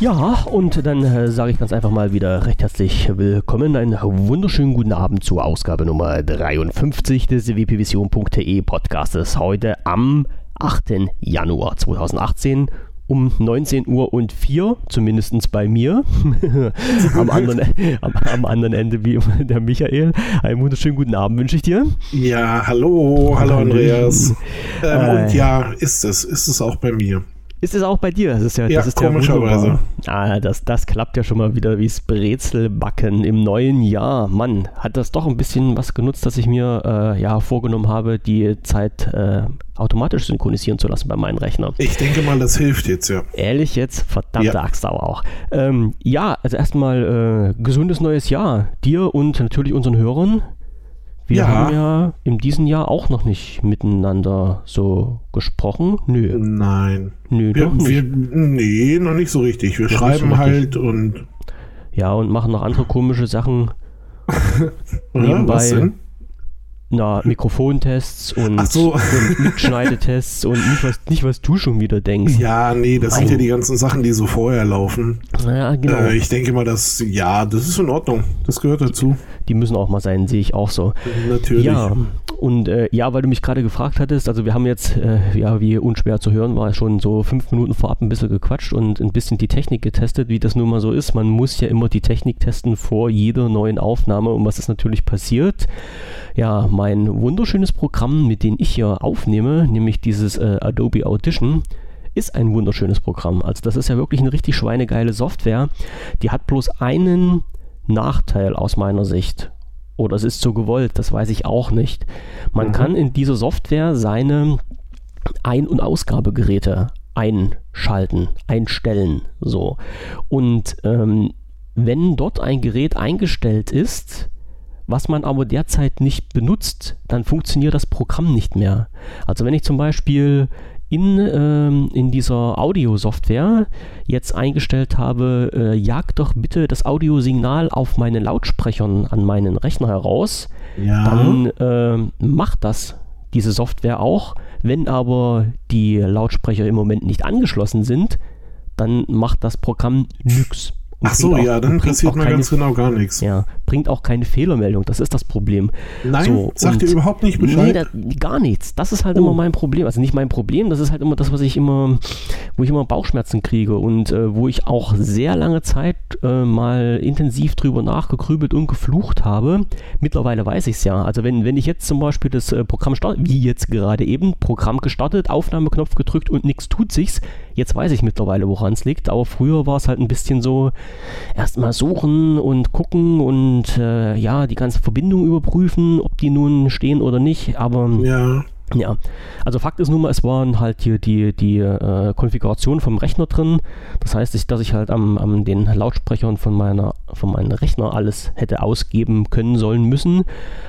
Ja, und dann äh, sage ich ganz einfach mal wieder recht herzlich willkommen. Einen wunderschönen guten Abend zur Ausgabe Nummer 53 des wpvision.de Podcastes. Heute am 8. Januar 2018 um 19 Uhr und 4, zumindest bei mir. am, anderen, am, am, anderen Ende wie der Michael. Einen wunderschönen guten Abend wünsche ich dir. Ja, hallo, hallo Andreas. Ähm, äh, und ja, ist es, ist es auch bei mir. Ist es auch bei dir? Das ist ja, ja das ist komischerweise. ah, das, das klappt ja schon mal wieder wie Brezelbacken im neuen Jahr. Mann, hat das doch ein bisschen was genutzt, dass ich mir äh, ja vorgenommen habe, die Zeit äh, automatisch synchronisieren zu lassen bei meinem Rechner. Ich denke mal, das hilft jetzt, ja. Ehrlich jetzt? Verdammte ja. Axt aber auch. Ähm, ja, also erstmal äh, gesundes neues Jahr. Dir und natürlich unseren Hörern. Wir ja. haben ja in diesem Jahr auch noch nicht miteinander so gesprochen. Nö. Nein. Nö, wir, nicht. Wir, nee, noch nicht so richtig. Wir noch schreiben so halt und. Ja, und machen noch andere komische Sachen. nebenbei. Was denn? Na, Mikrofontests und, so. und Mitschneidetests und nicht was, nicht, was du schon wieder denkst. Ja, nee, das sind ja die ganzen Sachen, die so vorher laufen. Ja, genau. Äh, ich denke mal, dass, ja, das ist in Ordnung. Das gehört dazu. Die müssen auch mal sein, sehe ich auch so. Natürlich. Ja, und äh, ja, weil du mich gerade gefragt hattest, also wir haben jetzt, äh, ja, wie unschwer zu hören war, schon so fünf Minuten vorab ein bisschen gequatscht und ein bisschen die Technik getestet, wie das nun mal so ist. Man muss ja immer die Technik testen vor jeder neuen Aufnahme und was ist natürlich passiert. Ja, mein wunderschönes Programm, mit dem ich hier aufnehme, nämlich dieses äh, Adobe Audition, ist ein wunderschönes Programm. Also das ist ja wirklich eine richtig schweinegeile Software. Die hat bloß einen Nachteil aus meiner Sicht. Oder es ist so gewollt, das weiß ich auch nicht. Man mhm. kann in dieser Software seine Ein- und Ausgabegeräte einschalten, einstellen. So. Und ähm, wenn dort ein Gerät eingestellt ist, was man aber derzeit nicht benutzt, dann funktioniert das Programm nicht mehr. Also wenn ich zum Beispiel in, ähm, in dieser Audiosoftware jetzt eingestellt habe, äh, jag doch bitte das Audiosignal auf meinen Lautsprechern an meinen Rechner heraus, ja. dann äh, macht das diese Software auch. Wenn aber die Lautsprecher im Moment nicht angeschlossen sind, dann macht das Programm nichts. Ach so, auch, ja, dann passiert mal ganz genau gar nichts. Ja, bringt auch keine Fehlermeldung, das ist das Problem. Nein, so, sagt ihr überhaupt nicht Bescheid? Nee, da, gar nichts. Das ist halt oh. immer mein Problem. Also nicht mein Problem, das ist halt immer das, was ich immer, wo ich immer Bauchschmerzen kriege und äh, wo ich auch sehr lange Zeit äh, mal intensiv drüber nachgegrübelt und geflucht habe. Mittlerweile weiß ich es ja. Also wenn, wenn ich jetzt zum Beispiel das äh, Programm starte, wie jetzt gerade eben, Programm gestartet, Aufnahmeknopf gedrückt und nichts tut sich's, jetzt weiß ich mittlerweile, woran es liegt. Aber früher war es halt ein bisschen so, erstmal suchen und gucken und äh, ja, die ganze Verbindung überprüfen, ob die nun stehen oder nicht. Aber ja. Ja, also Fakt ist nun mal, es waren halt hier die, die äh, Konfiguration vom Rechner drin. Das heißt, ich, dass ich halt am, am den Lautsprechern von meiner von meinem Rechner alles hätte ausgeben können sollen müssen.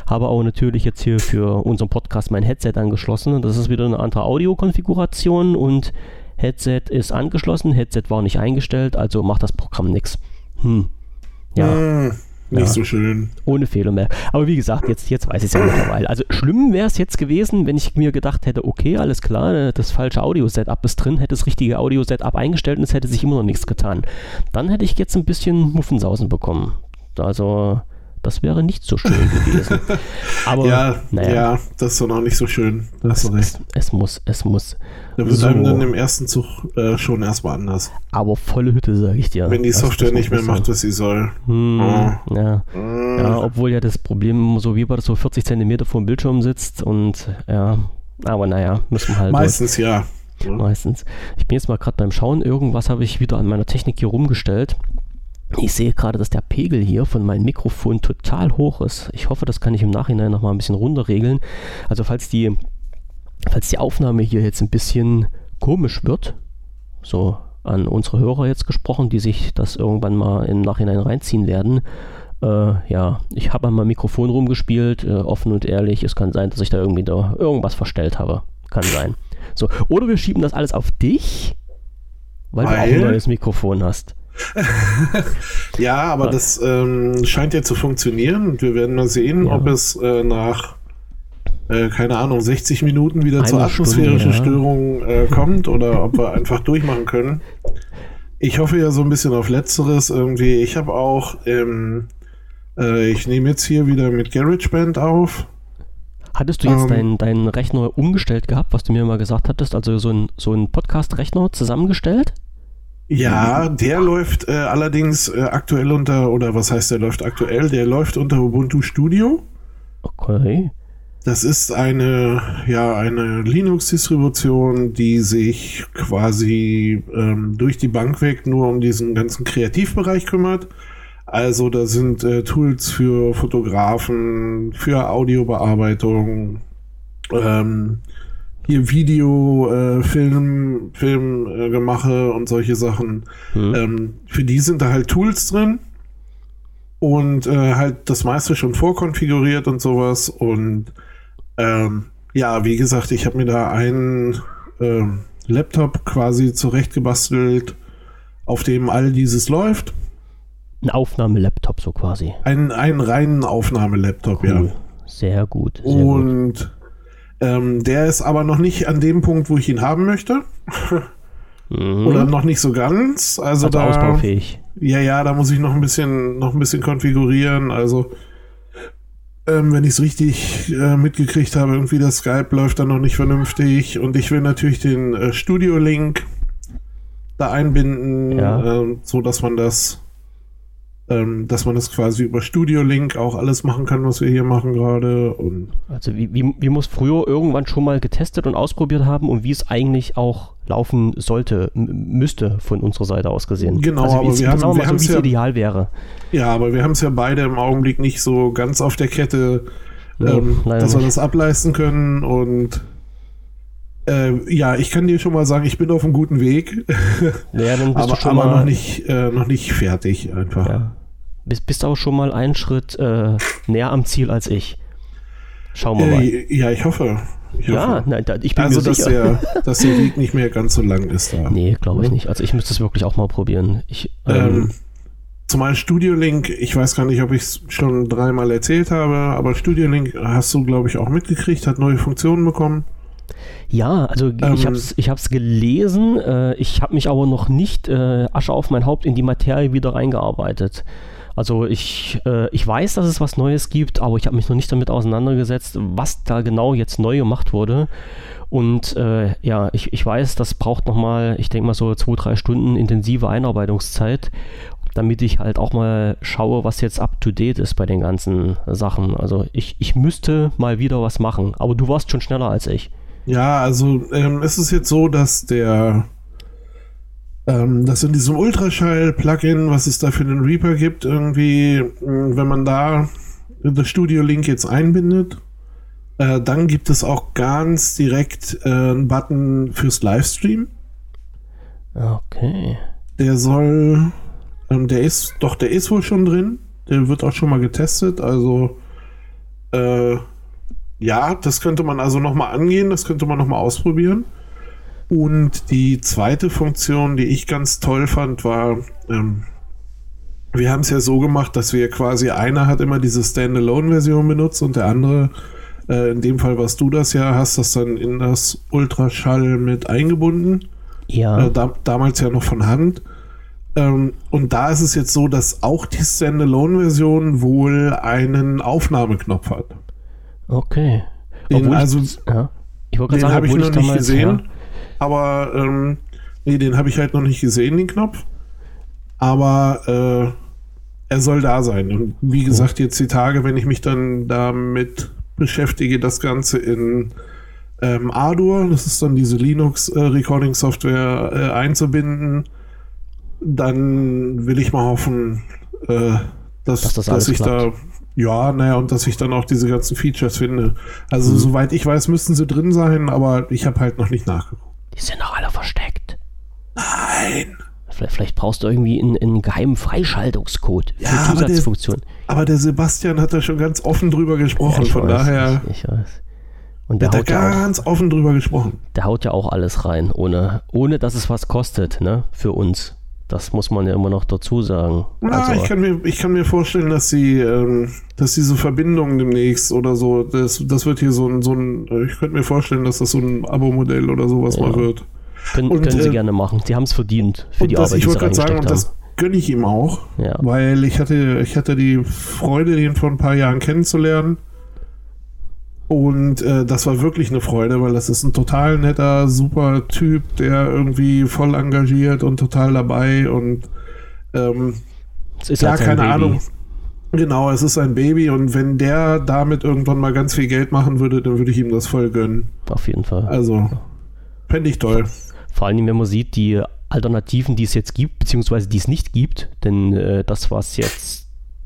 Habe aber natürlich jetzt hier für unseren Podcast mein Headset angeschlossen. Das ist wieder eine andere Audiokonfiguration und Headset ist angeschlossen, Headset war nicht eingestellt, also macht das Programm nichts. Hm. Ja. Nicht ja. so schön. Ohne Fehler mehr. Aber wie gesagt, jetzt, jetzt weiß ich es ja mittlerweile. Also schlimm wäre es jetzt gewesen, wenn ich mir gedacht hätte, okay, alles klar, das falsche Audio-Setup ist drin, hätte das richtige Audio-Setup eingestellt und es hätte sich immer noch nichts getan. Dann hätte ich jetzt ein bisschen Muffensausen bekommen. Also das wäre nicht so schön gewesen. Aber ja, naja. ja, das ist doch noch nicht so schön. Es, es, es, muss, es muss. Da wird so. einem dann im ersten Zug äh, schon erstmal anders. Aber volle Hütte, sage ich dir. Wenn die Software nicht mehr macht, was sie soll. Hm, oh. ja. Mm. ja, obwohl ja das Problem so wie war das so 40 Zentimeter vor dem Bildschirm sitzt und ja, aber naja, müssen wir halt. Meistens durch. ja. Meistens. Ich bin jetzt mal gerade beim Schauen, irgendwas habe ich wieder an meiner Technik hier rumgestellt. Ich sehe gerade, dass der Pegel hier von meinem Mikrofon total hoch ist. Ich hoffe, das kann ich im Nachhinein nochmal ein bisschen runterregeln. Also falls die, falls die Aufnahme hier jetzt ein bisschen komisch wird, so an unsere Hörer jetzt gesprochen, die sich das irgendwann mal im Nachhinein reinziehen werden. Äh, ja, ich habe an meinem Mikrofon rumgespielt, äh, offen und ehrlich. Es kann sein, dass ich da irgendwie da irgendwas verstellt habe. Kann sein. So, oder wir schieben das alles auf dich, weil, weil? du auch ein neues Mikrofon hast. ja, aber das ähm, scheint ja zu funktionieren und wir werden mal sehen, ja. ob es äh, nach äh, keine Ahnung, 60 Minuten wieder Eine zur atmosphärischen Stunde. Störung äh, kommt oder ob wir einfach durchmachen können. Ich hoffe ja so ein bisschen auf Letzteres irgendwie. Ich habe auch, ähm, äh, ich nehme jetzt hier wieder mit GarageBand auf. Hattest du jetzt ähm, deinen, deinen Rechner umgestellt gehabt, was du mir mal gesagt hattest? Also so ein, so ein Podcast-Rechner zusammengestellt? Ja, der läuft äh, allerdings äh, aktuell unter, oder was heißt der läuft aktuell? Der läuft unter Ubuntu Studio. Okay. Das ist eine, ja, eine Linux-Distribution, die sich quasi ähm, durch die Bank weg nur um diesen ganzen Kreativbereich kümmert. Also da sind äh, Tools für Fotografen, für Audiobearbeitung, ähm, hier Video, äh, Film, Filmgemache äh, und solche Sachen. Mhm. Ähm, für die sind da halt Tools drin und äh, halt das meiste schon vorkonfiguriert und sowas und ähm, ja, wie gesagt, ich habe mir da einen ähm, Laptop quasi zurechtgebastelt, auf dem all dieses läuft. Ein Aufnahmelaptop so quasi. Ein, einen reinen Aufnahmelaptop, cool. ja. Sehr gut. Sehr Und gut. Ähm, der ist aber noch nicht an dem Punkt, wo ich ihn haben möchte. mhm. Oder noch nicht so ganz. Also, also da, ausbaufähig. Ja, ja, da muss ich noch ein bisschen, noch ein bisschen konfigurieren. Also ähm, wenn ich es richtig äh, mitgekriegt habe, irgendwie das Skype läuft dann noch nicht vernünftig und ich will natürlich den äh, Studio-Link da einbinden, ja. äh, so dass man das ähm, dass man das quasi über Studio Link auch alles machen kann, was wir hier machen gerade. Und also wie, wie, wie muss früher irgendwann schon mal getestet und ausprobiert haben und wie es eigentlich auch laufen sollte, müsste von unserer Seite aus gesehen. Genau, also aber wir haben, wir mal so, wie es ja, ideal wäre. Ja, aber wir haben es ja beide im Augenblick nicht so ganz auf der Kette, ähm, dass wir nicht. das ableisten können und äh, ja, ich kann dir schon mal sagen, ich bin auf einem guten Weg. Ja, dann bist aber, du schon aber mal, noch, nicht, äh, noch nicht fertig einfach. Ja. Bist, bist auch schon mal einen Schritt äh, näher am Ziel als ich. Schauen wir mal. Äh, ja, ich hoffe. Ich ja, hoffe. nein, da, ich bin also, mir dass sicher. Der, dass der Weg nicht mehr ganz so lang ist da. Nee, glaube ich nicht. Also ich müsste es wirklich auch mal probieren. Ich, ähm, ähm, zumal Studio Link, ich weiß gar nicht, ob ich es schon dreimal erzählt habe, aber Studio Link hast du, glaube ich, auch mitgekriegt, hat neue Funktionen bekommen. Ja, also ähm, ich habe es ich hab's gelesen, äh, ich habe mich aber noch nicht äh, Asche auf mein Haupt in die Materie wieder reingearbeitet. Also ich, äh, ich weiß, dass es was Neues gibt, aber ich habe mich noch nicht damit auseinandergesetzt, was da genau jetzt neu gemacht wurde. Und äh, ja, ich, ich weiß, das braucht nochmal, ich denke mal so zwei, drei Stunden intensive Einarbeitungszeit, damit ich halt auch mal schaue, was jetzt up-to-date ist bei den ganzen Sachen. Also ich, ich müsste mal wieder was machen, aber du warst schon schneller als ich. Ja, also ähm, es ist jetzt so, dass der ähm, dass in diesem Ultraschall-Plugin, was es da für den Reaper gibt, irgendwie, wenn man da das Studio-Link jetzt einbindet, äh, dann gibt es auch ganz direkt äh, einen Button fürs Livestream. Okay. Der soll, ähm, der ist, doch, der ist wohl schon drin. Der wird auch schon mal getestet. Also, äh, ja, das könnte man also nochmal angehen, das könnte man nochmal ausprobieren. Und die zweite Funktion, die ich ganz toll fand, war, ähm, wir haben es ja so gemacht, dass wir quasi einer hat immer diese Standalone-Version benutzt und der andere, äh, in dem Fall warst du das ja, hast das dann in das Ultraschall mit eingebunden. Ja. Äh, da, damals ja noch von Hand. Ähm, und da ist es jetzt so, dass auch die Standalone-Version wohl einen Aufnahmeknopf hat. Okay. Den, also, ja. ich den habe ich noch nicht gesehen. Ja. Aber ähm, nee, den habe ich halt noch nicht gesehen, den Knopf. Aber äh, er soll da sein. Und wie gesagt, jetzt die Tage, wenn ich mich dann damit beschäftige, das Ganze in ähm, Ardour, das ist dann diese Linux-Recording-Software, äh, einzubinden, dann will ich mal hoffen, äh, dass, dass, das dass ich klappt. da ja, naja, und dass ich dann auch diese ganzen Features finde. Also, mhm. soweit ich weiß, müssten sie drin sein, aber ich habe halt noch nicht nachgeguckt. Die sind doch alle versteckt. Nein. Vielleicht, vielleicht brauchst du irgendwie einen, einen geheimen Freischaltungscode für ja, Zusatzfunktionen. Aber, aber der, Sebastian hat da schon ganz offen drüber gesprochen, ja, von weiß, daher. Ich, ich weiß. Und der, der hat da ganz auch, offen drüber gesprochen. Der haut ja auch alles rein, ohne, ohne dass es was kostet, ne, für uns. Das muss man ja immer noch dazu sagen. Na, also, ich, kann mir, ich kann mir vorstellen, dass sie, ähm, dass diese Verbindung demnächst oder so, das, das wird hier so ein, so ein, ich könnte mir vorstellen, dass das so ein Abo-Modell oder sowas Ja. mal wird. können, und, können sie äh, gerne machen. Sie haben es verdient für die das, Arbeit, ich die sie gerade sagen, und haben. das gönne ich ihm auch, Ja. weil ich hatte, ich hatte die Freude, den vor ein paar Jahren kennenzulernen. Und äh, das war wirklich eine Freude, weil das ist ein total netter, super Typ, der irgendwie voll engagiert und total dabei und ähm, Es ist ja, halt keine Baby. Ahnung. Genau, es ist ein Baby und wenn der damit irgendwann mal ganz viel Geld machen würde, dann würde ich ihm das voll gönnen. Auf jeden Fall. Also, fände ich toll. Vor allem, wenn man sieht, die Alternativen, die es jetzt gibt, beziehungsweise die es nicht gibt, denn äh, das, was jetzt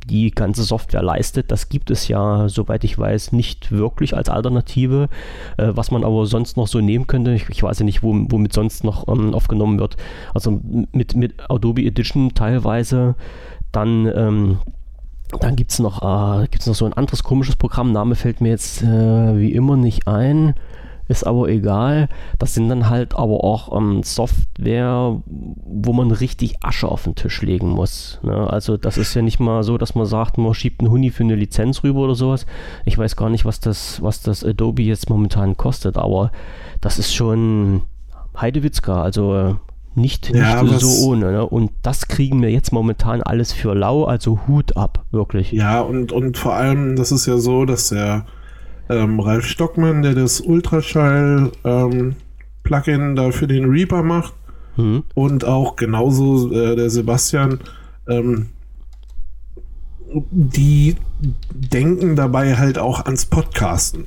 die ganze Software leistet, das gibt es ja, soweit ich weiß, nicht wirklich als Alternative. Äh, was man aber sonst noch so nehmen könnte, ich, ich weiß ja nicht, wo, womit sonst noch ähm, aufgenommen wird. Also mit, mit Adobe Edition teilweise, dann. Ähm, dann gibt es noch, äh, noch so ein anderes komisches Programm, Name fällt mir jetzt äh, wie immer nicht ein, ist aber egal. Das sind dann halt aber auch ähm, Software, wo man richtig Asche auf den Tisch legen muss. Ne? Also das ist ja nicht mal so, dass man sagt, man schiebt einen Huni für eine Lizenz rüber oder sowas. Ich weiß gar nicht, was das, was das Adobe jetzt momentan kostet, aber das ist schon Heidewitzka, also äh, nicht, Ja, nicht so ohne. Ne? Und das kriegen wir jetzt momentan alles für lau, also Hut ab, wirklich. Ja, und, und vor allem, das ist ja so, dass der ähm, Ralf Stockmann, der das Ultraschall ähm, Plugin da für den Reaper macht Hm. und auch genauso äh, der Sebastian, ähm, die denken dabei halt auch ans Podcasten.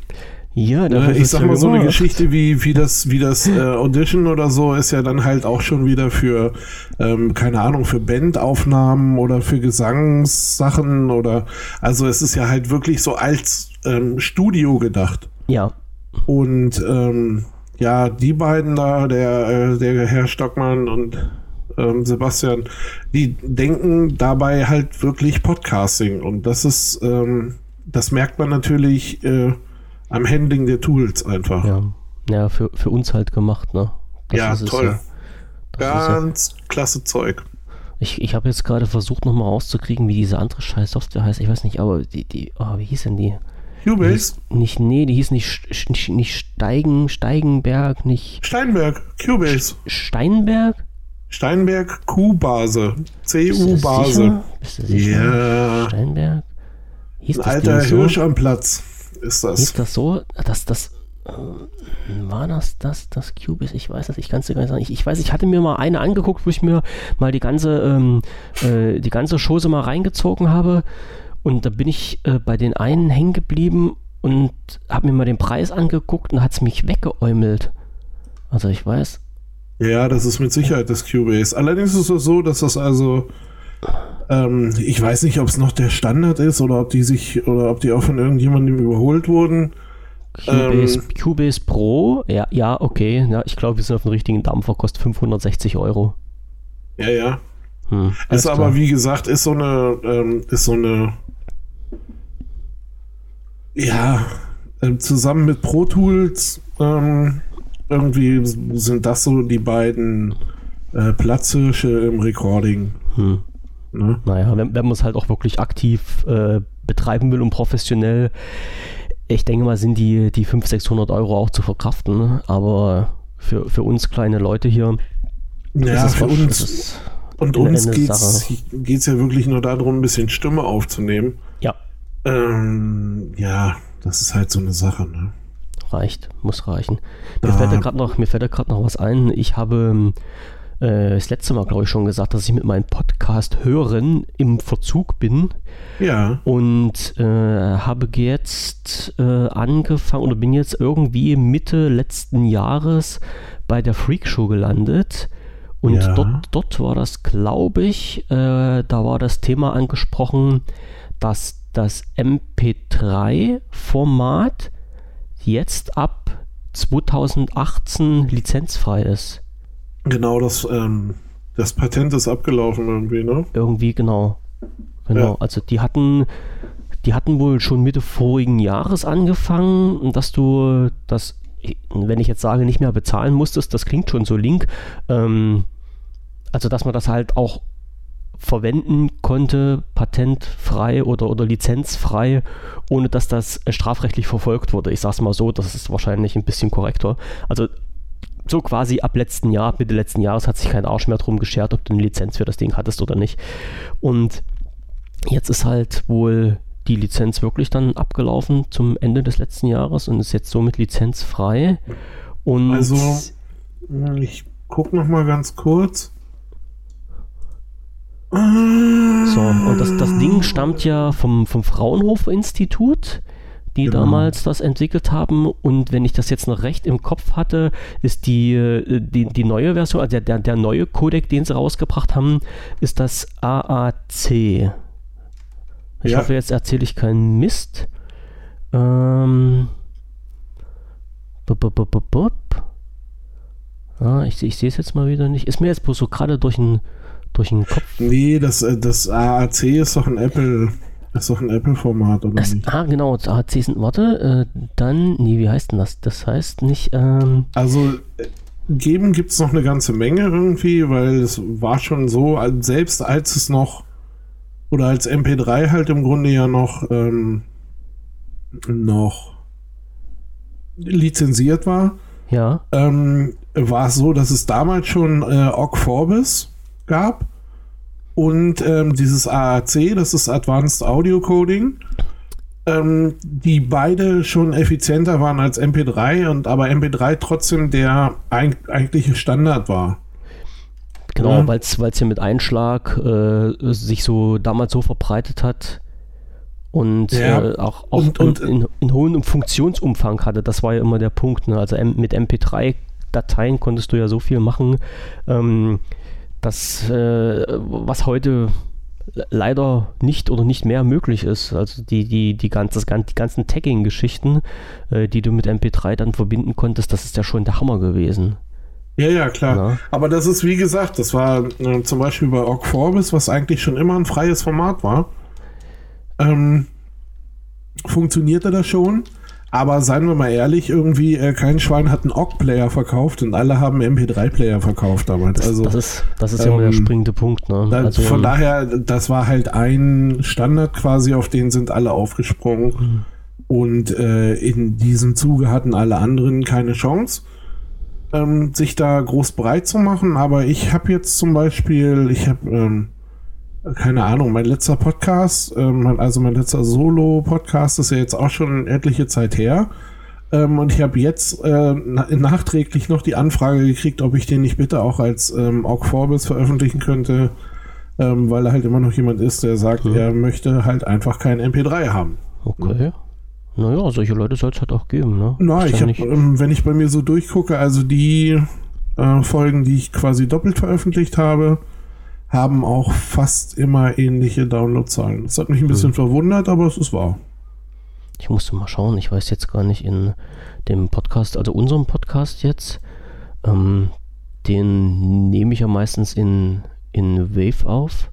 Ja, da Ne, ich sag ja mal, so eine. Geschichte wie, wie das, wie das äh, Audition oder so ist ja dann halt auch schon wieder für, ähm, keine Ahnung, für Bandaufnahmen oder für Gesangssachen oder, also es ist ja halt wirklich so als ähm, Studio gedacht. Ja, Und ähm, ja, die beiden da, der, äh, der Herr Stockmann und ähm, Sebastian, die denken dabei halt wirklich Podcasting. Und das ist, ähm, das merkt man natürlich äh, am Handling der Tools einfach. ja. Ja, für, für uns halt gemacht, ne? Das ja, toll. Ja, Ganz klasse Zeug. ich ich habe jetzt gerade versucht, nochmal rauszukriegen, wie diese andere scheiß Software heißt. Ich weiß nicht, aber die, die oh, wie hieß denn die? Cubase, nicht, nee, die hieß nicht, Sch- nicht Steigen, Steigenberg, nicht Steinberg, Cubase, Steinberg? Steinberg Q-Base, CU-Base. sicher? Bist du sicher? Ja, Steinberg? Hieß ein das alter Ding so? Hirsch am Platz ist das. das so? Das, das, äh, war das das, das Cubase? Ich weiß das, ich kann es dir gar nicht sagen. Ich, ich weiß, ich hatte mir mal eine angeguckt, wo ich mir mal die ganze, ähm, äh, die ganze Chose mal reingezogen habe. Und da bin ich äh, bei den einen hängen geblieben und habe mir mal den Preis angeguckt und hat es mich weggeäumelt. Also ich weiß. Ja, das ist mit Sicherheit das Cubase. Allerdings ist es so, dass das also, ähm, ich weiß nicht, ob es noch der Standard ist oder ob die sich oder ob die auch von irgendjemandem überholt wurden. Cubase, Ähm. Cubase Pro, ja, ja, okay. Ja, ich glaube, wir sind auf dem richtigen Dampfer, kostet 560 Euro. Ja, ja. Hm, Ist aber, klar. wie gesagt, ist so eine, ähm, ist so eine, ja, ähm, zusammen mit Pro Tools, ähm, irgendwie sind das so die beiden äh, Platzhirsche im Recording. Hm. Ne? Naja, wenn, wenn man es halt auch wirklich aktiv äh, betreiben will und professionell, ich denke mal, sind die, die 500, 600 Euro auch zu verkraften. ne? Aber für, für uns kleine Leute hier Ja, ist es für doch- uns. es- Und uns Sache. geht's ja wirklich nur darum, ein bisschen Stimme aufzunehmen. ja, Ähm, ja, das ist halt so eine Sache, ne? reicht, muss reichen. Mir Ah. fällt da gerade noch, mir fällt da gerade noch was ein. Ich habe ähm, äh, das letzte Mal, glaube ich, schon gesagt, dass ich mit meinem Podcast hören im Verzug bin. Ja, und äh, habe jetzt äh, angefangen oder bin jetzt irgendwie Mitte letzten Jahres bei der Freak Show gelandet. Und Ja. dort, dort war das, glaube ich, äh, da war das Thema angesprochen, dass das MP3-Format jetzt ab 2018 lizenzfrei ist. Genau, das, ähm, das Patent ist abgelaufen irgendwie, ne? Irgendwie, genau. Genau, Ja. also die hatten, die hatten wohl schon Mitte vorigen Jahres angefangen, dass du das, wenn ich jetzt sage, nicht mehr bezahlen musstest, das klingt schon so link, ähm, also dass man das halt auch verwenden konnte, patentfrei oder, oder lizenzfrei, ohne dass das strafrechtlich verfolgt wurde. Ich sage es mal so, das ist wahrscheinlich ein bisschen korrekter. Also so quasi ab letzten Jahr, Mitte letzten Jahres hat sich kein Arsch mehr drum geschert, ob du eine Lizenz für das Ding hattest oder nicht. Und jetzt ist halt wohl die Lizenz wirklich dann abgelaufen zum Ende des letzten Jahres und ist jetzt somit lizenzfrei. Und also, ich gucke noch mal ganz kurz. So, und das, das Ding stammt ja vom, vom Fraunhofer-Institut, die genau. damals das entwickelt haben. Und wenn ich das jetzt noch recht im Kopf hatte, ist die, äh, die, die neue Version, also der, der neue Codec, den sie rausgebracht haben, ist das AAC. Ich ja. hoffe, jetzt erzähle ich keinen Mist. Ähm. Bup, bup, bup, ah, ich, ich sehe es jetzt mal wieder nicht. Ist mir jetzt bloß so gerade durch den durch den Kopf. Nee, das, äh, das AAC ist doch ein Apple. Ist doch ein Apple-Format, oder das, nicht? Ah, genau, das AAC sind, warte, äh, dann, nee, wie heißt denn das? Das heißt nicht, ähm, Also, äh, geben gibt es noch eine ganze Menge irgendwie, weil es war schon so, selbst als es noch, oder als MP3 halt im Grunde ja noch, ähm, noch lizenziert war, ja. ähm, war es so, dass es damals schon äh, Ogg Forbes gab. Und ähm, dieses AAC, das ist Advanced Audio Coding, ähm, die beide schon effizienter waren als MP3 und aber MP3 trotzdem der eig eigentliche Standard war. Genau, ja. weil es ja mit Einschlag äh, sich so damals so verbreitet hat und ja. äh, auch, auch und, und, in, in hohem Funktionsumfang hatte. Das war ja immer der Punkt. Ne? Also mit MP3-Dateien konntest du ja so viel machen. Ähm, das, äh, was heute leider nicht oder nicht mehr möglich ist. Also die, die, die, ganz, das, die ganzen Tagging-Geschichten, äh, die du mit MP3 dann verbinden konntest, das ist ja schon der Hammer gewesen. Ja, ja, klar. Ja. Aber das ist, wie gesagt, das war äh, zum Beispiel bei Ogg Forbes, was eigentlich schon immer ein freies Format war. Ähm, funktionierte das schon. Aber seien wir mal ehrlich, irgendwie äh, kein Schwein hat einen OGG-Player verkauft und alle haben MP3-Player verkauft damals. Also, das ist, das ist ähm, ja immer der springende Punkt. Ne? Da, also, von daher, das war halt ein Standard quasi, auf den sind alle aufgesprungen. Mhm. Und äh, in diesem Zuge hatten alle anderen keine Chance, ähm, sich da groß breit zu machen. Aber ich habe jetzt zum Beispiel, ich habe ähm, keine Ahnung, mein letzter Podcast, ähm, also mein letzter Solo-Podcast ist ja jetzt auch schon etliche Zeit her. Ähm, und ich habe jetzt äh, nachträglich noch die Anfrage gekriegt, ob ich den nicht bitte auch als ähm, Org Forbes veröffentlichen könnte, ähm, weil er halt immer noch jemand ist, der sagt, mhm. er möchte halt einfach kein MP3 haben. Okay. Naja, solche Leute soll es halt auch geben, ne? Na, ich ja habe, ähm, wenn ich bei mir so durchgucke, also die äh, Folgen, die ich quasi doppelt veröffentlicht habe, haben auch fast immer ähnliche Downloadzahlen. Das hat mich ein bisschen hm. verwundert, aber es ist wahr. Ich musste mal schauen, ich weiß jetzt gar nicht in dem Podcast, also unserem Podcast jetzt, ähm, den nehme ich ja meistens in, in Wave auf.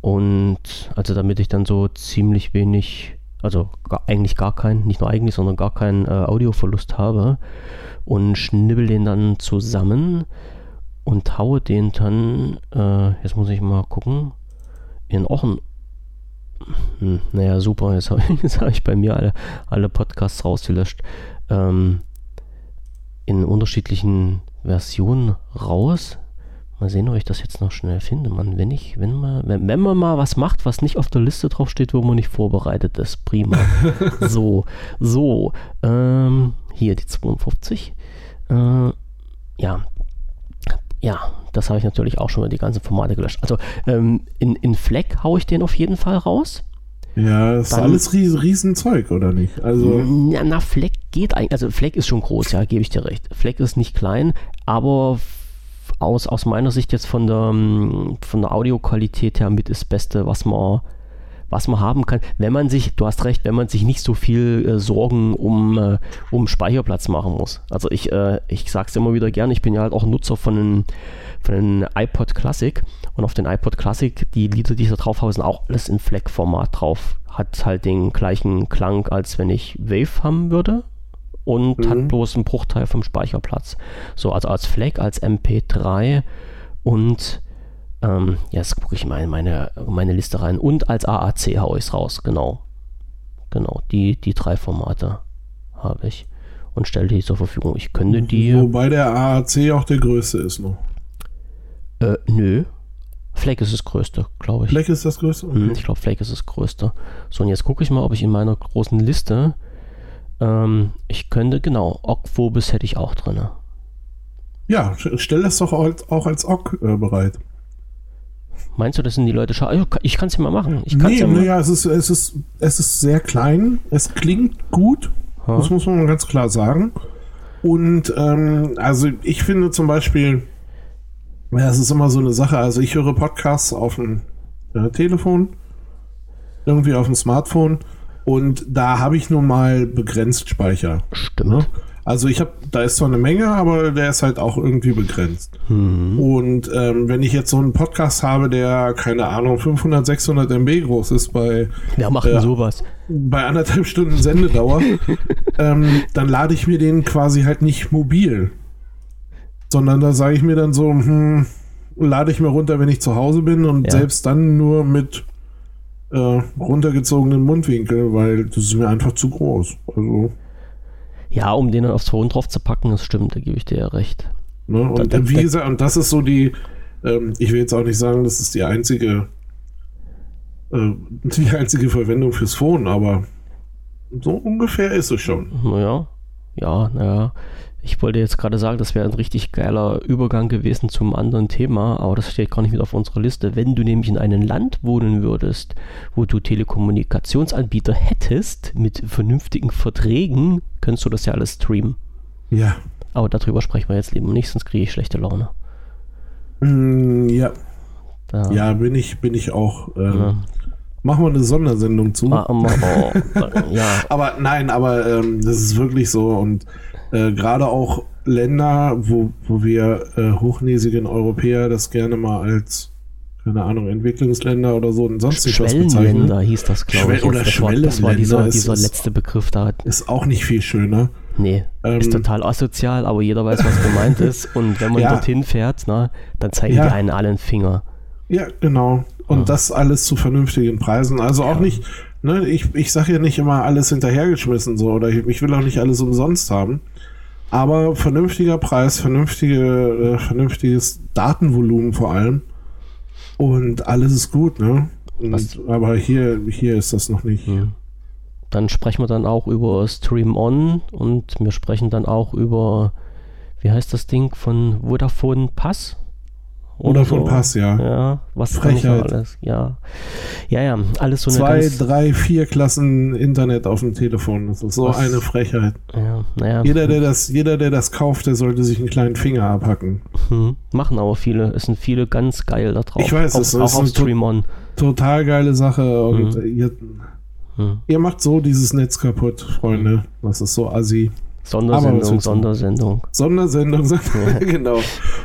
Und also damit ich dann so ziemlich wenig, also gar, eigentlich gar keinen, nicht nur eigentlich, sondern gar keinen äh, Audioverlust habe und schnibbel den dann zusammen und haue den dann, äh, jetzt muss ich mal gucken, in auch ein hm, naja, super, jetzt habe ich, hab ich bei mir alle, alle Podcasts rausgelöscht. Ähm, in unterschiedlichen Versionen raus. Mal sehen, ob ich das jetzt noch schnell finde. Man, wenn ich, wenn man, wenn, wenn man mal was macht, was nicht auf der Liste drauf steht, wo man nicht vorbereitet ist, prima. so, so, ähm, hier die 52. Äh, ja, ja, das habe ich natürlich auch schon mal die ganzen Formate gelöscht. Also ähm, in, in Fleck haue ich den auf jeden Fall raus. Ja, das Dann, ist alles riesen, Riesenzeug, oder nicht? Also ja, na, Fleck geht eigentlich, also Fleck ist schon groß, ja, gebe ich dir recht. Fleck ist nicht klein, aber aus, aus meiner Sicht jetzt von der, von der Audioqualität her mit das Beste, was man was man haben kann, wenn man sich, du hast recht, wenn man sich nicht so viel äh, Sorgen um, äh, um Speicherplatz machen muss. Also ich, äh, ich sage es immer wieder gerne, ich bin ja halt auch Nutzer von einem, von einem iPod Classic und auf den iPod Classic, die Lieder, die ich da drauf habe, sind auch alles in FLAC-Format drauf. Hat halt den gleichen Klang, als wenn ich Wave haben würde und mhm. hat bloß einen Bruchteil vom Speicherplatz. So, also als FLAC, als MP3 und ähm, jetzt gucke ich mal in meine, meine Liste rein. Und als AAC haue ich es raus, genau. Genau, die, die drei Formate habe ich und stelle die zur Verfügung. Ich könnte die. Wobei der AAC auch der größte ist noch. Äh, nö. Flake ist das größte, glaube ich. Flake ist das größte? Okay. Ich glaube, Flake ist das größte. So, und jetzt gucke ich mal, ob ich in meiner großen Liste. Ähm, ich könnte, genau, Ogg-Phobis hätte ich auch drin. Ja, stell das doch auch als Ogg äh, bereit. Meinst du, das sind die Leute schade? Ich kann es ja mal machen. Ich kann's nee, ja, naja, es ist, es, ist, es ist sehr klein. Es klingt gut. Ha? Das muss man ganz klar sagen. Und ähm, also ich finde zum Beispiel, ja, es ist immer so eine Sache. Also ich höre Podcasts auf dem äh, Telefon, irgendwie auf dem Smartphone und da habe ich nun mal begrenzt Speicher. Stimmt. Ne? Also ich habe, da ist zwar eine Menge, aber der ist halt auch irgendwie begrenzt. Mhm. Und ähm, wenn ich jetzt so einen Podcast habe, der, keine Ahnung, 500, 600 MB groß ist bei... Wer macht äh, sowas? Bei anderthalb Stunden Sendedauer, ähm, dann lade ich mir den quasi halt nicht mobil. Sondern da sage ich mir dann so, hm, lade ich mir runter, wenn ich zu Hause bin und ja. selbst dann nur mit äh, runtergezogenen Mundwinkel, weil das ist mir einfach zu groß. Also... Ja, um den dann aufs Phone drauf zu packen, das stimmt, da gebe ich dir ja recht. Ne? Und da, da, wie gesagt, und das ist so die, ähm, ich will jetzt auch nicht sagen, das ist die einzige, äh, die einzige Verwendung fürs Phone, aber so ungefähr ist es schon. Naja, ja, naja. Ich wollte jetzt gerade sagen, das wäre ein richtig geiler Übergang gewesen zum anderen Thema, aber das steht gar nicht mit auf unserer Liste. Wenn du nämlich in einem Land wohnen würdest, wo du Telekommunikationsanbieter hättest mit vernünftigen Verträgen, könntest du das ja alles streamen. Ja. Aber darüber sprechen wir jetzt lieber nicht, sonst kriege ich schlechte Laune. Mm, ja. Da. Ja, bin ich, bin ich auch. Ähm, ja. Machen wir eine Sondersendung zu. Ah, oh, ja. aber nein, aber ähm, das ist wirklich so und äh, gerade auch Länder, wo, wo wir äh, hochnäsigen Europäer das gerne mal als keine Ahnung, Entwicklungsländer oder so und sonst was bezeichnen. hieß das, glaube ich. Oder war, das war dieser, dieser letzte Begriff da. Ist auch nicht viel schöner. Nee, ähm, ist total asozial, aber jeder weiß, was gemeint ist. Und wenn man ja. dorthin fährt, na, dann zeigen ja. die einen allen Finger. Ja, genau. Und ja. das alles zu vernünftigen Preisen. Also auch nicht, ne, ich, ich sage ja nicht immer alles hinterhergeschmissen so oder ich, ich will auch nicht alles umsonst haben. Aber vernünftiger Preis, vernünftige, äh, vernünftiges Datenvolumen vor allem. Und alles ist gut, ne? Und, aber hier, hier ist das noch nicht. Ja. Dann sprechen wir dann auch über Stream On und wir sprechen dann auch über, wie heißt das Ding von Vodafone Pass? Oder von so. Pass, ja. Ja, was Frechheit. alles? Ja. Ja, ja, alles so eine Zwei, drei, vier Klassen Internet auf dem Telefon. Das ist so was? eine Frechheit. Ja, naja. Jeder, der das, jeder, der das kauft, der sollte sich einen kleinen Finger abhacken. Hm. Machen aber viele. Es sind viele ganz geil da drauf. Ich weiß, es ist auch auf Stream On. total geile Sache. Und hm. ihr, hm. ihr macht so dieses Netz kaputt, Freunde. Das ist so assi. Sondersendung, Sondersendung. Sondersendung, ja. genau.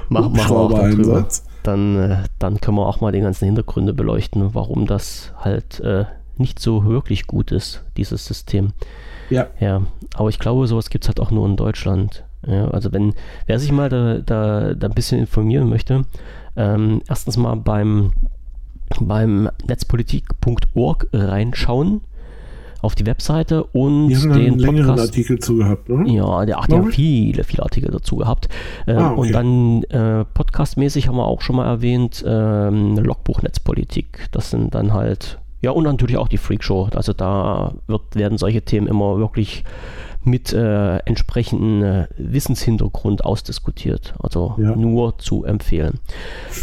Machen wir auch darüber. Dann, äh, dann können wir auch mal die ganzen Hintergründe beleuchten, warum das halt äh, nicht so wirklich gut ist, dieses System. Ja. Ja, aber ich glaube, sowas gibt es halt auch nur in Deutschland. Ja, also wenn, wer sich mal da, da, da ein bisschen informieren möchte, ähm, erstens mal beim, beim netzpolitik.org reinschauen auf die Webseite und die haben den einen Podcast. Artikel zu gehabt, ne? Ja, der, ach, die haben viele, viele Artikel dazu gehabt. Äh, ah, okay. Und dann äh, podcastmäßig haben wir auch schon mal erwähnt, ähm, Logbuch Netzpolitik. Das sind dann halt, ja, und natürlich auch die Freakshow. Also da wird, werden solche Themen immer wirklich mit äh, entsprechendem äh, Wissenshintergrund ausdiskutiert. Also ja. nur zu empfehlen.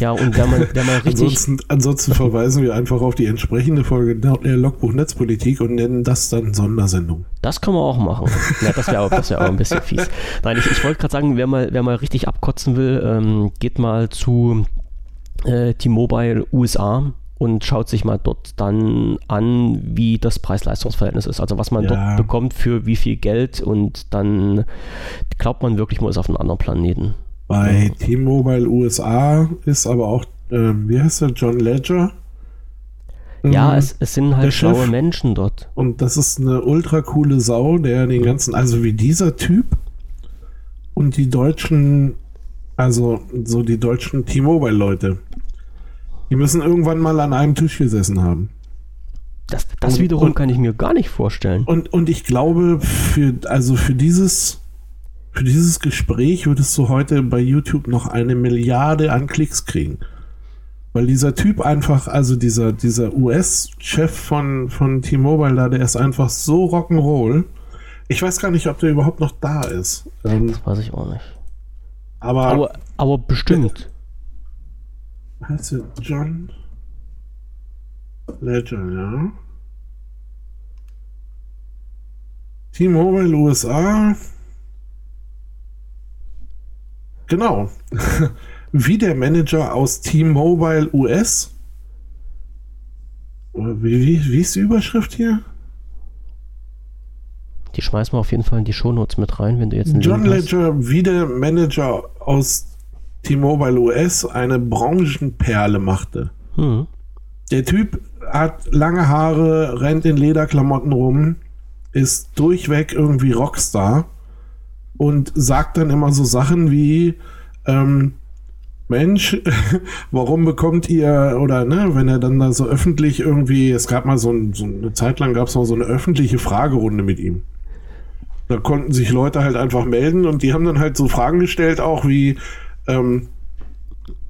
Ja, und wenn man, wenn man richtig. Ansonsten, ansonsten verweisen wir einfach auf die entsprechende Folge der Logbuch Netzpolitik und nennen das dann Sondersendung. Das kann man auch machen. Ja, das wäre das wär auch ein bisschen fies. Nein, ich, ich wollte gerade sagen, wer mal, wer mal richtig abkotzen will, ähm, geht mal zu äh, T-Mobile USA und schaut sich mal dort dann an, wie das Preis-Leistungs-Verhältnis ist. Also was man ja. dort bekommt für wie viel Geld und dann glaubt man wirklich, man ist auf einem anderen Planeten. Bei ja. T-Mobile USA ist aber auch, äh, wie heißt der, John Ledger? Ja, ähm, es, es sind halt schlaue Chef. Menschen dort. Und das ist eine ultra coole Sau, der den ganzen, also wie dieser Typ und die deutschen Also so die deutschen T-Mobile-Leute. Die müssen irgendwann mal an einem Tisch gesessen haben. Das, das und, wiederum und, kann ich mir gar nicht vorstellen. Und, und ich glaube, für, also für dieses, für dieses Gespräch würdest du heute bei YouTube noch eine Milliarde an Klicks kriegen. Weil dieser Typ einfach, also dieser, dieser US-Chef von, von T-Mobile da, der ist einfach so rock'n'roll. Ich weiß gar nicht, ob der überhaupt noch da ist. Ähm, das weiß ich auch nicht. Aber, aber, aber bestimmt. Heißt du John Ledger, ja. T-Mobile USA. Genau. Wie der Manager aus T-Mobile US. Wie, wie, wie ist die Überschrift hier? Die schmeißen wir auf jeden Fall in die Shownotes mit rein, wenn du jetzt einen John Ledger, wie der Manager aus T-Mobile US eine Branchenperle machte. Hm. Der Typ hat lange Haare, rennt in Lederklamotten rum, ist durchweg irgendwie Rockstar und sagt dann immer so Sachen wie, ähm, Mensch, warum bekommt ihr, oder ne, wenn er dann da so öffentlich irgendwie, es gab mal so, ein, so eine Zeit lang gab es mal so eine öffentliche Fragerunde mit ihm. Da konnten sich Leute halt einfach melden und die haben dann halt so Fragen gestellt, auch wie, ähm,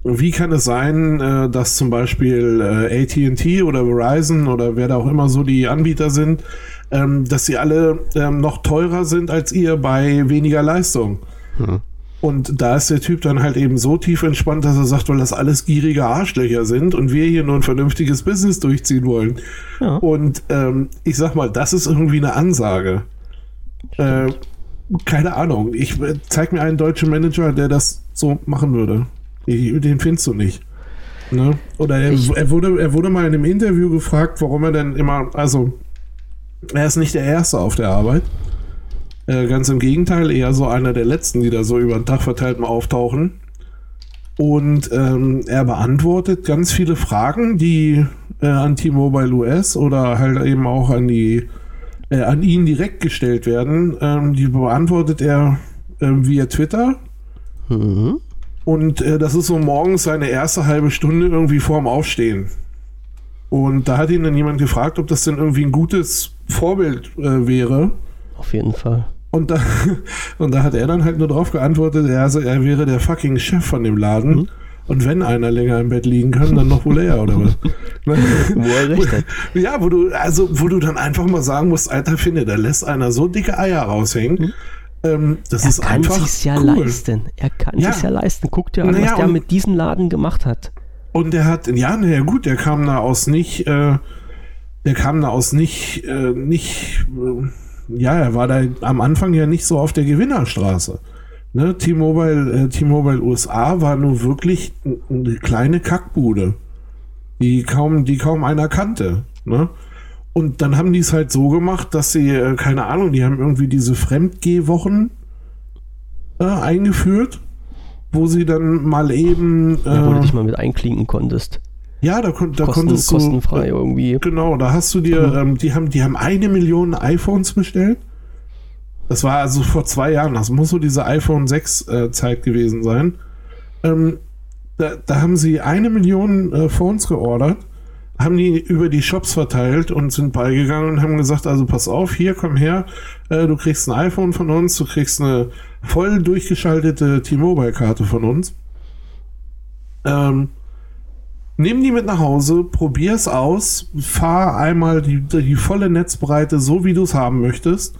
wie kann es sein, äh, dass zum Beispiel äh, ATT oder Verizon oder wer da auch immer so die Anbieter sind, ähm, dass sie alle ähm, noch teurer sind als ihr bei weniger Leistung? Hm. Und da ist der Typ dann halt eben so tief entspannt, dass er sagt, weil das alles gierige Arschlöcher sind und wir hier nur ein vernünftiges Business durchziehen wollen. Ja. Und ähm, ich sag mal, das ist irgendwie eine Ansage. Äh, keine Ahnung. Ich äh, zeig mir einen deutschen Manager, der das so machen würde. Ich, den findest du nicht. Ne? Oder er, er, wurde, er wurde mal in einem Interview gefragt, warum er denn immer, also er ist nicht der Erste auf der Arbeit. Äh, ganz im Gegenteil, eher so einer der letzten, die da so über den Tag verteilt mal auftauchen. Und ähm, er beantwortet ganz viele Fragen, die äh, an T-Mobile US oder halt eben auch an die äh, an ihn direkt gestellt werden. Ähm, die beantwortet er ähm, via Twitter. Mhm. Und äh, das ist so morgens seine erste halbe Stunde irgendwie vorm Aufstehen. Und da hat ihn dann jemand gefragt, ob das denn irgendwie ein gutes Vorbild äh, wäre. Auf jeden Fall. Und da, und da hat er dann halt nur drauf geantwortet, er, also, er wäre der fucking Chef von dem Laden. Mhm. Und wenn einer länger im Bett liegen kann, dann noch wohl er, oder was? wo er recht hat. Ja, wo du, also, wo du dann einfach mal sagen musst, Alter, finde, da lässt einer so dicke Eier raushängen. Mhm. Ähm, das er ist kann einfach sich's ja cool. leisten. Er kann ja. sich's ja leisten. Guck dir an, naja, was der mit diesem Laden gemacht hat. Und der hat, ja, naja, gut, der kam da aus nicht, äh, der kam da aus nicht, äh, nicht, äh, ja, er war da am Anfang ja nicht so auf der Gewinnerstraße. Ne, T-Mobile, äh, T-Mobile USA war nur wirklich eine kleine Kackbude, die kaum, die kaum einer kannte. Ne? Und dann haben die es halt so gemacht, dass sie, äh, keine Ahnung, die haben irgendwie diese Fremdgehwochen äh, eingeführt, wo sie dann mal eben. Äh, ja, wo du dich mal mit einklinken konntest. Ja, da, kon da Kosten, konntest du. Kostenfrei irgendwie. Genau, da hast du dir, ähm, die, haben, die haben eine Million iPhones bestellt das war also vor zwei Jahren. Das muss so diese iPhone 6 äh, Zeit gewesen sein. Ähm, da, da, haben sie eine Million äh, Phones geordert, haben die über die Shops verteilt und sind beigegangen und haben gesagt, also pass auf, hier komm her, äh, du kriegst ein iPhone von uns, du kriegst eine voll durchgeschaltete T-Mobile-Karte von uns. Ähm, nimm die mit nach Hause, probier es aus, fahr einmal die, die volle Netzbreite so, wie du es haben möchtest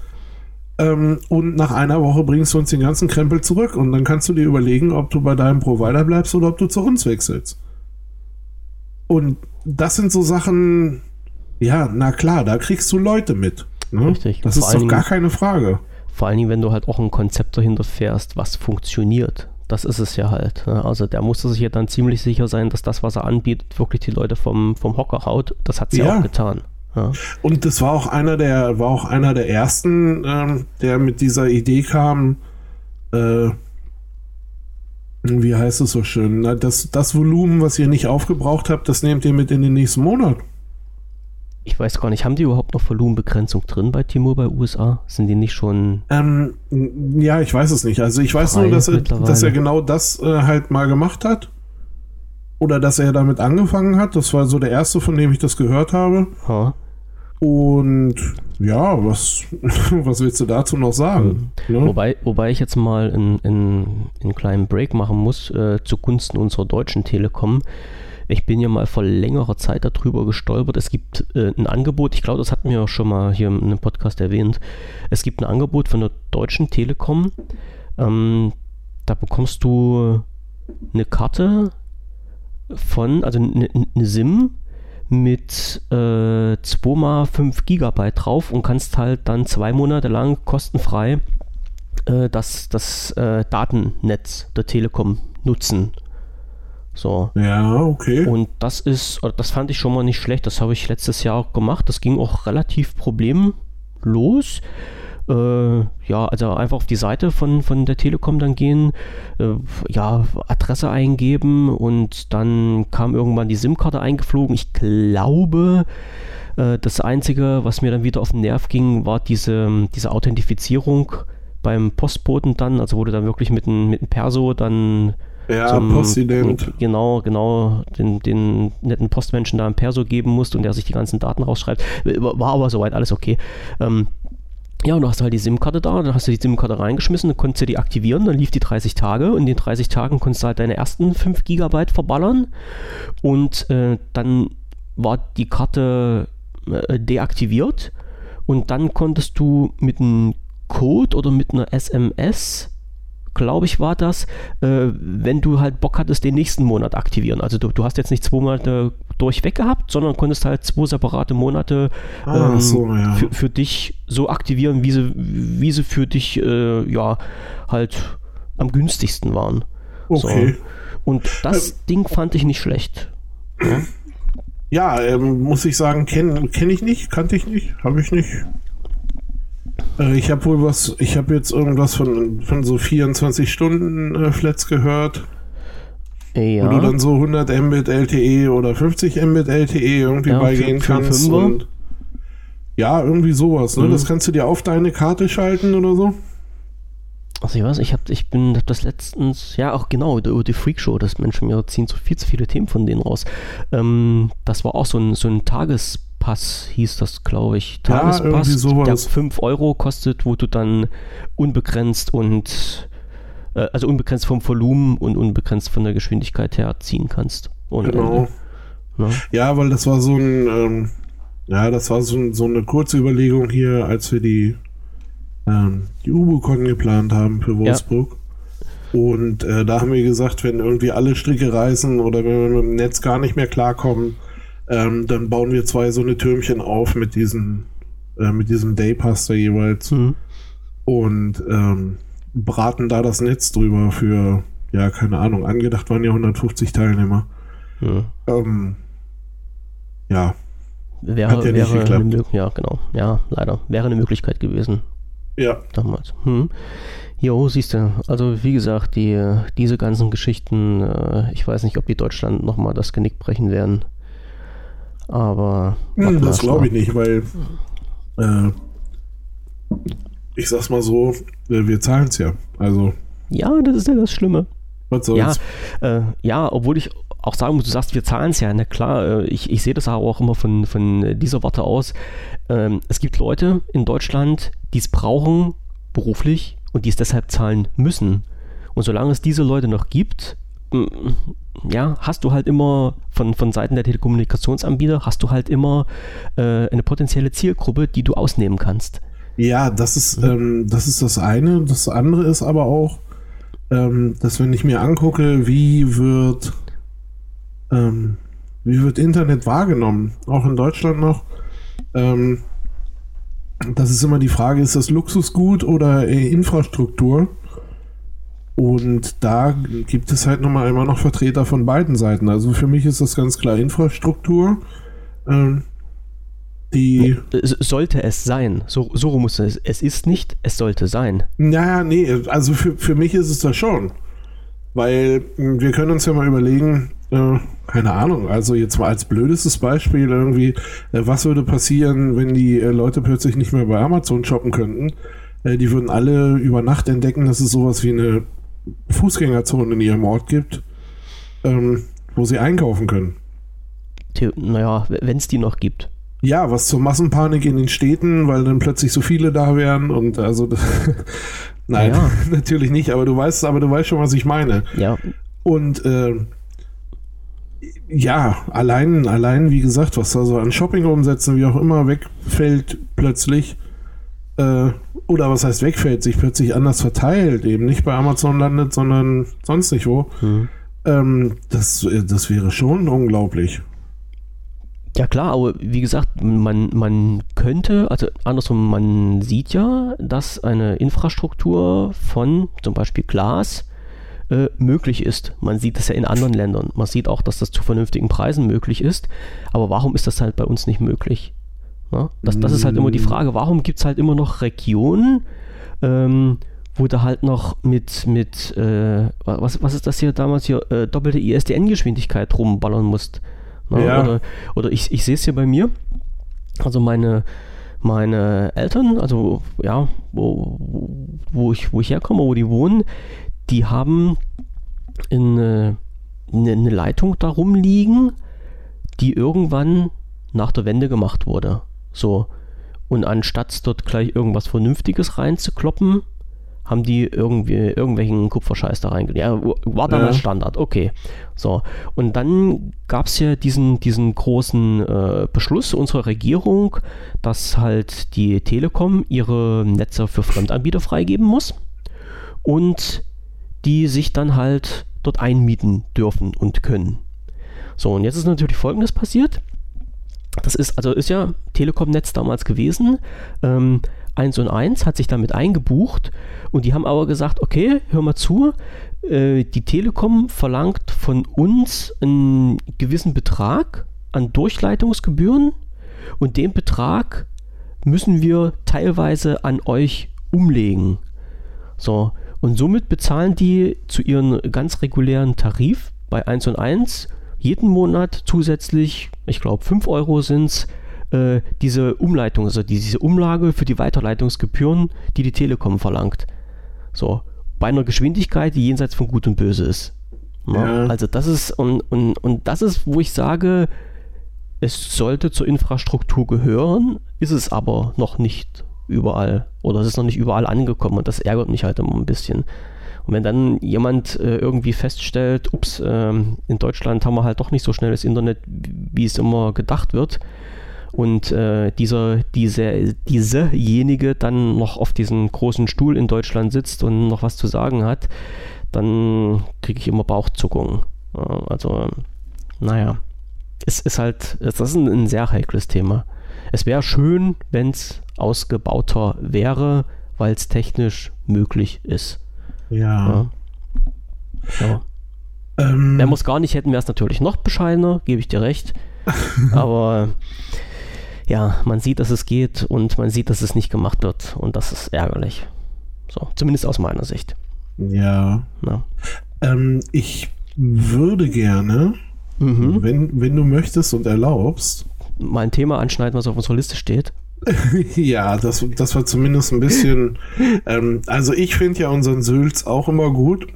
ähm, und nach einer Woche bringst du uns den ganzen Krempel zurück und dann kannst du dir überlegen, ob du bei deinem Provider bleibst oder ob du zu uns wechselst. Und das sind so Sachen, ja, na klar, da kriegst du Leute mit. Ne? Richtig. Das ist doch gar keine Frage. Vor allen Dingen, wenn du halt auch ein Konzept dahinter fährst, was funktioniert. Das ist es ja halt. Ne? Also der musste sich ja dann ziemlich sicher sein, dass das, was er anbietet, wirklich die Leute vom, vom Hocker haut. Das hat sie ja. auch getan. Ja. Und das war auch einer der, war auch einer der ersten, ähm, der mit dieser Idee kam, äh, wie heißt es so schön, das, das Volumen, was ihr nicht aufgebraucht habt, das nehmt ihr mit in den nächsten Monat. Ich weiß gar nicht, haben die überhaupt noch Volumenbegrenzung drin bei T-Mobile USA? Sind die nicht schon. Ähm, ja, ich weiß es nicht. Also ich weiß nur, dass er, dass er genau das äh, halt mal gemacht hat. Oder dass er damit angefangen hat. Das war so der erste, von dem ich das gehört habe. Ha. Und ja, was, was willst du dazu noch sagen? Mhm. Ja? Wobei, wobei ich jetzt mal einen kleinen Break machen muss äh, zugunsten unserer deutschen Telekom. Ich bin ja mal vor längerer Zeit darüber gestolpert. Es gibt äh, ein Angebot, ich glaube, das hatten wir auch schon mal hier in einem Podcast erwähnt. Es gibt ein Angebot von der Deutschen Telekom. Ähm, da bekommst du eine Karte von, also eine, eine SIM mit äh, 2x5 Gigabyte drauf und kannst halt dann zwei Monate lang kostenfrei äh, das, das äh, Datennetz der Telekom nutzen. So. Ja, okay. Und das ist, das fand ich schon mal nicht schlecht. Das habe ich letztes Jahr auch gemacht. Das ging auch relativ problemlos äh, ja, also einfach auf die Seite von, von der Telekom dann gehen, äh, ja, Adresse eingeben und dann kam irgendwann die SIM-Karte eingeflogen. Ich glaube, äh, das Einzige, was mir dann wieder auf den Nerv ging, war diese, diese Authentifizierung beim Postboten dann, also wurde dann wirklich mit einem mit Perso dann ja, zum, Postident. Genau, genau, den, den netten Postmenschen da ein Perso geben musste und der sich die ganzen Daten rausschreibt. War aber soweit alles okay. Ähm, ja, und du hast halt die SIM-Karte da, dann hast du die SIM-Karte reingeschmissen, dann konntest du die aktivieren, dann lief die 30 Tage und in den 30 Tagen konntest du halt deine ersten 5 GB verballern und äh, dann war die Karte äh, deaktiviert und dann konntest du mit einem Code oder mit einer SMS glaube ich, war das, äh, wenn du halt Bock hattest, den nächsten Monat aktivieren. Also du, du hast jetzt nicht zwei Monate durchweg gehabt, sondern konntest halt zwei separate Monate ah, ähm, so, ja. für, für dich so aktivieren, wie sie, wie sie für dich äh, ja halt am günstigsten waren. Okay. So. Und das äh, Ding fand ich nicht schlecht. Ja, ja ähm, muss ich sagen, kenne kenn ich nicht, kannte ich nicht, habe ich nicht. Äh, ich habe wohl was, ich habe jetzt irgendwas von, von so 24 Stunden äh, Flats gehört. Ja. Wo du dann so 100 Mbit LTE oder 50 Mbit LTE irgendwie ja, beigehen für, für kannst. Und ja, irgendwie sowas. Ne? Mhm. Das kannst du dir auf deine Karte schalten oder so. Also ich weiß, ich habe ich bin hab das letztens, ja auch genau, die, die Freakshow, das Menschen mir ziehen so viel zu viele Themen von denen raus. Ähm, das war auch so ein, so ein Tages- Pass hieß das, glaube ich. Tagespass, ja, der 5 Euro kostet, wo du dann unbegrenzt und äh, also unbegrenzt vom Volumen und unbegrenzt von der Geschwindigkeit her ziehen kannst. Und, genau. Ne? Ja, weil das war so ein, ähm, ja, das war so, so, eine kurze Überlegung hier, als wir die, ähm, die Ubicon geplant haben für Wolfsburg. Ja. Und äh, da haben wir gesagt, wenn irgendwie alle Stricke reißen oder wenn wir mit dem Netz gar nicht mehr klarkommen, ähm, dann bauen wir zwei so eine Türmchen auf mit diesem, äh, mit diesem Daypass da jeweils. Mhm. Und ähm, braten da das Netz drüber für, ja, keine Ahnung, angedacht waren ja 150 Teilnehmer. Ja. Ähm, ja. Wäre, Hat ja wäre nicht geklappt. ja, genau. Ja, leider. Wäre eine Möglichkeit gewesen. Ja. Damals. Hm. Jo, siehst du. Also wie gesagt, die, diese ganzen Geschichten, äh, ich weiß nicht, ob die Deutschland nochmal das Genick brechen werden. Aber. Hm, das glaube ich nicht, weil. Äh, ich sag's mal so, äh, wir zahlen es ja. Also. Ja, das ist ja das Schlimme. Was soll's? Ja, äh, ja, obwohl ich auch sagen muss, du sagst, wir zahlen es ja. Na klar, äh, ich, ich sehe das aber auch immer von, von dieser Warte aus. Ähm, es gibt Leute in Deutschland, die es brauchen, beruflich, und die es deshalb zahlen müssen. Und solange es diese Leute noch gibt, ja, hast du halt immer von, von Seiten der Telekommunikationsanbieter, hast du halt immer äh, eine potenzielle Zielgruppe, die du ausnehmen kannst. Ja, das ist, ähm, das ist das eine. Das andere ist aber auch, ähm, dass wenn ich mir angucke, wie wird, ähm, wie wird Internet wahrgenommen, auch in Deutschland noch, ähm, das ist immer die Frage, ist das Luxusgut oder Infrastruktur? Und da gibt es halt nochmal immer noch Vertreter von beiden Seiten. Also für mich ist das ganz klar Infrastruktur. Ähm, die sollte es sein. So, so muss es. Es ist nicht, es sollte sein. Naja, nee, also für, für mich ist es das schon. Weil hm, wir können uns ja mal überlegen, äh, keine Ahnung, also jetzt mal als blödestes Beispiel irgendwie, äh, was würde passieren, wenn die äh, Leute plötzlich nicht mehr bei Amazon shoppen könnten? Äh, die würden alle über Nacht entdecken, dass es sowas wie eine Fußgängerzone in ihrem Ort gibt, ähm, wo sie einkaufen können. Naja, wenn es die noch gibt. Ja, was zur Massenpanik in den Städten, weil dann plötzlich so viele da wären und also nein, ja. natürlich nicht, aber du weißt, aber du weißt schon, was ich meine. Ja. Und äh, ja, allein, allein, wie gesagt, was da so an Shopping umsetzen, wie auch immer, wegfällt plötzlich, äh, oder was heißt wegfällt, sich plötzlich anders verteilt, eben nicht bei Amazon landet, sondern sonst nicht wo. Mhm. Ähm, das, das wäre schon unglaublich. Ja klar, aber wie gesagt, man, man könnte, also andersrum, man sieht ja, dass eine Infrastruktur von zum Beispiel Glas äh, möglich ist. Man sieht das ja in anderen Ländern. Man sieht auch, dass das zu vernünftigen Preisen möglich ist. Aber warum ist das halt bei uns nicht möglich? Ja, das, das ist halt immer die Frage, warum gibt es halt immer noch Regionen, ähm, wo da halt noch mit, mit äh, was, was ist das hier damals hier, äh, doppelte ISDN-Geschwindigkeit rumballern musst. Ne? Ja. Oder, oder ich, ich sehe es hier bei mir. Also meine, meine Eltern, also ja, wo, wo, ich, wo ich herkomme, wo die wohnen, die haben eine, eine, eine Leitung darum liegen, die irgendwann nach der Wende gemacht wurde. So. Und anstatt dort gleich irgendwas Vernünftiges reinzukloppen, haben die irgendwie irgendwelchen Kupferscheiß da reingelegt. Ja, war dann ja. Standard, okay. So, und dann gab es ja diesen, diesen großen äh, Beschluss unserer Regierung, dass halt die Telekom ihre Netze für Fremdanbieter freigeben muss und die sich dann halt dort einmieten dürfen und können. So, und jetzt ist natürlich folgendes passiert. Das ist, also ist ja Telekom-Netz damals gewesen. Ähm, 1 und 1 hat sich damit eingebucht und die haben aber gesagt, okay, hör mal zu, äh, die Telekom verlangt von uns einen gewissen Betrag an Durchleitungsgebühren und den Betrag müssen wir teilweise an euch umlegen. So, und somit bezahlen die zu ihrem ganz regulären Tarif bei 1 und 1 jeden Monat zusätzlich, ich glaube 5 Euro sind es, äh, diese Umleitung, also diese Umlage für die Weiterleitungsgebühren, die die Telekom verlangt. So, bei einer Geschwindigkeit, die jenseits von Gut und Böse ist. Ja. Also das ist, und, und, und das ist, wo ich sage, es sollte zur Infrastruktur gehören, ist es aber noch nicht überall. Oder es ist noch nicht überall angekommen und das ärgert mich halt immer ein bisschen. Und wenn dann jemand äh, irgendwie feststellt, ups, äh, in Deutschland haben wir halt doch nicht so schnelles Internet, wie es immer gedacht wird, und äh, dieser, diese, diesejenige dann noch auf diesem großen Stuhl in Deutschland sitzt und noch was zu sagen hat, dann kriege ich immer Bauchzuckungen. also, naja, es ist halt, das ist ein, ein sehr heikles Thema. Es wäre schön, wenn es ausgebauter wäre, weil es technisch möglich ist. Ja. ja. ja. Ähm, Wenn wir es gar nicht hätten, wäre es natürlich noch bescheidener, gebe ich dir recht. Aber ja, man sieht, dass es geht und man sieht, dass es nicht gemacht wird und das ist ärgerlich. So, zumindest aus meiner Sicht. Ja. Ähm, ich würde gerne, mhm. wenn, wenn du möchtest und erlaubst, mal ein Thema anschneiden, was auf unserer Liste steht. ja, das, das war zumindest ein bisschen. ähm, also, ich finde ja unseren Sülz auch immer gut.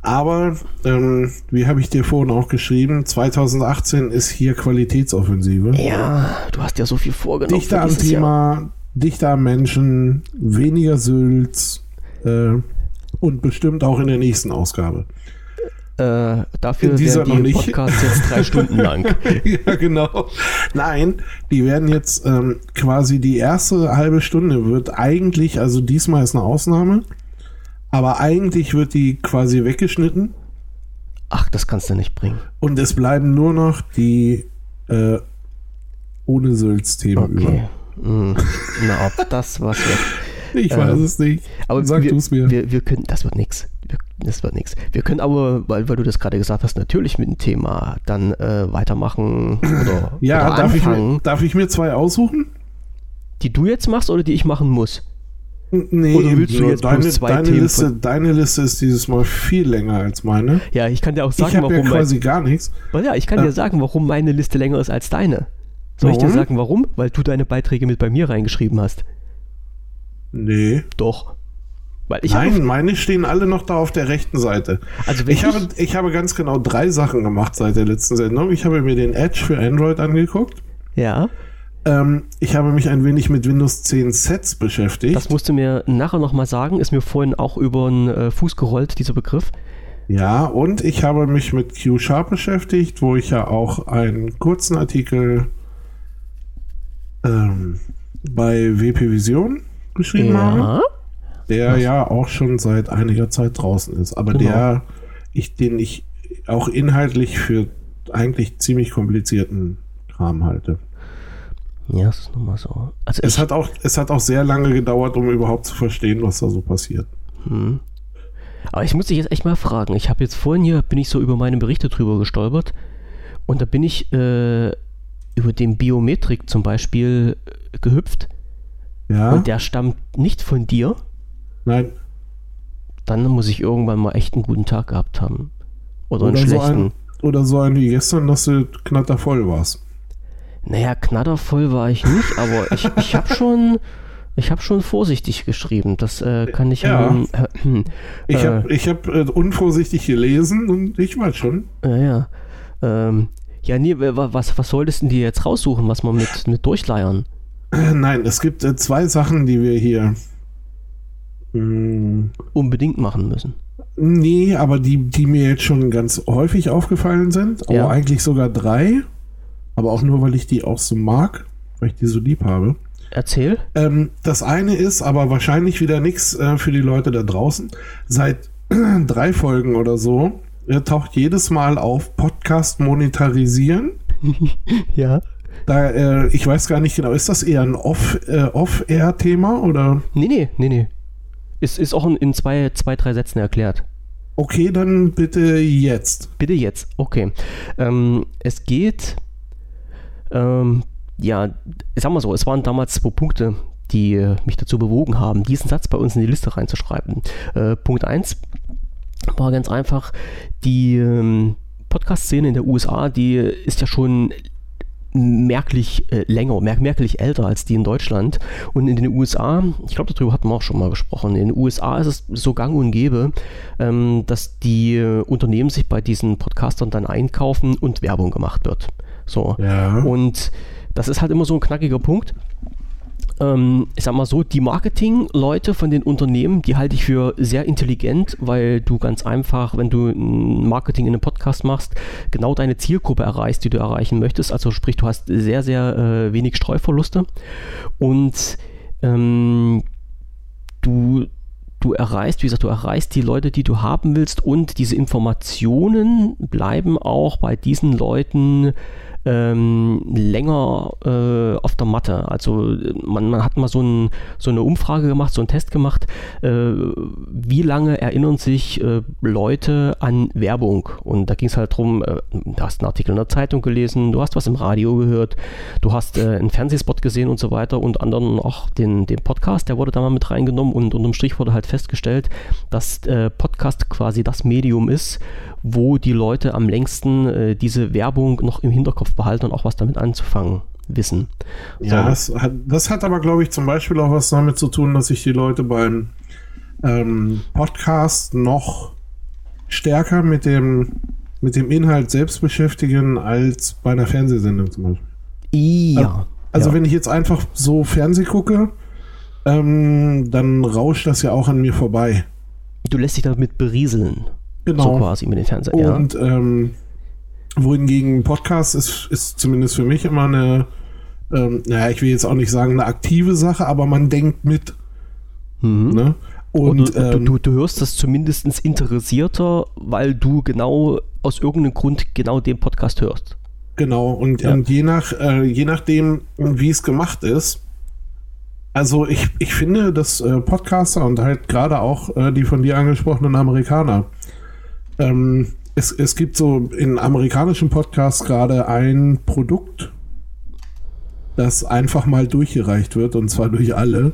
Aber, ähm, wie habe ich dir vorhin auch geschrieben, 2018 ist hier Qualitätsoffensive. Ja, du hast ja so viel vorgenommen. Dichter am Thema, Jahr. dichter am Menschen, weniger Sülz äh, und bestimmt auch in der nächsten Ausgabe. Äh, dafür werden die Podcasts jetzt drei Stunden lang. ja, genau. Nein, die werden jetzt ähm, quasi die erste halbe Stunde wird eigentlich, also diesmal ist eine Ausnahme, aber eigentlich wird die quasi weggeschnitten. Ach, das kannst du nicht bringen. Und es bleiben nur noch die äh, ohne Sülz-Themen okay. über. Mm. Na, ob das was wird. Ich weiß ähm, es nicht. Aber Sag du es mir. Wir, wir können, das wird nichts. Das wird nichts. Wir können aber, weil, weil du das gerade gesagt hast, natürlich mit dem Thema dann äh, weitermachen oder, ja, oder darf anfangen. Ich mir, darf ich mir zwei aussuchen? Die du jetzt machst oder die ich machen muss? Nee, Oder willst du jetzt deine, zwei deine, Themen Liste, deine Liste ist dieses Mal viel länger als meine. Ja, ich kann dir auch Ich sagen, ja warum. mein- quasi gar nichts. ja, ich kann Ja. dir sagen, warum meine Liste länger ist als deine. Soll ich dir Warum? sagen, warum? Weil du deine Beiträge mit bei mir reingeschrieben hast. Nee. Doch. Weil ich Nein, habe, meine stehen alle noch da auf der rechten Seite. also Ich habe, ich habe ganz genau drei Sachen gemacht seit der letzten Sendung. Ich habe mir den Edge für Android angeguckt. ja, Ähm, ich habe mich ein wenig mit Windows 10 Sets beschäftigt. das musst du mir nachher nochmal sagen. Ist mir vorhin auch über den äh, Fuß gerollt, dieser Begriff. ja, und ich habe mich mit Q-Sharp beschäftigt, wo ich ja auch einen kurzen Artikel ähm, bei WP Vision geschrieben habe, der ja auch schon seit einiger Zeit draußen ist. Aber Genau. der, ich, den ich auch inhaltlich für eigentlich ziemlich komplizierten Kram halte. Ja, das ist nun mal so. Also Es hat, auch, es hat auch sehr lange gedauert, um überhaupt zu verstehen, was da so passiert. hm. Aber ich muss dich jetzt echt mal fragen. Ich habe jetzt vorhin hier, bin ich so über meine Berichte drüber gestolpert und da bin ich äh, über den Biometrik zum Beispiel äh, gehüpft Ja? und der stammt nicht von dir. Nein. Dann muss ich irgendwann mal echt einen guten Tag gehabt haben. Oder, einen Oder so, schlechten. ein, oder so ein wie gestern, dass du knattervoll warst. Naja, knattervoll war ich nicht, aber ich, ich habe schon, ich habe schon vorsichtig geschrieben. Das äh, kann ich Ja. ähm, äh, Ich äh, habe ich hab, äh, unvorsichtig gelesen und ich weiß schon. Ja, ja. Ähm, ja, nee, wa- was, was solltest du dir jetzt raussuchen, was wir mit, mit durchleiern? Nein, es gibt äh, zwei Sachen, die wir hier. Mh, Unbedingt machen müssen. nee, aber die, die mir jetzt schon ganz häufig aufgefallen sind. Ja. Oh, eigentlich sogar drei. Aber auch nur, weil ich die auch so mag, weil ich die so lieb habe. Erzähl. Ähm, das eine ist aber wahrscheinlich wieder nichts äh, für die Leute da draußen. Seit drei Folgen oder so äh, taucht jedes Mal auf Podcast monetarisieren. Ja. Da, äh, ich weiß gar nicht genau, ist das eher ein Off, äh, Off-Air-Thema oder? Nee, nee, nee, nee. Ist, ist auch in, in zwei, zwei, drei Sätzen erklärt. Okay, dann bitte jetzt. Bitte jetzt. Okay. Ähm, es geht, ähm, ja, ich sag mal so, es waren damals zwei Punkte, die äh, mich dazu bewogen haben, diesen Satz bei uns in die Liste reinzuschreiben. Äh, Punkt 1 war ganz einfach, die ähm, Podcast-Szene in der USA, die ist ja schon merklich äh, länger, merk merklich älter als die in Deutschland. Und in den USA, ich glaube, darüber hatten wir auch schon mal gesprochen, in den USA ist es so gang und gäbe, ähm, dass die äh, Unternehmen sich bei diesen Podcastern dann einkaufen und Werbung gemacht wird. So. Ja. Und das ist halt immer so ein knackiger Punkt. Ähm, ich sag mal so, die Marketing-Leute von den Unternehmen, die halte ich für sehr intelligent, weil du ganz einfach, wenn du Marketing in einem Podcast machst, genau deine Zielgruppe erreichst, die du erreichen möchtest. Also sprich, du hast sehr, sehr äh, wenig Streuverluste und ähm, du du erreichst, wie gesagt, du erreichst die Leute, die du haben willst und diese Informationen bleiben auch bei diesen Leuten ähm, länger äh, auf der Matte. Also man, man hat mal so, ein, so eine Umfrage gemacht, so einen Test gemacht, äh, wie lange erinnern sich äh, Leute an Werbung? Und da ging es halt darum, äh, du hast einen Artikel in der Zeitung gelesen, du hast was im Radio gehört, du hast äh, einen Fernsehspot gesehen und so weiter und anderen auch den, den Podcast, der wurde da mal mit reingenommen und unterm Strich wurde halt festgestellt, dass äh, Podcast quasi das Medium ist, wo die Leute am längsten äh, diese Werbung noch im Hinterkopf behalten und auch was damit anzufangen wissen. Ja, das hat, das hat aber, glaube ich, zum Beispiel auch was damit zu tun, dass sich die Leute beim ähm, Podcast noch stärker mit dem, mit dem Inhalt selbst beschäftigen als bei einer Fernsehsendung zum Beispiel. Ja. Also ja. wenn ich jetzt einfach so Fernseh gucke, ähm, dann rauscht das ja auch an mir vorbei. du lässt dich damit berieseln. So Genau. quasi mit den Fernsehen. Ja. Und ähm, wohingegen Podcast ist, ist zumindest für mich immer eine, ähm, naja, ich will jetzt auch nicht sagen eine aktive Sache, aber man denkt mit. Mhm. Ne? Und, Und, du, ähm, du, du hörst das zumindest interessierter, weil du genau aus irgendeinem Grund genau den Podcast hörst. Genau, und, Ja. und je, nach, äh, je nachdem, wie es gemacht ist, also ich, ich finde, dass äh, Podcaster und halt gerade auch äh, die von dir angesprochenen Amerikaner, ähm, es, es gibt so in amerikanischen Podcasts gerade ein Produkt, das einfach mal durchgereicht wird, und zwar durch alle.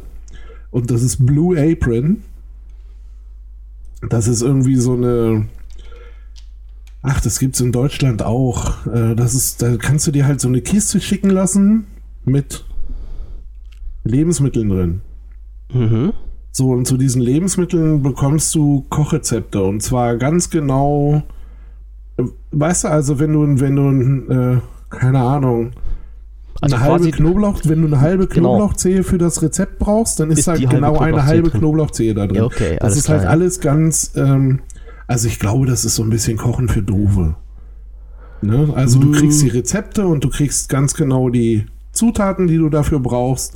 Und das ist Blue Apron. Das ist irgendwie so eine. Ach, das gibt's in Deutschland auch. Äh, das ist, da kannst du dir halt so eine Kiste schicken lassen mit Lebensmitteln drin. Mhm. So, und zu diesen Lebensmitteln bekommst du Kochrezepte. Und zwar ganz genau. Weißt du, also wenn du, wenn du, äh, keine Ahnung, Also eine halbe Knoblauch, wenn du eine halbe Genau. Knoblauchzehe für das Rezept brauchst, dann ist, Ist halt halbe genau eine halbe drin. Knoblauchzehe da drin. Ja, okay, das ist halt klar, ja. alles ganz, ähm, also ich glaube, das ist so ein bisschen Kochen für Doofe. Ne? Also du Mm. kriegst die Rezepte und du kriegst ganz genau die Zutaten, die du dafür brauchst.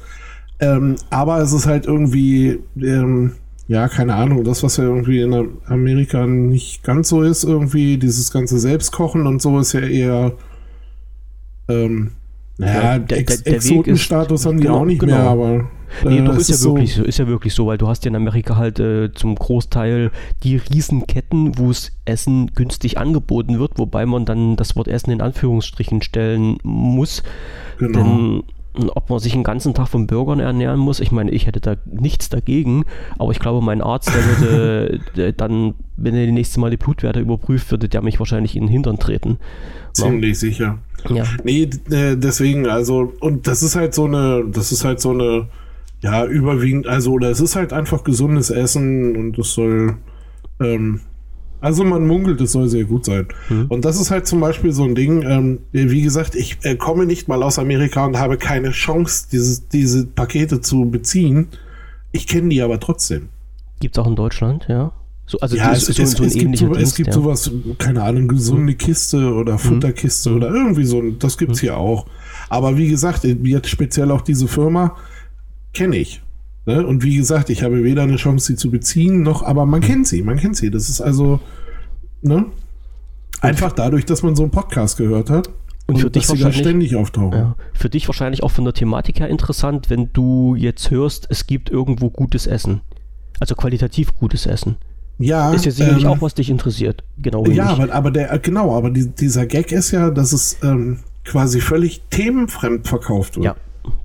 Ähm, aber es ist halt irgendwie, ähm, ja, keine Ahnung, das, was ja irgendwie in Amerika nicht ganz so ist, irgendwie, dieses ganze Selbstkochen und so ist ja eher, ähm, naja, Ja, der- Ex der- der ist- Exotenstatus haben die genau, auch nicht genau. mehr, aber. Nee, äh, doch, es ist ja, so- wirklich so, ist ja wirklich so, weil du hast ja in Amerika halt äh, zum Großteil die Riesenketten, wo es Essen günstig angeboten wird, wobei man dann das Wort Essen in Anführungsstrichen stellen muss. Genau. Denn ob man sich den ganzen Tag von Burgern ernähren muss, ich meine, ich hätte da nichts dagegen, aber ich glaube, mein Arzt, der würde dann, wenn er das nächste Mal die Blutwerte überprüft, würde der mich wahrscheinlich in den Hintern treten. Ziemlich sicher. Ja. Nee, äh, deswegen, also, und das ist halt so eine, das ist halt so eine, ja, überwiegend, also, oder es ist halt einfach gesundes Essen und es soll, ähm, also man munkelt, es soll sehr gut sein. Mhm. Und das ist halt zum Beispiel so ein Ding, ähm, wie gesagt, ich äh, komme nicht mal aus Amerika und habe keine Chance, dieses, diese Pakete zu beziehen. Ich kenne die aber trotzdem. Gibt es auch in Deutschland, ja? So, also Ja, es, so, es, so es, gibt, so, es Dienst, gibt ja. Mhm. sowas, keine Ahnung, gesunde Kiste oder Futterkiste oder irgendwie so. Das Mhm. gibt's hier auch. Aber wie gesagt, jetzt speziell auch diese Firma kenne ich. Ne? Und wie gesagt, ich habe weder eine Chance, sie zu beziehen, noch, aber man kennt sie, man kennt sie. Das ist also, ne? Einfach dadurch, dass man so einen Podcast gehört hat. Und für dich dass sie da wahrscheinlich- ständig auftauchen. Ja. Für dich wahrscheinlich auch von der Thematik her interessant, wenn du jetzt hörst, es gibt irgendwo gutes Essen. Also qualitativ gutes Essen. Ja, Ist ja sicherlich ähm, auch, was dich interessiert. Genau Ja, aber, aber der, genau, aber die, dieser Gag ist ja, dass es ähm, quasi völlig themenfremd verkauft wird. ja,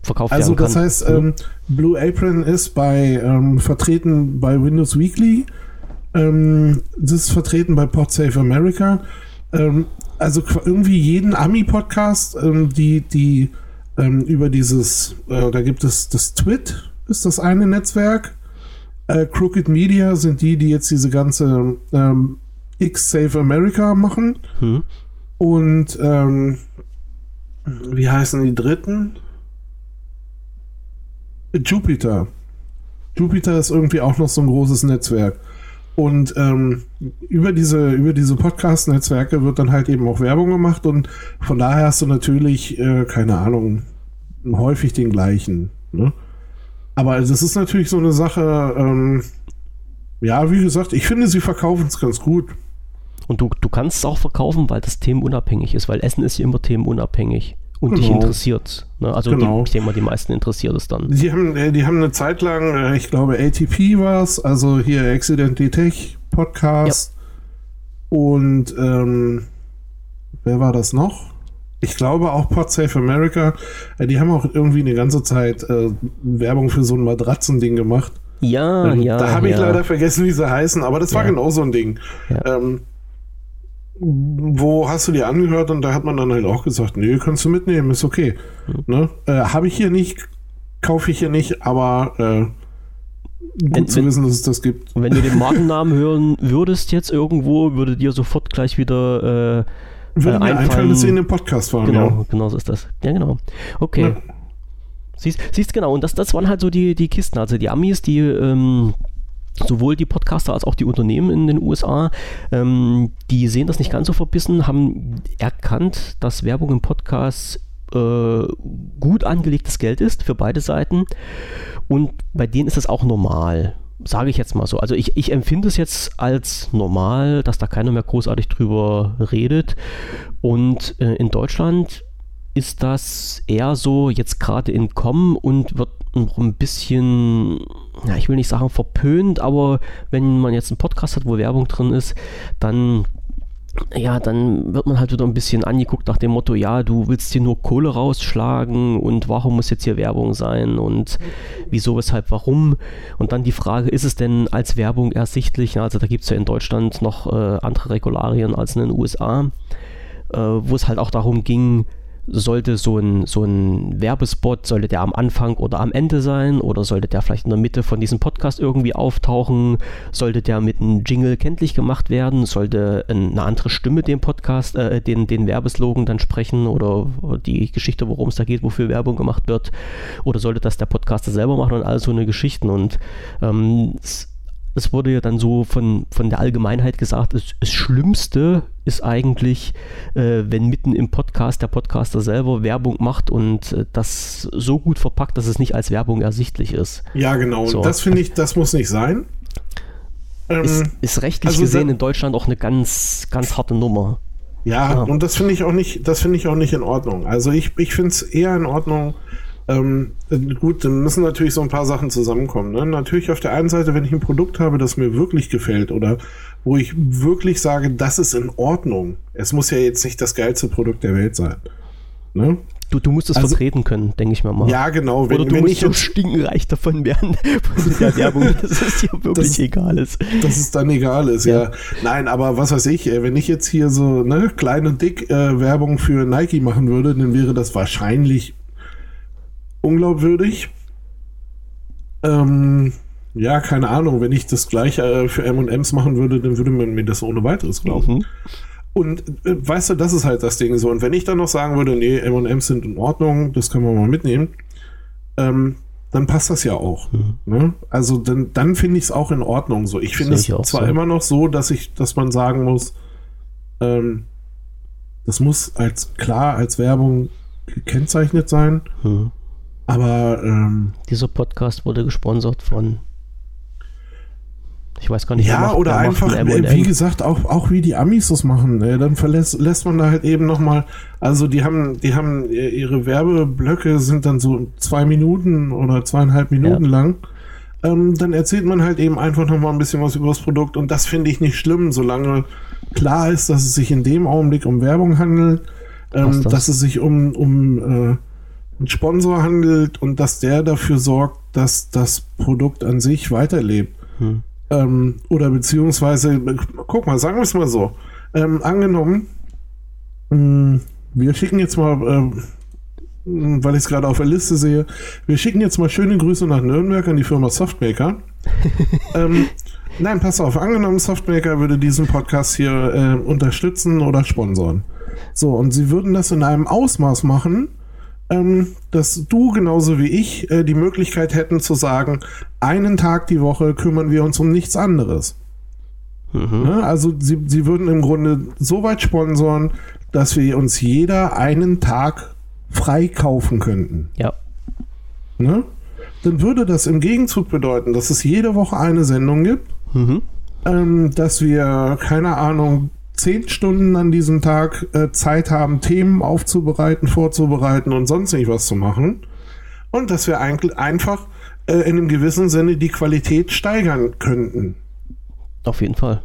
verkauft Also werden kann. das heißt, ähm, Blue Apron ist bei ähm, vertreten bei Windows Weekly, ähm, das ist vertreten bei PodSafe America. Ähm, also irgendwie jeden Ami-Podcast, ähm, die, die ähm, über dieses, äh, da gibt es das Twit, ist das eine Netzwerk. Äh, Crooked Media sind die, die jetzt diese ganze X-Save America machen. Hm. Und ähm, wie heißen die dritten? Jupiter. Jupiter ist irgendwie auch noch so ein großes Netzwerk. Und ähm, über diese, über diese Podcast-Netzwerke wird dann halt eben auch Werbung gemacht und von daher hast du natürlich, äh, keine Ahnung, häufig den gleichen. Ne? Aber das ist natürlich so eine Sache, ähm, ja, wie gesagt, ich finde, sie verkaufen es ganz gut. Und du, du kannst es auch verkaufen, weil das themenunabhängig ist, weil Essen ist ja immer themenunabhängig und dich Genau. interessiert. Ne? Also Genau. die, ich denke mal, die meisten interessiert es dann. Die haben, äh, die haben eine Zeit lang, äh, ich glaube, ATP war es, also hier Accidentally Tech Podcast. Und ähm, wer war das noch? Ich glaube auch PodSafe America. Äh, die haben auch irgendwie eine ganze Zeit äh, Werbung für so ein Matratzending gemacht. Ja, Ähm, ja. da habe ich ja. leider vergessen, wie sie heißen, aber das war Ja. genau so ein Ding. Ja. Ähm, wo hast du dir angehört und da hat man dann halt auch gesagt, nö, kannst du mitnehmen, ist okay. Ne? Äh, habe ich hier nicht, kaufe ich hier nicht, aber äh, gut Wenn- zu wissen, dass es das gibt. Und wenn du den Markennamen hören würdest jetzt irgendwo, würde dir sofort gleich wieder äh, Würde äh, mir einfallen, einfallen- dass sie in dem Podcast waren, Genau, ja. genau so ist das. Ja, genau. Okay. Ja. Siehst, siehst genau, und das, das waren halt so die, die Kisten. Also die Amis, die ähm, sowohl die Podcaster als auch die Unternehmen in den USA, ähm, die sehen das nicht ganz so verbissen, haben erkannt, dass Werbung im Podcast äh, gut angelegtes Geld ist für beide Seiten. Und bei denen ist das auch normal. Sage ich jetzt mal so. Also ich, ich empfinde es jetzt als normal, dass da keiner mehr großartig drüber redet. Und äh, in Deutschland ist das eher so jetzt gerade in Kommen und wird ein bisschen, ja, ich will nicht sagen verpönt, aber wenn man jetzt einen Podcast hat, wo Werbung drin ist, dann ja, dann wird man halt wieder ein bisschen angeguckt nach dem Motto, ja, du willst hier nur Kohle rausschlagen und warum muss jetzt hier Werbung sein und wieso, weshalb, warum? Und dann die Frage, ist es denn als Werbung ersichtlich? Also da gibt es ja in Deutschland noch äh, andere Regularien als in den USA, äh, wo es halt auch darum ging, sollte so ein, so ein Werbespot, sollte der am Anfang oder am Ende sein oder sollte der vielleicht in der Mitte von diesem Podcast irgendwie auftauchen? Sollte der mit einem Jingle kenntlich gemacht werden? Sollte eine andere Stimme den Podcast, äh, den, den Werbeslogan dann sprechen oder die Geschichte, worum es da geht, wofür Werbung gemacht wird? Oder sollte das der Podcaster selber machen und all so eine Geschichten? Und ähm, es wurde ja dann so von, von der Allgemeinheit gesagt, das, das Schlimmste ist eigentlich, äh, wenn mitten im Podcast der Podcaster selber Werbung macht und äh, das so gut verpackt, dass es nicht als Werbung ersichtlich ist. Ja, genau. So. Das finde ich, das muss nicht sein. Ähm, ist, ist, rechtlich also gesehen in Deutschland auch eine ganz, ganz harte Nummer. Ja, ja. und das finde ich auch nicht, das finde ich auch nicht in Ordnung. Also ich, ich finde es eher in Ordnung, ähm, gut, dann müssen natürlich so ein paar Sachen zusammenkommen. Ne? Natürlich auf der einen Seite, wenn ich ein Produkt habe, das mir wirklich gefällt oder wo ich wirklich sage, das ist in Ordnung. Es muss ja jetzt nicht das geilste Produkt der Welt sein. Ne? Du, du musst es also, vertreten können, denke ich mal. Ja, genau. Wenn, Oder du wenn musst so stinkenreich davon werden, von der Werbung, dass es dir wirklich das, egal ist. Dass es dann egal ist, ja. ja. Nein, aber was weiß ich, wenn ich jetzt hier so ne, klein und dick äh, Werbung für Nike machen würde, dann wäre das wahrscheinlich unglaubwürdig. Ähm, ja, keine Ahnung, wenn ich das gleiche äh, für M&M's machen würde, dann würde man mir das ohne weiteres glauben. Mhm. Und äh, weißt du, das ist halt das Ding so. Und wenn ich dann noch sagen würde, nee, M&M's sind in Ordnung, das können wir mal mitnehmen, ähm, dann passt das ja auch. Mhm. Ne? Also dann, dann finde ich es auch in Ordnung so. Ich finde es zwar so. immer noch so, dass ich, dass man sagen muss, ähm, das muss als klar als Werbung gekennzeichnet sein. Mhm. Aber ähm, dieser Podcast wurde gesponsert von ich weiß gar nicht, ja, macht, oder einfach, wie gesagt, auch, auch wie die Amis das machen. Ne? Dann verlässt, lässt man da halt eben nochmal, also die haben, die haben, ihre Werbeblöcke sind dann so zwei Minuten oder zweieinhalb Minuten ja. lang. Ähm, dann erzählt man halt eben einfach nochmal ein bisschen was über das Produkt und das finde ich nicht schlimm, solange klar ist, dass es sich in dem Augenblick um Werbung handelt, ähm, das? dass es sich um, um äh, einen Sponsor handelt und dass der dafür sorgt, dass das Produkt an sich weiterlebt. Hm. Ähm, oder beziehungsweise, guck mal, sagen wir es mal so. Ähm, angenommen, mh, hm, wir schicken jetzt mal, äh, weil ich es gerade auf der Liste sehe, wir schicken jetzt mal schöne Grüße nach Nürnberg an die Firma Softmaker. ähm, nein, pass auf, angenommen, Softmaker würde diesen Podcast hier äh, unterstützen oder sponsoren. So, und sie würden das in einem Ausmaß machen, ähm, dass du genauso wie ich äh, die Möglichkeit hätten zu sagen, einen Tag die Woche kümmern wir uns um nichts anderes. Mhm. Ne? Also sie, sie würden im Grunde so weit sponsoren, dass wir uns jeder einen Tag freikaufen könnten. Ja. Ne? Dann würde das im Gegenzug bedeuten, dass es jede Woche eine Sendung gibt, mhm. ähm, dass wir, keine Ahnung, zehn Stunden an diesem Tag äh, Zeit haben, Themen aufzubereiten, vorzubereiten und sonst nicht was zu machen. Und dass wir eigentlich einfach äh, in einem gewissen Sinne die Qualität steigern könnten. Auf jeden Fall.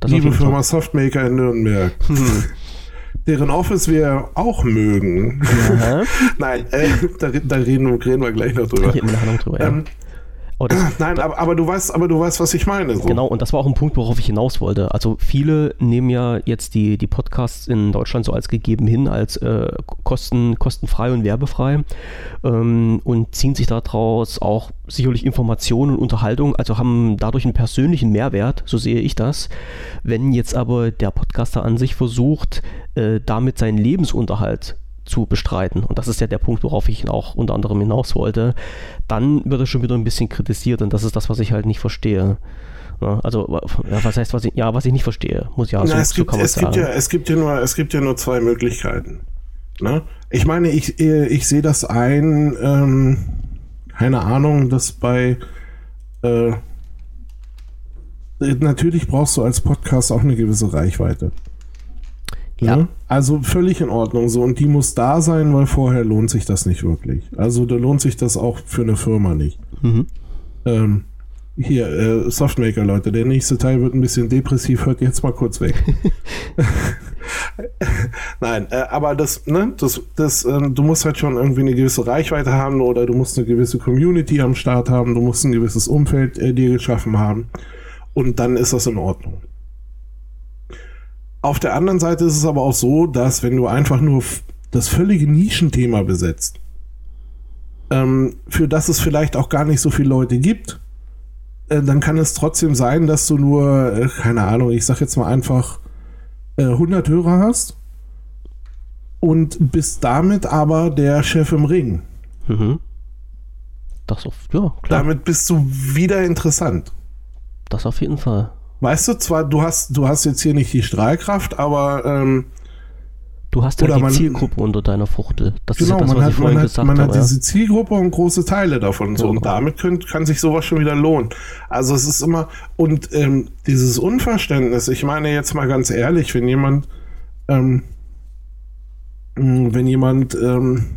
Das Liebe jeden Firma Fall. Softmaker in Nürnberg. Hm. Deren Office wir auch mögen. Nein, äh, da, da reden, reden, wir gleich noch drüber. drüber ja. Oh, das, Nein, aber, aber, du weißt, aber du weißt, was ich meine. So. Genau, und das war auch ein Punkt, worauf ich hinaus wollte. Also viele nehmen ja jetzt die, die Podcasts in Deutschland so als gegeben hin, als äh, kosten, kostenfrei und werbefrei ähm, und ziehen sich daraus auch sicherlich Informationen und Unterhaltung, also haben dadurch einen persönlichen Mehrwert, so sehe ich das. Wenn jetzt aber der Podcaster an sich versucht, äh, damit seinen Lebensunterhalt zu bestreiten, und das ist ja der Punkt, worauf ich auch unter anderem hinaus wollte, dann wird er schon wieder ein bisschen kritisiert und das ist das, was ich halt nicht verstehe. Ja, also, ja, was heißt, was ich, ja, was ich nicht verstehe, muss ja Na, so, es gibt, so es sagen. Gibt ja, es gibt ja nur, es gibt ja nur zwei Möglichkeiten. Ne? Ich meine, ich, ich sehe das ein, ähm, keine Ahnung, dass bei äh, natürlich brauchst du als Podcast auch eine gewisse Reichweite. Ja. Ne? Also völlig in Ordnung so. Und die muss da sein, weil vorher lohnt sich das nicht wirklich. Also da lohnt sich das auch für eine Firma nicht. Mhm. Ähm, hier, äh, Softmaker, Leute, der nächste Teil wird ein bisschen depressiv, hört jetzt mal kurz weg. Nein, äh, aber das, ne, das, das, äh, du musst halt schon irgendwie eine gewisse Reichweite haben oder du musst eine gewisse Community am Start haben, du musst ein gewisses Umfeld äh, dir geschaffen haben und dann ist das in Ordnung. Auf der anderen Seite ist es aber auch so, dass wenn du einfach nur das völlige Nischenthema besetzt, ähm, für das es vielleicht auch gar nicht so viele Leute gibt, äh, dann kann es trotzdem sein, dass du nur, äh, keine Ahnung, ich sag jetzt mal einfach äh, 100 Hörer hast und bist damit aber der Chef im Ring. Mhm. Das auf, ja, klar. Damit bist du wieder interessant. Das auf jeden Fall. Weißt du, zwar, du hast, du hast jetzt hier nicht die Strahlkraft, aber ähm, Du hast ja die man, Zielgruppe unter deiner Fuchtel. Das genau, ist ja das, man hat, man hat, man habe, hat diese Zielgruppe und große Teile davon. So, ja. Und damit könnt, kann sich sowas schon wieder lohnen. Also es ist immer, und ähm, dieses Unverständnis, ich meine jetzt mal ganz ehrlich, wenn jemand, ähm, wenn jemand ähm,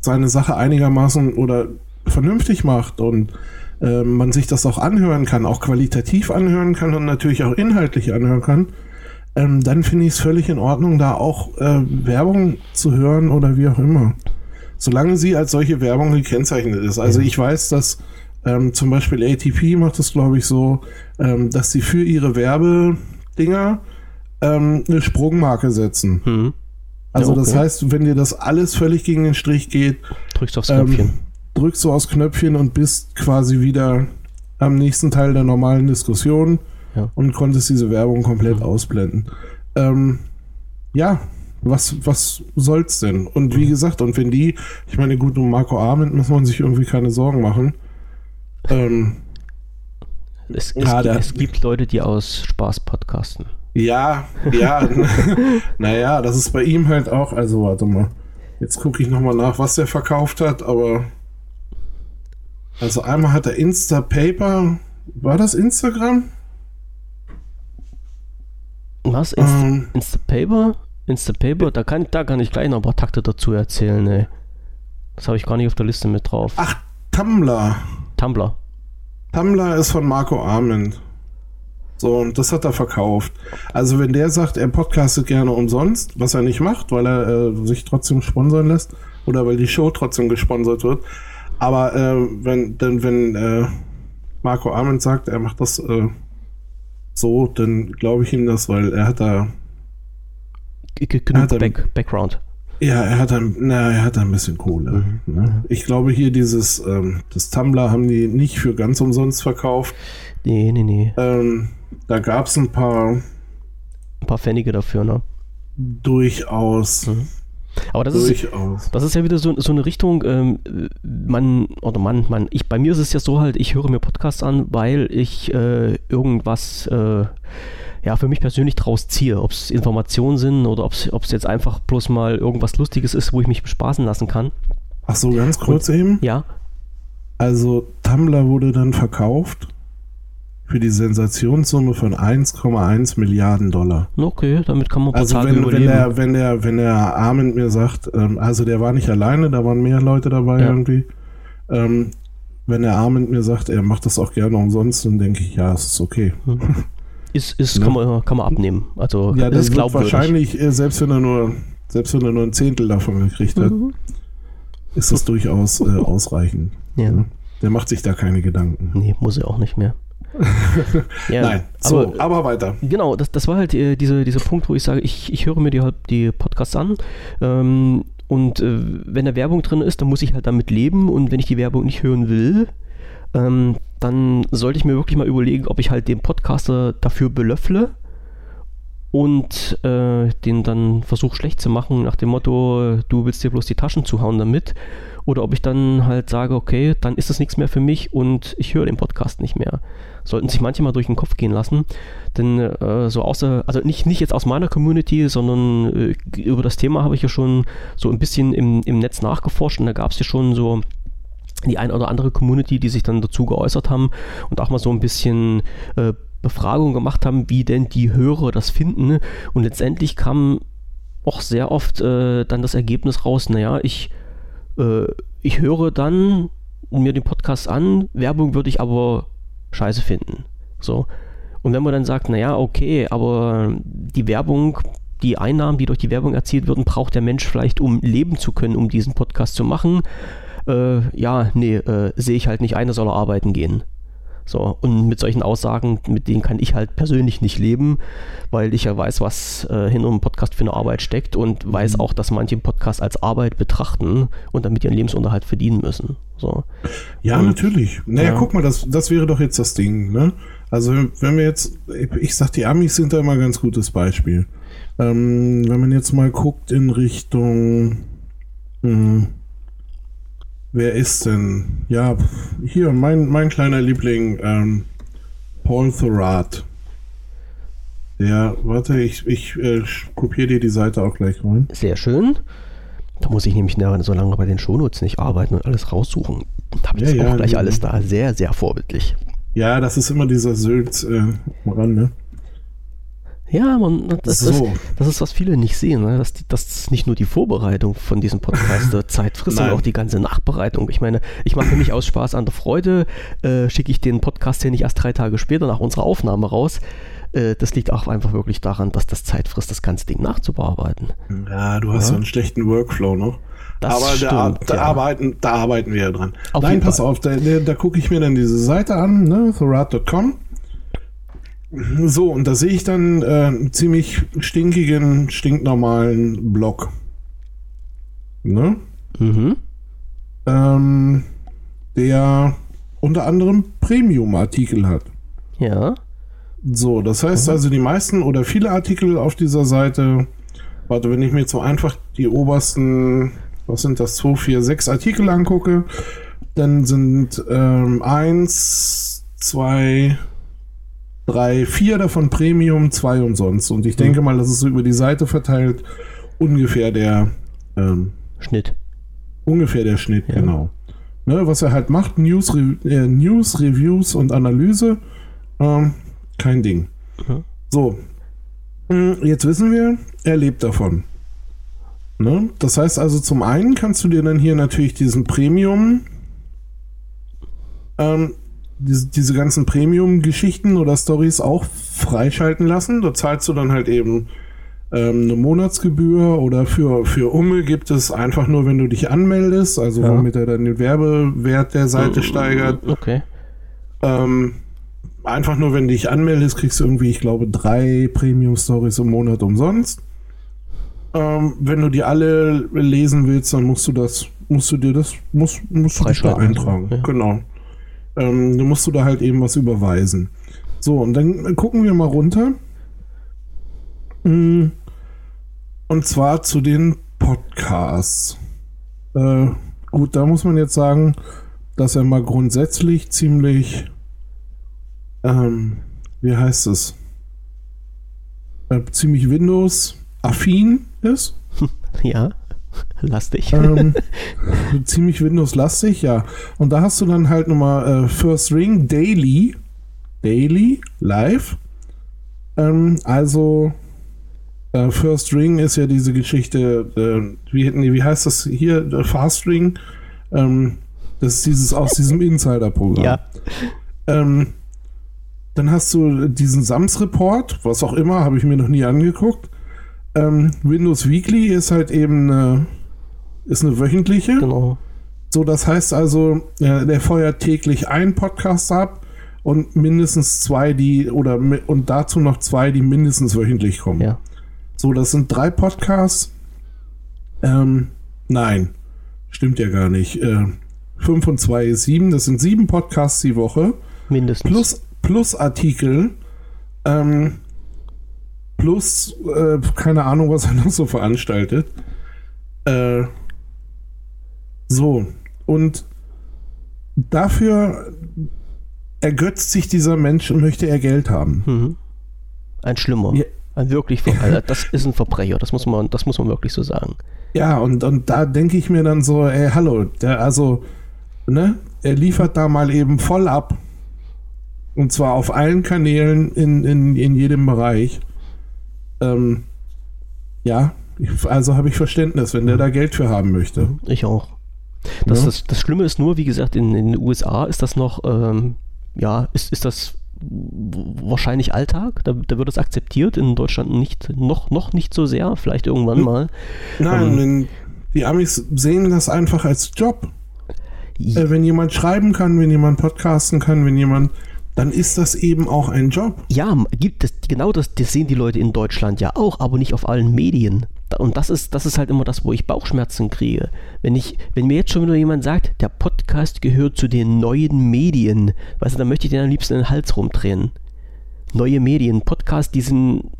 seine Sache einigermaßen oder vernünftig macht und äh, man sich das auch anhören kann, auch qualitativ anhören kann und natürlich auch inhaltlich anhören kann, ähm, dann finde ich es völlig in Ordnung, da auch äh, Werbung zu hören oder wie auch immer. Solange sie als solche Werbung gekennzeichnet ist. Also ich weiß, dass ähm, zum Beispiel ATP macht es, glaube ich, so, ähm, dass sie für ihre Werbedinger ähm, eine Sprungmarke setzen. Mhm. Also ja, okay. das heißt, wenn dir das alles völlig gegen den Strich geht, drückst du aufs Knöpfchen. Drückst du aufs Knöpfchen und bist quasi wieder am nächsten Teil der normalen Diskussion ja. und konntest diese Werbung komplett ja. ausblenden. Ähm, ja, was, was soll's denn? Und wie gesagt, und wenn die, ich meine, gut, um Marco Arment muss man sich irgendwie keine Sorgen machen. Ähm, es, es, ja, gibt, es gibt Leute, die aus Spaß podcasten. Ja, ja. naja, das ist bei ihm halt auch, also warte mal. Jetzt gucke ich nochmal nach, was er verkauft hat, aber. Also einmal hat er Instapaper. War das Instagram? Was? Insta, ähm. Instapaper? Instapaper? Da kann, da kann ich gleich noch ein paar Takte dazu erzählen, ey. Das habe ich gar nicht auf der Liste mit drauf. Ach, Tumblr. Tumblr. Tumblr ist von Marco Arment. So, und das hat er verkauft. Also, wenn der sagt, er podcastet gerne umsonst, was er nicht macht, weil er äh, sich trotzdem sponsern lässt oder weil die Show trotzdem gesponsert wird. Aber äh, wenn, denn, wenn äh, Marco Arment sagt, er macht das äh, so, dann glaube ich ihm das, weil er hat da genug hat Back, Background. Ja, er hat dann, na, er hat da ein bisschen Kohle. Mhm. Ne? Ich glaube hier dieses, ähm, das Tumblr haben die nicht für ganz umsonst verkauft. Nee, nee, nee. Ähm, da gab es ein paar. Ein paar Pfennige dafür, ne? Durchaus. Mhm. Aber das ist, das ist ja wieder so, so eine Richtung, ähm, man, oder man, man, ich, bei mir ist es ja so halt, ich höre mir Podcasts an, weil ich äh, irgendwas, äh, ja, für mich persönlich draus ziehe. Ob es Informationen sind oder ob es jetzt einfach bloß mal irgendwas Lustiges ist, wo ich mich bespaßen lassen kann. Ach so, ganz kurz Und, eben? Ja. Also, Tumblr wurde dann verkauft für die Sensationssumme von 1,1 Milliarden Dollar. Okay, damit kann man ein also wenn, wenn der, wenn der, wenn der Armin mir sagt, ähm, also der war nicht alleine, da waren mehr Leute dabei ja. irgendwie. Ähm, wenn der Armin mir sagt, er macht das auch gerne umsonst, dann denke ich, ja, es ist okay. Hm. Ist, ist, ne? kann, man, kann man abnehmen. Also ja, das ist wahrscheinlich, äh, selbst wenn er nur, selbst wenn er nur ein Zehntel davon gekriegt hat, mhm. ist das durchaus äh, ausreichend. Ja. Ne? Der macht sich da keine Gedanken. Nee, muss er auch nicht mehr. ja, Nein, so, aber, aber, weiter. Genau, das, das war halt äh, diese, dieser Punkt, wo ich sage, ich, ich höre mir die, halt die Podcasts an ähm, und äh, wenn da Werbung drin ist, dann muss ich halt damit leben und wenn ich die Werbung nicht hören will, ähm, dann sollte ich mir wirklich mal überlegen, ob ich halt den Podcaster dafür belöffle und äh, den dann versuche schlecht zu machen nach dem Motto, du willst dir bloß die Taschen zuhauen damit oder ob ich dann halt sage, okay, dann ist das nichts mehr für mich und ich höre den Podcast nicht mehr. Sollten sich manche mal durch den Kopf gehen lassen, denn äh, so außer, also nicht, nicht jetzt aus meiner Community, sondern äh, über das Thema habe ich ja schon so ein bisschen im, im Netz nachgeforscht und da gab es ja schon so die ein oder andere Community, die sich dann dazu geäußert haben und auch mal so ein bisschen äh, Befragung gemacht haben, wie denn die Hörer das finden. Und letztendlich kam auch sehr oft äh, dann das Ergebnis raus, naja, ich äh, ich höre dann mir den Podcast an, Werbung würde ich aber scheiße finden. So. Und wenn man dann sagt, naja, okay, aber die Werbung, die Einnahmen, die durch die Werbung erzielt würden, braucht der Mensch vielleicht, um leben zu können, um diesen Podcast zu machen. Äh, ja, nee, äh, sehe ich halt nicht ein, soll er arbeiten gehen. So, und mit solchen Aussagen, mit denen kann ich halt persönlich nicht leben, weil ich ja weiß, was äh, hinter einem Podcast für eine Arbeit steckt und weiß mhm. auch, dass manche Podcast als Arbeit betrachten und damit ihren Lebensunterhalt verdienen müssen. So. Ja, und, natürlich. Naja, ja. guck mal, das, das wäre doch jetzt das Ding, ne? Also, wenn wir jetzt, ich sag, die Amis sind da immer ein ganz gutes Beispiel. Ähm, wenn man jetzt mal guckt in Richtung, mh, hm, Wer ist denn? Ja, hier, mein, mein kleiner Liebling, ähm, Paul Thurrott. Ja, warte, ich, ich äh, kopiere dir die Seite auch gleich rein. Sehr schön. Da muss ich nämlich so lange bei den Shownotes nicht arbeiten und alles raussuchen. Da habe ich ja, ja, auch gleich ja. alles da. Sehr, sehr vorbildlich. Ja, das ist immer dieser Sylt äh, ran, ne? Ja, man, das, so. ist, das ist, was viele nicht sehen, ne? dass, dass nicht nur die Vorbereitung von diesem Podcast Zeit frisst, sondern auch die ganze Nachbereitung. Ich meine, ich mache mich aus Spaß an der Freude, äh, schicke ich den Podcast hier nicht erst drei Tage später nach unserer Aufnahme raus. Äh, das liegt auch einfach wirklich daran, dass das Zeit frisst, das ganze Ding nachzubearbeiten. Ja, du hast ja, so einen schlechten Workflow noch. Das Aber stimmt, da, da ja. arbeiten, da arbeiten wir ja dran. Auf Nein, pass Fall. auf, da, da gucke ich mir dann diese Seite an, ne, thorat.com so, und da sehe ich dann äh, einen ziemlich stinkigen, stinknormalen Block. Ne? Mhm. Ähm, der unter anderem Premium-Artikel hat. Ja. So, das heißt mhm. also, die meisten oder viele Artikel auf dieser Seite, warte, wenn ich mir jetzt so einfach die obersten, was sind das, 2, 4, 6 Artikel angucke, dann sind ähm, 1, 2, drei, vier davon Premium, zwei umsonst. Und ich denke mhm. mal, das ist so über die Seite verteilt ungefähr der ähm, Schnitt. Ungefähr der Schnitt, ja. genau. Ne, was er halt macht, News, äh, News Reviews und Analyse, ähm, kein Ding. Mhm. So, hm, jetzt wissen wir, er lebt davon. Ne? Das heißt also, zum einen kannst du dir dann hier natürlich diesen Premium ähm, diese, diese ganzen Premium-Geschichten oder Stories auch freischalten lassen. Da zahlst du dann halt eben ähm, eine Monatsgebühr oder für, für Umme gibt es einfach nur, wenn du dich anmeldest, also ja. womit er dann den Werbewert der Seite mm, steigert. Okay. Ähm, einfach nur, wenn du dich anmeldest, kriegst du irgendwie, ich glaube, drei Premium-Stories im Monat umsonst. Ähm, wenn du die alle lesen willst, dann musst du das, musst du dir das, musst, musst du dich da eintragen. Ja. Genau. Ähm, du musst du da halt eben was überweisen. So, und dann gucken wir mal runter. Mm. Und zwar zu den Podcasts. Äh, gut, da muss man jetzt sagen, dass er mal grundsätzlich ziemlich, ähm, wie heißt es, äh, ziemlich Windows-affin ist. Ja. Lastig. Ähm, ziemlich Windows-lastig, ja. Und da hast du dann halt nochmal äh, First Ring Daily. Daily, live. Ähm, also, äh, First Ring ist ja diese Geschichte, äh, wie, nee, wie heißt das hier? Fast Ring. Ähm, das ist dieses aus diesem Insider-Programm. Ja. Ähm, dann hast du diesen Sams-Report, was auch immer, habe ich mir noch nie angeguckt. Ähm, Windows Weekly ist halt eben eine, ist eine wöchentliche. Genau. So, das heißt also, äh, der feuert täglich einen Podcast ab und mindestens zwei, die oder und dazu noch zwei, die mindestens wöchentlich kommen. Ja. So, das sind drei Podcasts. Ähm, nein, stimmt ja gar nicht. Äh, fünf und zwei ist sieben. Das sind sieben Podcasts die Woche. Mindestens. Plus, plus Artikel. Ähm, plus, äh, keine Ahnung, was er noch so veranstaltet. Äh, so, und dafür ergötzt sich dieser Mensch und möchte er Geld haben. Mhm. Ein Schlimmer. Ja. Ein wirklich, also das ist ein Verbrecher, das muss man, das muss man wirklich so sagen. Ja, und, und da denke ich mir dann so, ey, hallo, der, also, ne, er liefert da mal eben voll ab. Und zwar auf allen Kanälen in, in, in jedem Bereich. Ähm, ja, also habe ich Verständnis, wenn der da Geld für haben möchte. Ich auch. Das, ja. das, das Schlimme ist nur, wie gesagt, in, in den USA ist das noch ähm, ja, ist, ist das wahrscheinlich Alltag. Da, da, wird es akzeptiert, in Deutschland nicht, noch, noch nicht so sehr, vielleicht irgendwann mal. Nein, ähm, die Amis sehen das einfach als Job. Ja. Äh, wenn jemand schreiben kann, wenn jemand podcasten kann, wenn jemand dann ist das eben auch ein Job. Ja, gibt es genau das, das sehen die Leute in Deutschland ja auch, aber nicht auf allen Medien. Und das ist, das ist halt immer das, wo ich Bauchschmerzen kriege. Wenn ich, wenn mir jetzt schon wieder jemand sagt, der Podcast gehört zu den neuen Medien, weißt du, dann möchte ich den am liebsten in den Hals rumdrehen. Neue Medien, Podcast, die,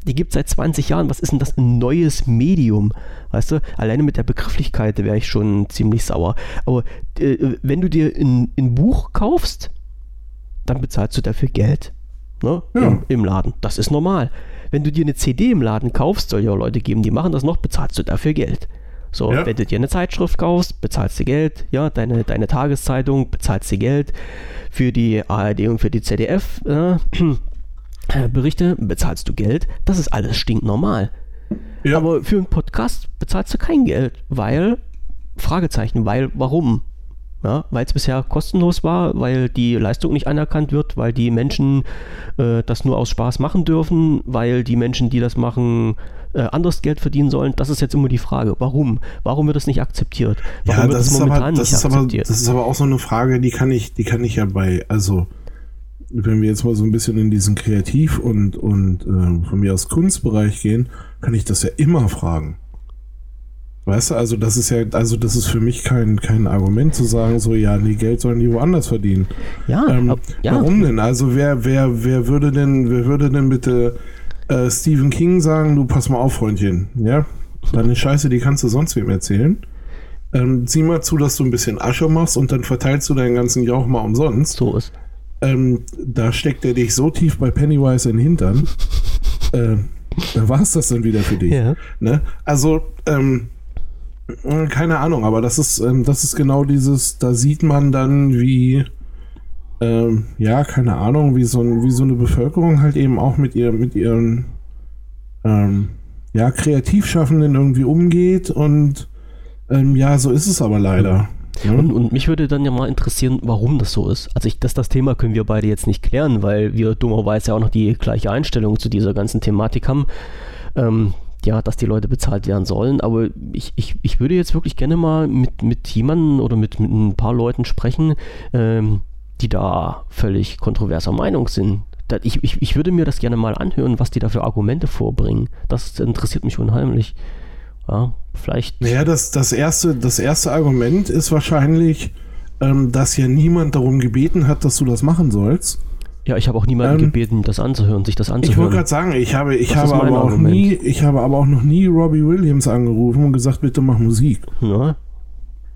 die gibt es seit 20 Jahren. Was ist denn das ein neues Medium? Weißt du, alleine mit der Begrifflichkeit wäre ich schon ziemlich sauer. Aber äh, wenn du dir ein, ein Buch kaufst, dann bezahlst du dafür Geld. Ne? Ja. Im, Im, Laden. Das ist normal. Wenn du dir eine CD im Laden kaufst, soll ja Leute geben, die machen das noch, bezahlst du dafür Geld. So, ja. wenn du dir eine Zeitschrift kaufst, bezahlst du Geld, ja, deine, deine Tageszeitung, bezahlst du Geld. Für die ARD und für die ZDF äh, Berichte bezahlst du Geld. Das ist alles stinknormal. Ja. Aber für einen Podcast bezahlst du kein Geld, weil, Fragezeichen, weil, warum? Ja, weil es bisher kostenlos war, weil die Leistung nicht anerkannt wird, weil die Menschen äh, das nur aus Spaß machen dürfen, weil die Menschen, die das machen, äh, anderes Geld verdienen sollen. Das ist jetzt immer die Frage. Warum? Warum wird das nicht akzeptiert? Warum ja, das wird das momentan aber, das nicht akzeptiert? Aber, das ist aber auch so eine Frage, die kann ich, die kann ich ja bei, also wenn wir jetzt mal so ein bisschen in diesen Kreativ- und, und äh, von mir aus Kunstbereich gehen, kann ich das ja immer fragen. Weißt du, also das ist ja, also das ist für mich kein, kein Argument zu sagen, so ja, nee, Geld sollen die woanders verdienen. Ja, ähm, ab, ja. Warum denn? Also wer, wer, wer würde denn, wer würde denn bitte äh, Stephen King sagen, du pass mal auf, Freundchen, ja? Deine Scheiße, die kannst du sonst wem erzählen. Ähm, sieh mal zu, dass du ein bisschen Asche machst und dann verteilst du deinen ganzen Jauch mal umsonst. So ist. Ähm, da steckt er dich so tief bei Pennywise in den Hintern. äh, da war es das dann wieder für dich. Ja. Ne? Also, ähm, äh, keine Ahnung, aber das ist, ähm, das ist genau dieses, da sieht man dann, wie, ähm, ja, keine Ahnung, wie so, wie so eine Bevölkerung halt eben auch mit ihr, mit ihren, ähm, ja, Kreativschaffenden irgendwie umgeht und, ähm, ja, so ist es aber leider. Ja. Und, und, mich würde dann ja mal interessieren, warum das so ist. Also ich, das, das Thema können wir beide jetzt nicht klären, weil wir dummerweise auch noch die gleiche Einstellung zu dieser ganzen Thematik haben. Ähm, ja, dass die Leute bezahlt werden sollen. Aber ich, ich, ich würde jetzt wirklich gerne mal mit, mit jemandem oder mit, mit ein paar Leuten sprechen, ähm, die da völlig kontroverser Meinung sind. Ich, ich, ich würde mir das gerne mal anhören, was die da für Argumente vorbringen. Das interessiert mich unheimlich. Ja, vielleicht. Naja, das, das, erste, das erste Argument ist wahrscheinlich, ähm, dass ja niemand darum gebeten hat, dass du das machen sollst. Ja, ich habe auch niemanden ähm, gebeten, das anzuhören, sich das anzuhören. Ich wollte gerade sagen, ich habe, ich habe aber auch nie, ich habe aber auch noch nie Robbie Williams angerufen und gesagt, bitte mach Musik. Ja.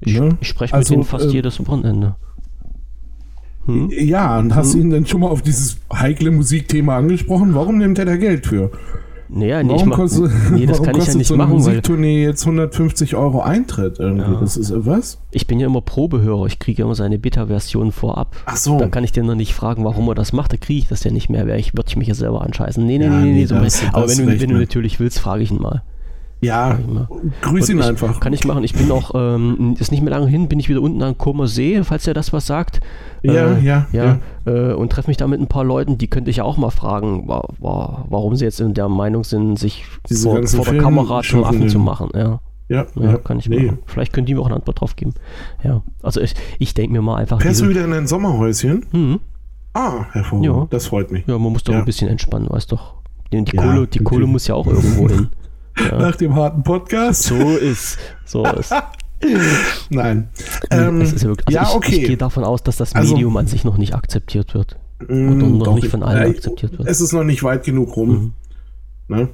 Ich, ja? ich spreche also, mit denen fast äh, jedes Wochenende. Hm? Ja, und hast hm? ihn dann schon mal auf dieses heikle Musikthema angesprochen? Warum nimmt er da Geld für? Naja, nee, warum kostet, nee, das kann ich ja nicht so machen. Musiktournee jetzt 150 Euro Eintritt irgendwie. Ja. Das ist äh, was? Ich bin ja immer Probehörer. Ich kriege immer seine Beta-Version vorab. Ach so. Dann kann ich den noch nicht fragen, warum er das macht. Da kriege ich das ja nicht mehr. Ich würde ich mich ja selber anscheißen. Nee, nee, ja, nee, nee, so das, Aber wenn, du, wenn du natürlich willst, frage ich ihn mal. Ja, grüß ihn einfach. Kann ich machen. Ich bin auch, ähm, ist nicht mehr lange hin, bin ich wieder unten an Comer See, falls er das was sagt. Ja, äh, ja, ja. ja. Äh, und treffe mich da mit ein paar Leuten, die könnte ich ja auch mal fragen, wa wa warum sie jetzt in der Meinung sind, sich Diese vor, vor der Kamera zum Affen zu machen. Ja. Ja, ja, kann ich nee. machen. Vielleicht können die mir auch eine Antwort drauf geben. Ja, also ich, ich denke mir mal einfach. Fährst du wieder in ein Sommerhäuschen? Mhm. Ah, hervorragend. Ja. Das freut mich. Ja, man muss doch ja. ein bisschen entspannen, weißt doch. Die, die Kohle, die Kohle muss ja auch irgendwo hin. Ja. Nach dem harten Podcast. So ist. So ist. Nein. Ähm, ja, wirklich, also ja, ich, okay. Ich gehe davon aus, dass das also Medium also, an sich noch nicht akzeptiert wird. Und, und mm, noch nicht von allen äh, akzeptiert wird. Es ist noch nicht weit genug rum. Mhm. Ne?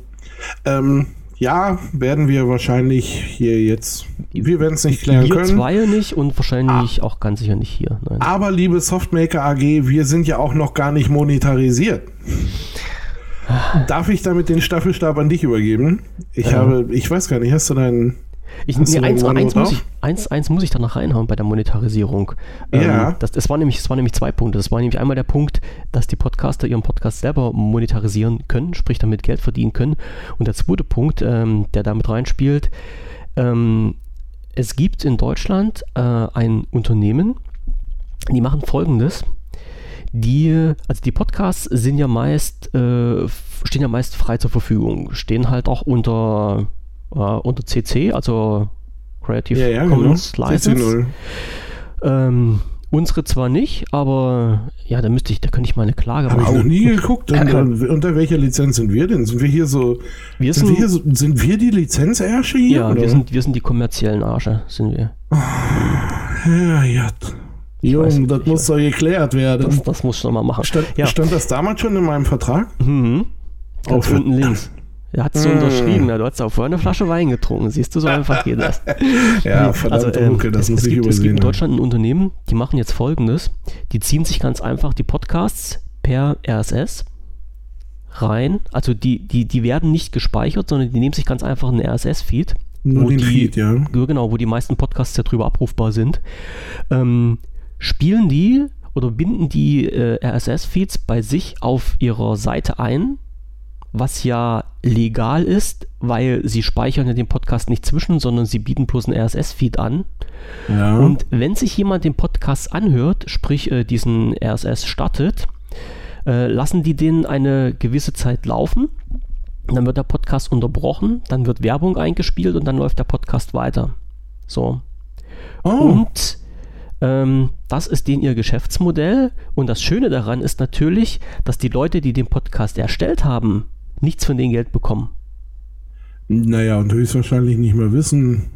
Ähm, ja, werden wir wahrscheinlich hier jetzt. Wir werden es nicht klären wir können. Wir zwei nicht und wahrscheinlich ah, auch ganz sicher nicht hier. Nein. Aber liebe Softmaker AG, wir sind ja auch noch gar nicht monetarisiert. Darf ich damit den Staffelstab an dich übergeben? Ich ja. habe, ich weiß gar nicht, hast du deinen. Ich, nee, eins, eins, muss ich, eins, eins muss ich da noch reinhauen bei der Monetarisierung. Ja. Ähm, das, das, war nämlich, das waren nämlich zwei Punkte. Das war nämlich einmal der Punkt, dass die Podcaster ihren Podcast selber monetarisieren können, sprich damit Geld verdienen können. Und der zweite Punkt, ähm, der damit reinspielt, ähm, es gibt in Deutschland äh, ein Unternehmen, die machen folgendes die, also die Podcasts sind ja meist, äh, stehen ja meist frei zur Verfügung, stehen halt auch unter, äh, unter CC, also Creative Ja, ja, Commons genau. License. CC0. Ähm, unsere zwar nicht, aber ja, da müsste ich, da könnte ich mal eine Klage Habe ich machen. noch nie geguckt. Unter, unter welcher Lizenz sind wir denn? Sind wir hier so. Wir Sind, sind, wir, hier so, sind wir die Lizenzersche hier? ja, oder? wir sind, wir sind die kommerziellen Arsche, sind wir. Ja, ja. Jung, das muss doch geklärt werden. Das, das muss ich noch mal machen. stand, ja. stand das damals schon in meinem Vertrag? Mhm. Ganz unten links. Er hat so Mm. unterschrieben, ja, du hast auch vorher eine Flasche Wein getrunken, siehst du, so einfach geht das. Ja, verdammt, ähm, Mucke, das es, muss es ich gibt, es gibt übersehen. in Deutschland ein Unternehmen, die machen jetzt folgendes: Die ziehen sich ganz einfach die Podcasts per RSS rein. Also die, die, die werden nicht gespeichert, sondern die nehmen sich ganz einfach einen RSS-Feed. Nur wo den die- Feed, ja. Ja, Genau, wo die meisten Podcasts ja drüber abrufbar sind. Ähm, spielen die oder binden die äh, RSS-Feeds bei sich auf ihrer Seite ein, was ja legal ist, weil sie speichern ja den Podcast nicht zwischen, sondern sie bieten bloß einen RSS-Feed an. ja. Und wenn sich jemand den Podcast anhört, sprich äh, diesen RSS startet, äh, lassen die den eine gewisse Zeit laufen. Dann wird der Podcast unterbrochen, dann wird Werbung eingespielt und dann läuft der Podcast weiter. So. oh, Und ähm, das ist den ihr Geschäftsmodell. Und das Schöne daran ist natürlich, dass die Leute, die den Podcast erstellt haben, nichts von dem Geld bekommen. naja, und höchstwahrscheinlich nicht mehr wissen.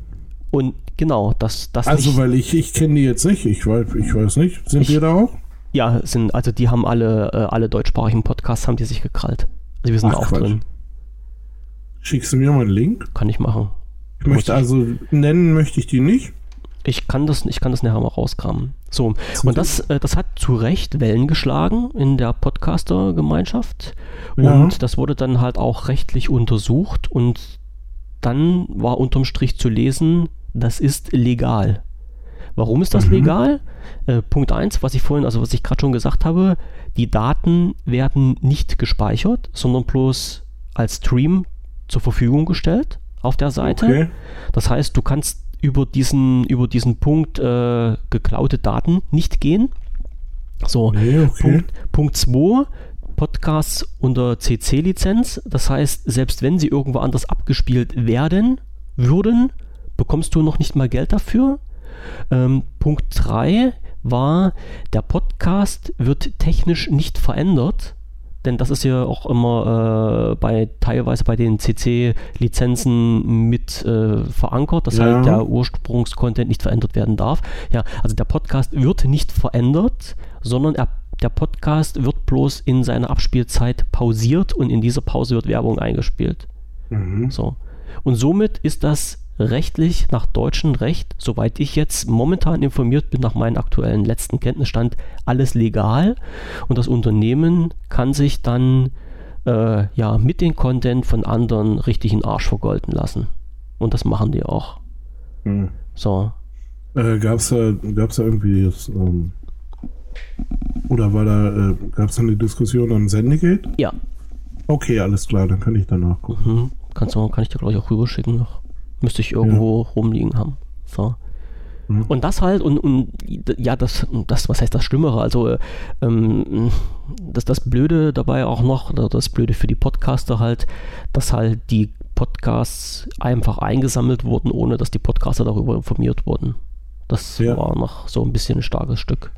Und genau, das, das Also, nicht, weil ich, ich kenne die jetzt nicht. Ich weiß, ich weiß nicht. Sind Ich- wir da auch? ja, sind, also die haben alle, äh, alle deutschsprachigen Podcasts haben die sich gekrallt. Also wir sind Ach, da auch Quatsch. drin. Schickst du mir mal einen Link? Kann ich machen. Ich möchte also, nennen möchte ich die nicht. Ich kann das, ich kann das nachher mal rauskramen. So, und das, äh, das hat zu Recht Wellen geschlagen in der Podcaster-Gemeinschaft. Ja. Und das wurde dann halt auch rechtlich untersucht und dann war unterm Strich zu lesen, das ist legal. Warum ist das Mhm. legal? Äh, Punkt 1, was ich vorhin, also was ich gerade schon gesagt habe, die Daten werden nicht gespeichert, sondern bloß als Stream zur Verfügung gestellt auf der Seite. Okay. Das heißt, du kannst über diesen, über diesen Punkt äh, geklaute Daten nicht gehen. So, Nee, okay. Punkt, Punkt 2, Podcasts unter CC-Lizenz. Das heißt, selbst wenn sie irgendwo anders abgespielt werden würden, bekommst du noch nicht mal Geld dafür. Ähm, Punkt 3 war, der Podcast wird technisch nicht verändert. Denn das ist ja auch immer äh, bei teilweise bei den CC-Lizenzen mit äh, verankert, dass Ja. halt der Ursprungscontent nicht verändert werden darf. Ja, also der Podcast wird nicht verändert, sondern er, der Podcast wird bloß in seiner Abspielzeit pausiert und in dieser Pause wird Werbung eingespielt. Mhm. So. Und somit ist das rechtlich nach deutschem Recht, soweit ich jetzt momentan informiert bin, nach meinem aktuellen letzten Kenntnisstand, alles legal. Und das Unternehmen kann sich dann äh, ja mit dem Content von anderen richtig in Arsch vergolden lassen. Und das machen die auch. Mhm. So. Äh, gab's da, gab's da irgendwie jetzt, ähm, oder war da, äh, gab's da eine Diskussion am Sendegate? Ja. Okay, alles klar, dann kann ich danach gucken. Mhm. Kannst du, kann ich dir gleich auch rüberschicken noch. Müsste ich irgendwo rumliegen haben. So. Mhm. Und das halt, und, und ja, das, das, was heißt das Schlimmere? Also, äh, ähm, das, das Blöde dabei auch noch, oder das Blöde für die Podcaster halt, dass halt die Podcasts einfach eingesammelt wurden, ohne dass die Podcaster darüber informiert wurden. Das Ja. war noch so ein bisschen ein starkes Stück.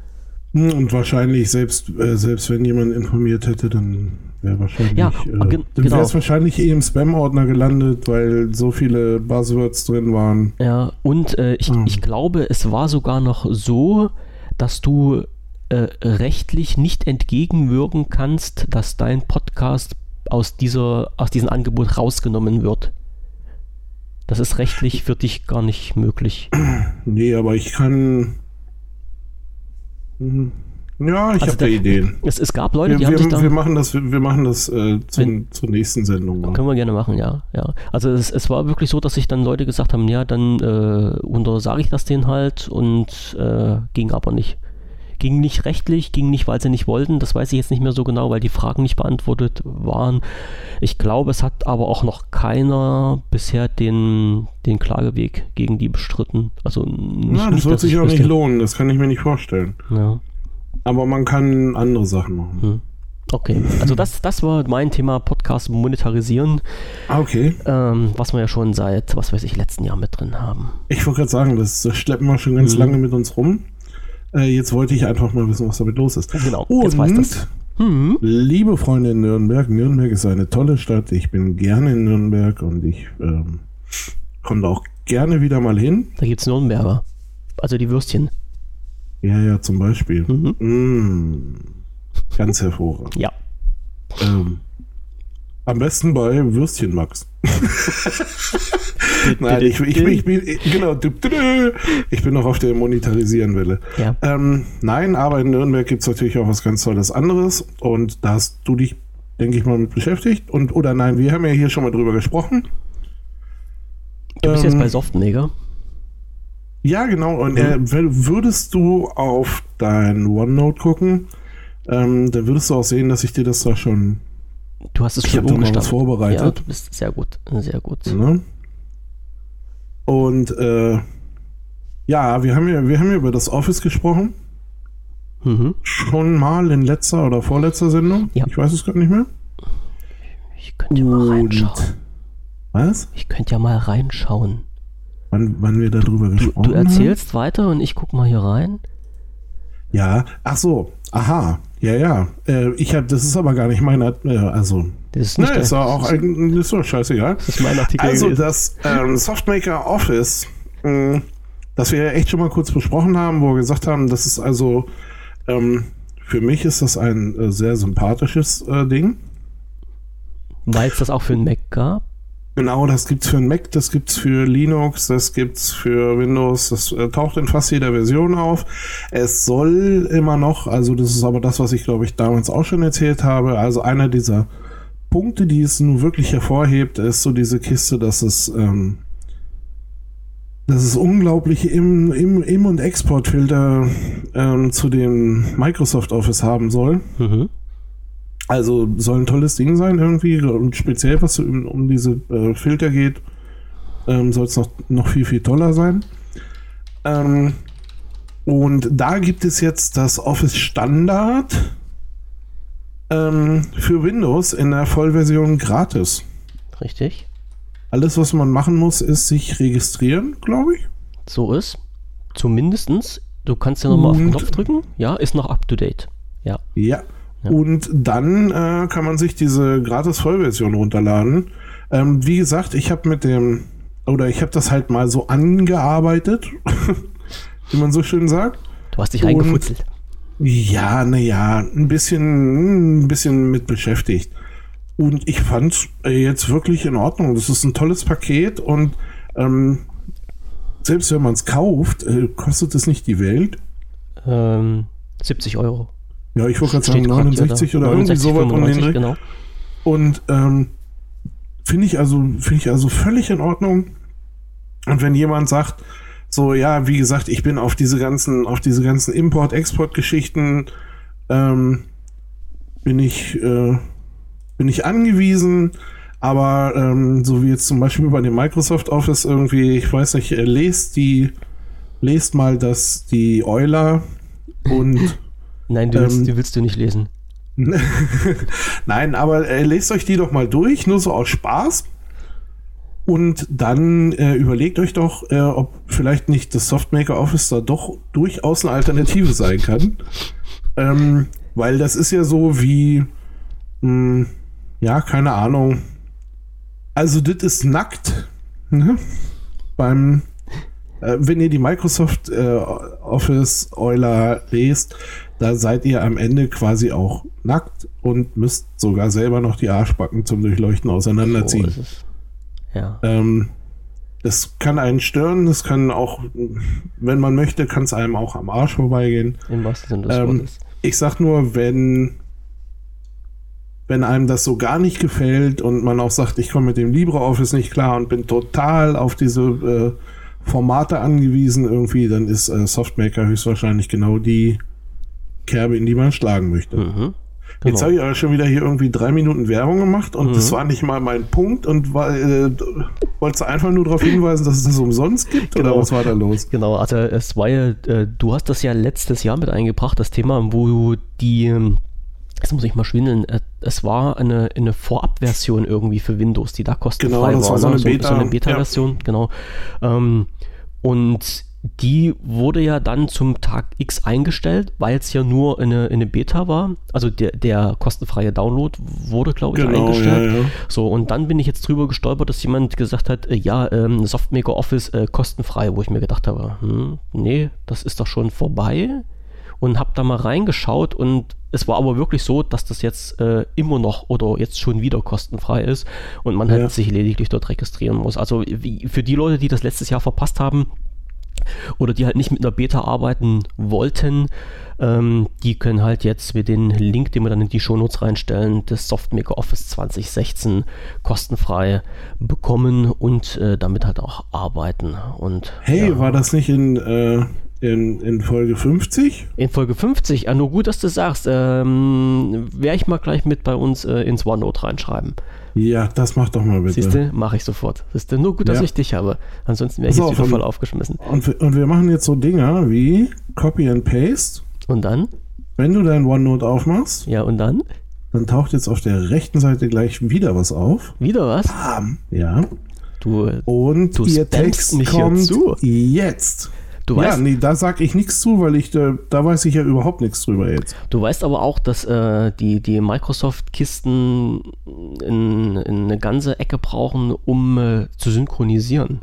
Hm, Und wahrscheinlich, selbst, äh, selbst wenn jemand informiert hätte, dann wäre wahrscheinlich, Ja, äh, es genau. wahrscheinlich eh im Spam-Ordner gelandet, weil so viele Buzzwords drin waren. Ja, und äh, ich, Mhm. ich glaube, es war sogar noch so, dass du äh, rechtlich nicht entgegenwirken kannst, dass dein Podcast aus, dieser, aus diesem Angebot rausgenommen wird. Das ist rechtlich für dich gar nicht möglich. Nee, aber ich kann. Hm, Ja, ich Also habe da Ideen. Es, es gab Leute, Wir, die haben sich wir, da. wir machen das, wir machen das äh, zum, Wenn- zur nächsten Sendung. mal. Können wir gerne machen, ja. ja. Also es, es war wirklich so, dass sich dann Leute gesagt haben, ja, dann äh, untersage ich das denen halt und äh, ging aber nicht. Ging nicht rechtlich, ging nicht, weil sie nicht wollten, das weiß ich jetzt nicht mehr so genau, weil die Fragen nicht beantwortet waren. Ich glaube, es hat aber auch noch keiner bisher den, den Klageweg gegen die bestritten. Also nicht, Ja, das nicht, wird sich ich auch nicht lohnen, das kann ich mir nicht vorstellen. Ja. Aber man kann andere Sachen machen. Hm. Okay, also das, das war mein Thema Podcast monetarisieren, Ah, okay. ähm, was wir ja schon seit, was weiß ich, letzten Jahr mit drin haben. Ich wollte gerade sagen, das, schleppen wir schon ganz Mhm. lange mit uns rum. Äh, jetzt wollte ich einfach mal wissen, was damit los ist. Genau, Und, jetzt weiß das. Hm. liebe Freunde in Nürnberg, Nürnberg ist eine tolle Stadt. Ich bin gerne in Nürnberg und ich ähm, komme da auch gerne wieder mal hin. Da gibt's Nürnberger. Also die Würstchen. Ja, ja, zum Beispiel. Mhm. Mm, ganz hervorragend. Ja. Ähm, am besten bei Würstchen Max. Nein, ich, ich, ich bin genau, ich bin noch auf der Monetarisieren-Welle. Ja. Ähm, nein, aber in Nürnberg gibt es natürlich auch was ganz Tolles anderes und da hast du dich, denke ich mal, mit beschäftigt. Und oder nein, wir haben ja hier schon mal drüber gesprochen. Du bist Ähm, jetzt bei Softmaker. Ja, genau. Und äh, wenn- würdest du auf dein OneNote gucken, ähm, dann würdest du auch sehen, dass ich dir das da schon. Du hast es ich schon umgestartet. vorbereitet. Ja, du bist sehr gut. Sehr gut. Ne? Und äh, ja, wir haben ja, wir haben ja über das Office gesprochen. Mhm. Schon mal in letzter oder vorletzter Sendung. Ja. Ich weiß es gerade nicht mehr. Ich könnte ja mal reinschauen. Was? Ich könnte ja mal reinschauen. Wann, wann wir darüber Du, gesprochen du erzählst weiter und ich guck mal hier rein. haben? Ja. Ach so. Aha. Ja, ja. Äh, ich habe, das ist aber gar nicht meine, äh, also, Das ist nicht der- ist auch, ein- ist doch scheißegal. das ist mein Artikel Also gewesen. das ähm, Softmaker Office, mh, das wir ja echt schon mal kurz besprochen haben, wo wir gesagt haben, das ist also, ähm, für mich ist das ein äh, sehr sympathisches äh, Ding. Weil es das auch für einen Mac gab. Genau, das gibt's für einen Mac, das gibt's für Linux, das gibt's für Windows, das äh, taucht in fast jeder Version auf. Es soll immer noch, also das ist aber das, was ich glaube ich damals auch schon erzählt habe, also einer dieser Punkte, die es nun wirklich hervorhebt, ist so diese Kiste, dass es, ähm, dass es unglaubliche Im-, Im-, Im und Exportfilter ähm, zu dem Microsoft Office haben soll. Mhm. Also soll ein tolles Ding sein irgendwie und speziell was um, um diese äh, Filter geht, ähm, soll es noch, noch viel, viel toller sein. Ähm, und da gibt es jetzt das Office Standard ähm, für Windows in der Vollversion gratis. Richtig. Alles, was man machen muss, ist sich registrieren, glaube ich. So ist. Zumindestens. Du kannst ja nochmal auf den Knopf drücken. Ja, ist noch up to date. Ja. Ja. Ja. Und dann äh, kann man sich diese gratis Vollversion runterladen. Ähm, wie gesagt, ich habe mit dem, oder ich habe das halt mal so angearbeitet, wie man so schön sagt. Du hast dich reingefutzelt. Ja, naja, ein bisschen, ein bisschen mit beschäftigt. Und ich fand jetzt wirklich in Ordnung. Das ist ein tolles Paket und ähm, selbst wenn man es kauft, äh, kostet es nicht die Welt. Ähm, 70 Euro. Ja, ich wollte gerade sagen Steht grad hier 69 da. oder irgendwie 69, sowas um den 95, Dreh. genau. Und ähm, finde ich also finde ich also völlig in Ordnung. Und wenn jemand sagt, so ja, wie gesagt, ich bin auf diese ganzen auf diese ganzen Import-Export-Geschichten ähm, bin ich äh, bin ich angewiesen. Aber ähm, so wie jetzt zum Beispiel bei dem Microsoft Office irgendwie, ich weiß nicht, äh, lest die lest mal das die Euler und Nein, du willst, Ähm, die willst du nicht lesen. Nein, aber äh, lest euch die doch mal durch, nur so aus Spaß. Und dann äh, überlegt euch doch, äh, ob vielleicht nicht das Softmaker Office da doch durchaus eine Alternative sein kann. Ähm, weil das ist ja so wie, mh, ja, keine Ahnung. Also, das ist nackt. Ne? Beim, äh, wenn ihr die Microsoft äh, Office Euler lest, da seid ihr am Ende quasi auch nackt und müsst sogar selber noch die Arschbacken zum Durchleuchten So auseinanderziehen. es. Ja. Ähm, das kann einen stören, das kann auch, wenn man möchte, kann es einem auch am Arsch vorbeigehen. Im wahrsten Sinne des Ähm, Wortes. ich sag nur, wenn, wenn einem das so gar nicht gefällt und man auch sagt, ich komme mit dem LibreOffice nicht klar und bin total auf diese äh, Formate angewiesen irgendwie, dann ist äh, Softmaker höchstwahrscheinlich genau die Kerbe, in die man schlagen möchte. Mhm. Jetzt Genau. habe ich aber schon wieder hier irgendwie drei Minuten Werbung gemacht und das war nicht mal mein Punkt und war, äh, wolltest du einfach nur darauf hinweisen, dass es das umsonst gibt Genau. oder was war da los? Genau, also es war ja, äh, du hast das ja letztes Jahr mit eingebracht, das Thema, wo die, ähm, jetzt muss ich mal schwindeln, äh, es war eine, eine Vorabversion irgendwie für Windows, die da kostenfrei Genau, das war so ne? eine Beta, so eine Beta-Version, genau. Ähm, und die wurde ja dann zum Tag X eingestellt, weil es ja nur eine, eine Beta war. Also der, der kostenfreie Download wurde, glaube ich, Genau, eingestellt. ja, ja. So, und dann bin ich jetzt drüber gestolpert, dass jemand gesagt hat, äh, ja, ähm, Softmaker Office äh, kostenfrei, wo ich mir gedacht habe, hm, nee, das ist doch schon vorbei. Und habe da mal reingeschaut und es war aber wirklich so, dass das jetzt äh, immer noch oder jetzt schon wieder kostenfrei ist und man Ja. halt sich lediglich dort registrieren muss. Also wie, für die Leute, die das letztes Jahr verpasst haben, oder die halt nicht mit einer Beta arbeiten wollten, ähm, die können halt jetzt mit dem Link, den wir dann in die Shownotes reinstellen, das Softmaker Office 2016 kostenfrei bekommen und äh, damit halt auch arbeiten. Und Hey, ja, war das nicht in, äh, in, in Folge 50? in Folge 50, ja nur gut, dass du sagst, ähm, werde ich mal gleich mit bei uns äh, ins OneNote reinschreiben. Ja, das mach doch mal bitte. Siehst du, mache ich sofort. Siehst du, nur gut, dass Ja. ich dich habe. Ansonsten wäre ich Pass jetzt auf, wieder voll aufgeschmissen. Und, wir- und wir machen jetzt so Dinger wie Copy and Paste. Und dann? Wenn du dein OneNote aufmachst, Ja, und dann? dann taucht jetzt auf der rechten Seite gleich wieder was auf. Wieder was? Bam. Ja. Du, Und Du spammst Text kommt jetzt. Du ja, weißt- nee, da sag ich nichts zu, weil ich da, da weiß ich ja überhaupt nichts drüber jetzt. Du weißt aber auch, dass äh, die, die Microsoft-Kisten in, in eine ganze Ecke brauchen, um äh, zu synchronisieren.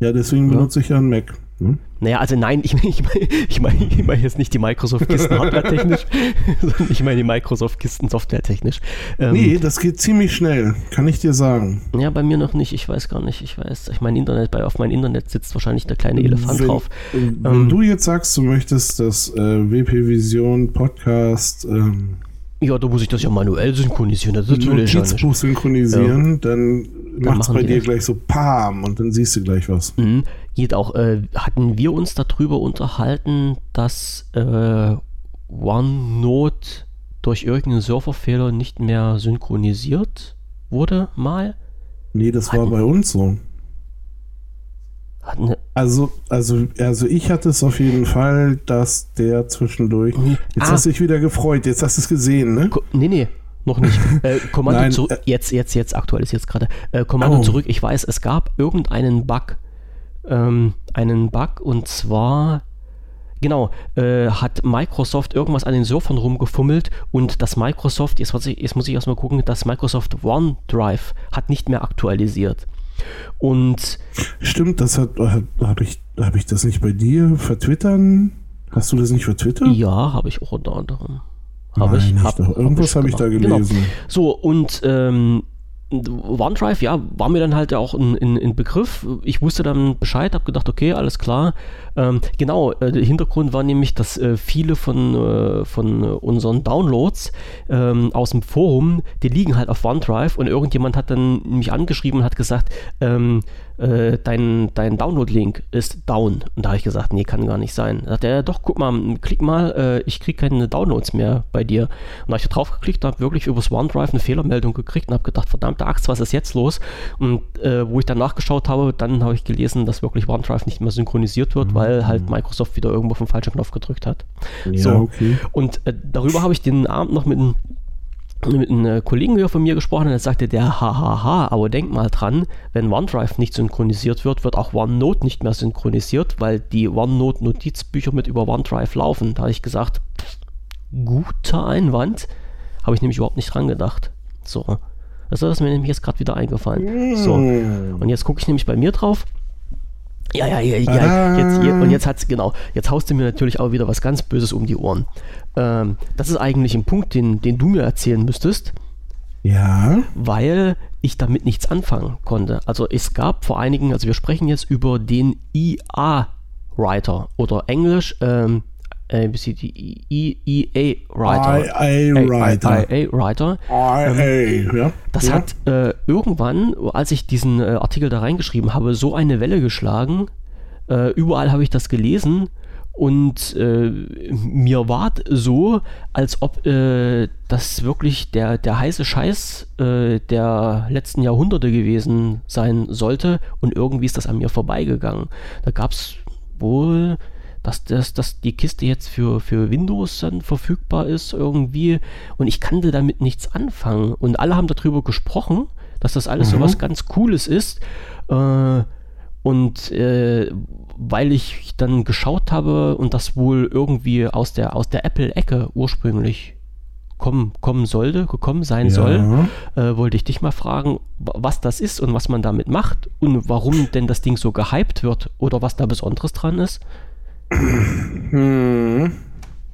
Ja, deswegen benutze ich ja einen Mac. Ne? Naja, also nein, ich meine ich mein, ich mein, ich mein jetzt nicht die Microsoft-Kisten hardware-technisch, sondern ich meine die Microsoft-Kisten software-technisch. Ähm, Nee, das geht ziemlich schnell, kann ich dir sagen. Ja, bei mir noch nicht, ich weiß gar nicht. Ich weiß, ich mein Internet, bei, auf mein Internet sitzt wahrscheinlich der kleine Elefant wenn, drauf. Wenn Ähm, du jetzt sagst, du möchtest das äh, WP Vision Podcast ähm, Ja, da muss ich das ja manuell synchronisieren, das ist natürlich ja. Notizbuch synchronisieren, dann macht es bei dir das. gleich so Pam und dann siehst du gleich was. Mhm. Geht auch. Äh, hatten wir uns darüber unterhalten, dass äh, OneNote durch irgendeinen Serverfehler nicht mehr synchronisiert wurde mal? Nee, das war bei uns so. Hatten, Also, also, also ich hatte es auf jeden Fall, dass der zwischendurch. Jetzt Ah. hast du dich wieder gefreut, jetzt hast du es gesehen, ne? Nee, nee, noch nicht. Äh, Kommando Nein, zurück. äh, jetzt, jetzt, jetzt aktualisiert gerade. Äh, Kommando Oh. zurück. Ich weiß, es gab irgendeinen Bug. Ähm, einen Bug und zwar. Genau, äh, hat Microsoft irgendwas an den Servern rumgefummelt und das Microsoft, jetzt muss ich, jetzt muss ich erstmal gucken, das Microsoft OneDrive hat nicht mehr aktualisiert. Und Stimmt, das hat, hat habe ich, habe ich das nicht bei dir vertwittern? Hast du das nicht vertwittert? ja, habe ich auch unter anderem. Habe Nein, ich, hab. Irgendwas habe ich da. Genau. gelesen. So, und ähm, OneDrive, ja, war mir dann halt auch ein, ein, ein Begriff. Ich wusste dann Bescheid, habe gedacht, okay, alles klar. Ähm, genau, äh, der Hintergrund war nämlich, dass äh, viele von, äh, von unseren Downloads ähm, aus dem Forum, die liegen halt auf OneDrive und irgendjemand hat dann mich angeschrieben und hat gesagt, ähm, äh, dein, dein Download-Link ist down. Und da habe ich gesagt, nee, kann gar nicht sein. Da sagt er, doch, guck mal, klick mal, äh, ich kriege keine Downloads mehr bei dir. Und da habe ich da drauf geklickt und habe wirklich übers OneDrive eine Fehlermeldung gekriegt und habe gedacht, verdammte Axt, was ist jetzt los? Und äh, wo ich dann nachgeschaut habe, dann habe ich gelesen, dass wirklich OneDrive nicht mehr synchronisiert wird, weil halt Microsoft wieder irgendwo auf den falschen Knopf gedrückt hat. Ja, so. okay. Und äh, darüber habe ich den Abend noch mit einem mit einem äh, Kollegen hier von mir gesprochen und er sagte der, hahaha, aber denk mal dran, wenn OneDrive nicht synchronisiert wird, wird auch OneNote nicht mehr synchronisiert, weil die OneNote-Notizbücher mit über OneDrive laufen. Da habe ich gesagt, pff, guter Einwand, habe ich nämlich überhaupt nicht dran gedacht. So, das ist mir nämlich jetzt gerade wieder eingefallen. So, und jetzt gucke ich nämlich bei mir drauf. Ja, ja, ja, ja, jetzt, hier, und jetzt hat's, genau, jetzt haust du mir natürlich auch wieder was ganz Böses um die Ohren. Ähm, das ist eigentlich ein Punkt, den, den du mir erzählen müsstest, Ja, weil ich damit nichts anfangen konnte. Also es gab vor einigen, also wir sprechen jetzt über den IA-Writer oder Englisch, ähm, äh, die EA-Writer. IA-Writer. IA-Writer. IA, ja. Das ja. hat äh, irgendwann, als ich diesen äh, Artikel da reingeschrieben habe, so eine Welle geschlagen. Äh, überall habe ich das gelesen Und äh, mir war so, als ob äh, das wirklich der, der heiße Scheiß äh, der letzten Jahrhunderte gewesen sein sollte. Und irgendwie ist das an mir vorbeigegangen. Da gab es wohl, dass, dass, dass die Kiste jetzt für, für Windows dann verfügbar ist irgendwie. Und ich kannte damit nichts anfangen. Und alle haben darüber gesprochen, dass das alles mhm. so was ganz Cooles ist. Äh, und äh, weil ich dann geschaut habe und das wohl irgendwie aus der, aus der Apple-Ecke ursprünglich kommen, kommen sollte, gekommen sein ja. soll, äh, wollte ich dich mal fragen, was das ist und was man damit macht und warum denn das Ding so gehypt wird oder was da Besonderes dran ist. Hm.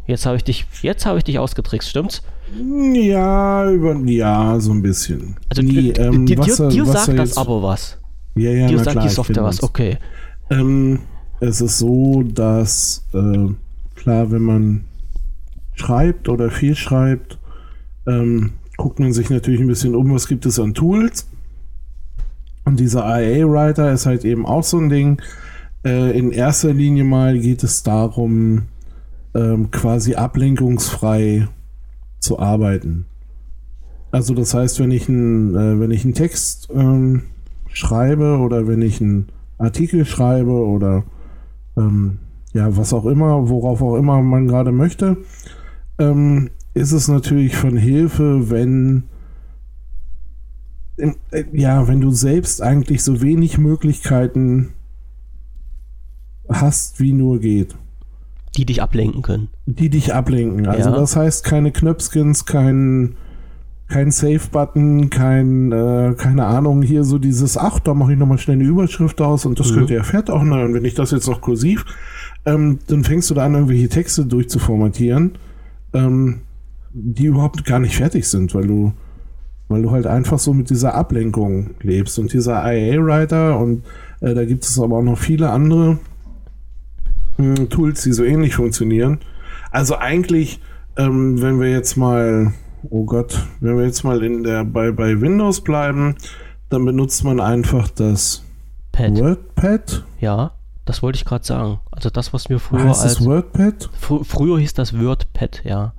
Jetzt habe ich dich, jetzt habe ich dich ausgetrickst, stimmt's? Ja, über, ja, so ein bisschen. Also Die, ähm, dir, dir sagt das aber was. Ja, ja, dir sagt klar, die Software was, okay. Ähm, es ist so, dass äh, klar, wenn man schreibt oder viel schreibt, ähm, guckt man sich natürlich ein bisschen um, was gibt es an Tools. Und dieser IA-Writer ist halt eben auch so ein Ding. Äh, in erster Linie mal geht es darum, ähm, quasi ablenkungsfrei zu arbeiten. Also das heißt, wenn ich, ein, äh, wenn ich einen Text ähm, schreibe oder wenn ich einen Artikel schreibe oder ähm, ja, was auch immer, worauf auch immer man gerade möchte, ähm, ist es natürlich von Hilfe, wenn äh, ja, wenn du selbst eigentlich so wenig Möglichkeiten hast, wie nur geht. Die dich ablenken können. Die dich ablenken. Also ja. das heißt keine Knöpfskins, kein kein Save-Button, kein, äh, keine Ahnung, hier so dieses, ach, da mache ich nochmal schnell eine Überschrift aus und das mhm. könnte ja fett auch, na, und wenn ich das jetzt noch kursiv, ähm, dann fängst du da an, irgendwelche Texte durchzuformatieren, ähm, die überhaupt gar nicht fertig sind, weil du, weil du halt einfach so mit dieser Ablenkung lebst und dieser IA-Writer und äh, da gibt es aber auch noch viele andere mh, hm, Tools, die so ähnlich funktionieren. Also eigentlich, ähm, wenn wir jetzt mal oh Gott, wenn wir jetzt mal in der, bei, bei Windows bleiben, dann benutzt man einfach das Pad. WordPad. Ja, das wollte ich gerade sagen. Also das, was mir früher heißt als... WordPad? Fr früher hieß das WordPad, ja.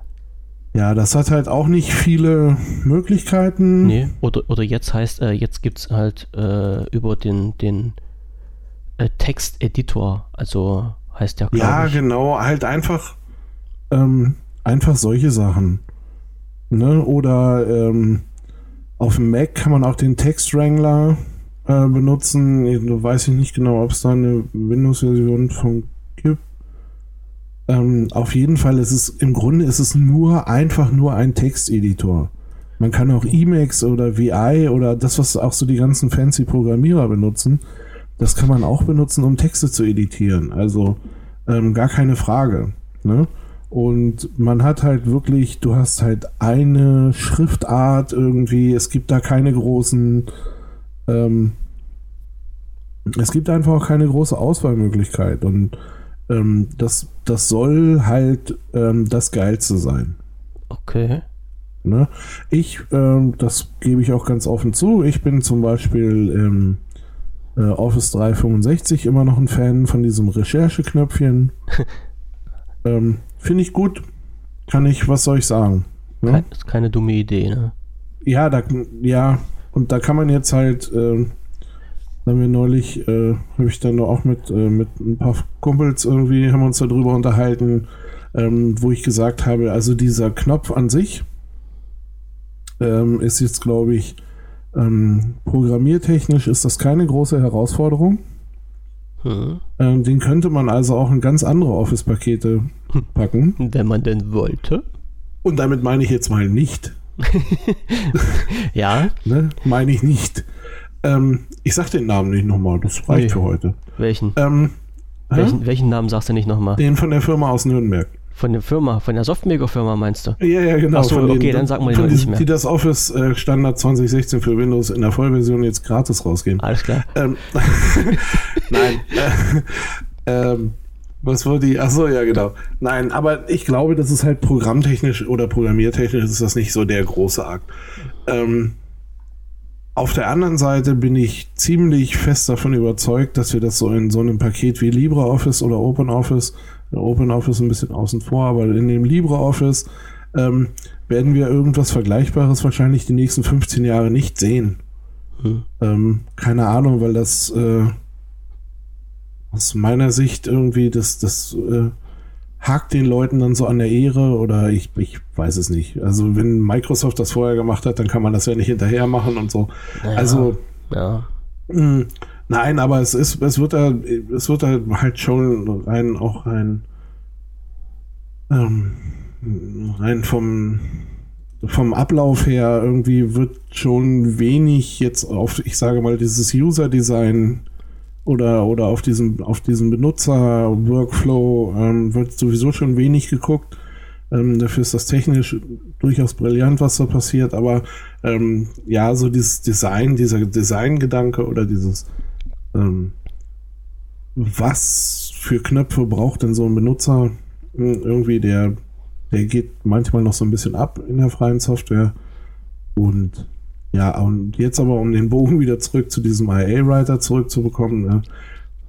Ja, das hat halt auch nicht viele Möglichkeiten. Nee, oder, oder jetzt heißt, äh, jetzt gibt es halt äh, über den, den äh, Texteditor, also heißt der, Ja, ich. genau, halt einfach, ähm, einfach solche Sachen. Ne? Oder ähm, auf dem Mac kann man auch den Text Wrangler äh, benutzen. Ich, weiß ich nicht genau, ob es da eine Windows-Version von gibt. Ähm, auf jeden Fall ist es, im Grunde ist es nur einfach nur ein Texteditor. Man kann auch Emacs oder VI oder das, was auch so die ganzen fancy Programmierer benutzen, das kann man auch benutzen, um Texte zu editieren. Also ähm, gar keine Frage. Ne? Und man hat halt wirklich, du hast halt eine Schriftart irgendwie, es gibt da keine großen, ähm, es gibt einfach auch keine große Auswahlmöglichkeit. Und ähm, das, das soll halt ähm, das Geilste sein. Okay. Ne? Ich, ähm, das gebe ich auch ganz offen zu, ich bin zum Beispiel im äh, Office 365 immer noch ein Fan von diesem Rechercheknöpfchen. ähm, Finde ich gut. Kann ich, was soll ich sagen? Ne? Kein, ist keine dumme Idee, ne? Ja, da, ja, und da kann man jetzt halt, äh, haben wir neulich, äh, habe ich dann auch mit, äh, mit ein paar Kumpels irgendwie, haben wir uns darüber unterhalten, ähm, wo ich gesagt habe, also dieser Knopf an sich ähm, ist jetzt, glaube ich, ähm, programmiertechnisch ist das keine große Herausforderung. Hm. Ähm, den könnte man also auch in ganz andere Office-Pakete packen. Wenn man denn wollte. Und damit meine ich jetzt mal nicht. ja. Ne? Meine ich nicht. Ähm, ich sag den Namen nicht nochmal, das reicht nee. für heute. Welchen? Ähm, welchen? Welchen Namen sagst du nicht nochmal? Den von der Firma aus Nürnberg. Von der Firma, von der Softmaker-Firma meinst du? Ja, ja, genau. Achso, okay, den, dann sagen wir den nicht mehr. Die das Office äh, Standard 2016 für Windows in der Vollversion jetzt gratis rausgeben. Alles klar. Ähm, Nein. Äh, ähm, was war die? Achso, ja, genau. Nein, aber ich glaube, das ist halt programmtechnisch oder programmiertechnisch ist das nicht so der große Akt. Ähm, auf der anderen Seite bin ich ziemlich fest davon überzeugt, dass wir das so in so einem Paket wie LibreOffice oder OpenOffice OpenOffice ein bisschen außen vor, aber in dem LibreOffice ähm, werden wir irgendwas Vergleichbares wahrscheinlich die nächsten 15 Jahre nicht sehen. Hm. Ähm, keine Ahnung, weil das äh, aus meiner Sicht irgendwie das, das äh, hakt den Leuten dann so an der Ehre oder ich, ich weiß es nicht. Also wenn Microsoft das vorher gemacht hat, dann kann man das ja nicht hinterher machen und so. Ja, also ja. Mh, hm, nein, aber es ist, es wird da, es wird da halt schon rein auch rein, ähm, rein vom vom Ablauf her irgendwie wird schon wenig jetzt auf, ich sage mal, dieses User-Design oder, oder auf diesen, auf diesen Benutzer-Workflow ähm, wird sowieso schon wenig geguckt. Ähm, dafür ist das technisch durchaus brillant, was da passiert, aber ähm, ja, so dieses Design, dieser Design-Gedanke oder dieses ähm, was für Knöpfe braucht denn so ein Benutzer hm, irgendwie, der, der geht manchmal noch so ein bisschen ab in der freien Software und ja, und jetzt aber, um den Bogen wieder zurück zu diesem IA-Writer zurückzubekommen, ne,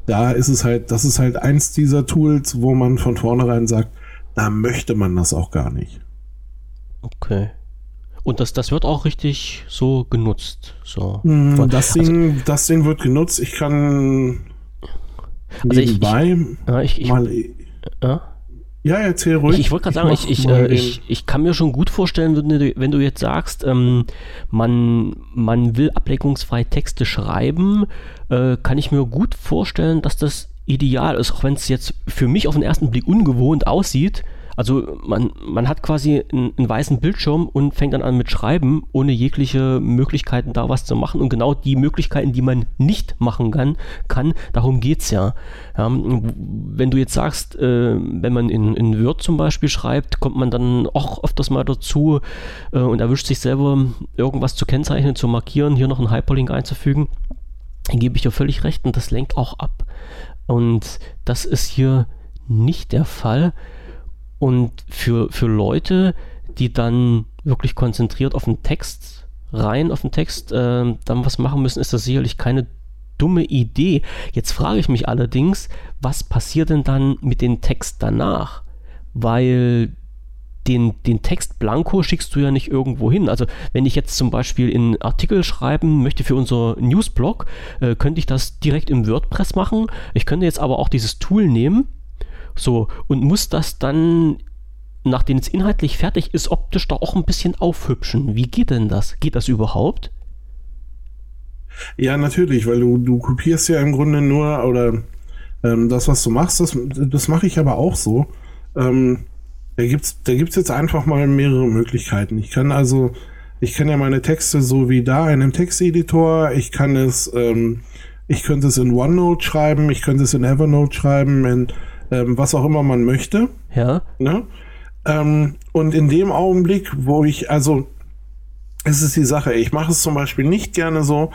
da ist es halt, das ist halt eins dieser Tools, wo man von vornherein sagt, da möchte man das auch gar nicht. Okay. Und das, das wird auch richtig so genutzt. So. Mm, das, Ding, also, das Ding wird genutzt. Ich kann also nebenbei ich, ich, ja, ich, mal. Ja? Ja, erzähl ruhig. Ich, ich wollte gerade sagen, ich, ich, äh, ich, ich kann mir schon gut vorstellen, wenn du, wenn du jetzt sagst, ähm, man, man will ablenkungsfrei Texte schreiben, äh, kann ich mir gut vorstellen, dass das ideal ist, auch wenn es jetzt für mich auf den ersten Blick ungewohnt aussieht. Also man, man hat quasi einen, einen, weißen Bildschirm und fängt dann an mit Schreiben, ohne jegliche Möglichkeiten da was zu machen. Und genau die Möglichkeiten, die man nicht machen kann, kann darum geht es ja. ja. Wenn du jetzt sagst, äh, wenn man in, in Word zum Beispiel schreibt, kommt man dann auch öfters mal dazu äh, und erwischt sich selber, irgendwas zu kennzeichnen, zu markieren, hier noch einen Hyperlink einzufügen. Dann gebe ich dir völlig recht und das lenkt auch ab. Und das ist hier nicht der Fall. Und für, für Leute, die dann wirklich konzentriert auf den Text, rein auf den Text, äh, dann was machen müssen, ist das sicherlich keine dumme Idee. Jetzt frage ich mich allerdings, was passiert denn dann mit dem Text danach? Weil den, den Text blanko schickst du ja nicht irgendwo hin. Also wenn ich jetzt zum Beispiel in Artikel schreiben möchte für unser Newsblog, äh, könnte ich das direkt im WordPress machen. Ich könnte jetzt aber auch dieses Tool nehmen so, und muss das dann, nachdem es inhaltlich fertig ist, optisch da auch ein bisschen aufhübschen. Wie geht denn das? Geht das überhaupt? Ja, natürlich, weil du, du kopierst ja im Grunde nur, oder ähm, das, was du machst, das, das mache ich aber auch so. Ähm, da gibt es da gibt's jetzt einfach mal mehrere Möglichkeiten. Ich kann also, ich kann ja meine Texte so wie da in einem Texteditor, ich kann es, ähm, ich könnte es in OneNote schreiben, ich könnte es in Evernote schreiben, in ähm, was auch immer man möchte. Ja. Ne? Ähm, und in dem Augenblick, wo ich, also, es ist die Sache, ich mache es zum Beispiel nicht gerne so,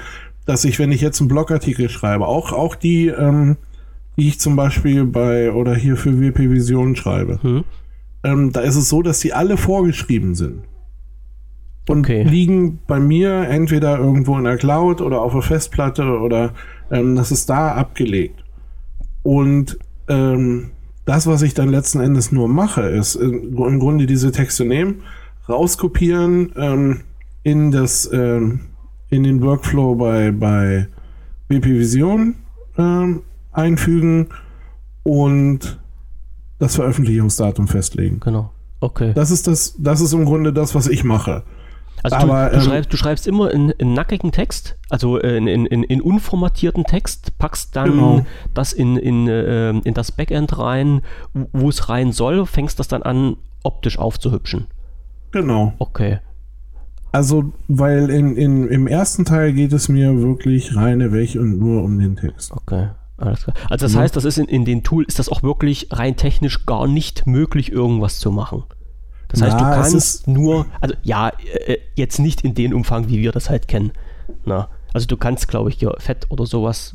dass ich, wenn ich jetzt einen Blogartikel schreibe, auch, auch die, ähm, die ich zum Beispiel bei oder hier für WP Vision schreibe, hm. ähm, da ist es so, dass die alle vorgeschrieben sind. Und okay. liegen bei mir entweder irgendwo in der Cloud oder auf der Festplatte oder ähm, das ist da abgelegt. Und ähm, das, was ich dann letzten Endes nur mache, ist im Grunde diese Texte nehmen, rauskopieren, ähm, in das, ähm, in den Workflow bei, bei BP Vision ähm, einfügen und das Veröffentlichungsdatum festlegen. Genau. Okay. Das ist das, das ist im Grunde das, was ich mache. Also Aber, du, du, ähm, schreibst, du, schreibst, immer in, in, nackigen Text, also in, in, in, unformatierten Text, packst dann genau. das in, in, äh, in das Backend rein, wo es rein soll, fängst das dann an, optisch aufzuhübschen. Genau. Okay. Also, weil in, in, im ersten Teil geht es mir wirklich reine Weg und nur um den Text. Okay. Also das ja. heißt, das ist in, in den Tool, ist das auch wirklich rein technisch gar nicht möglich, irgendwas zu machen. Das heißt, Na, du kannst nur, also ja, äh, jetzt nicht in dem Umfang, wie wir das halt kennen. Na, also du kannst, glaube ich, hier Fett oder sowas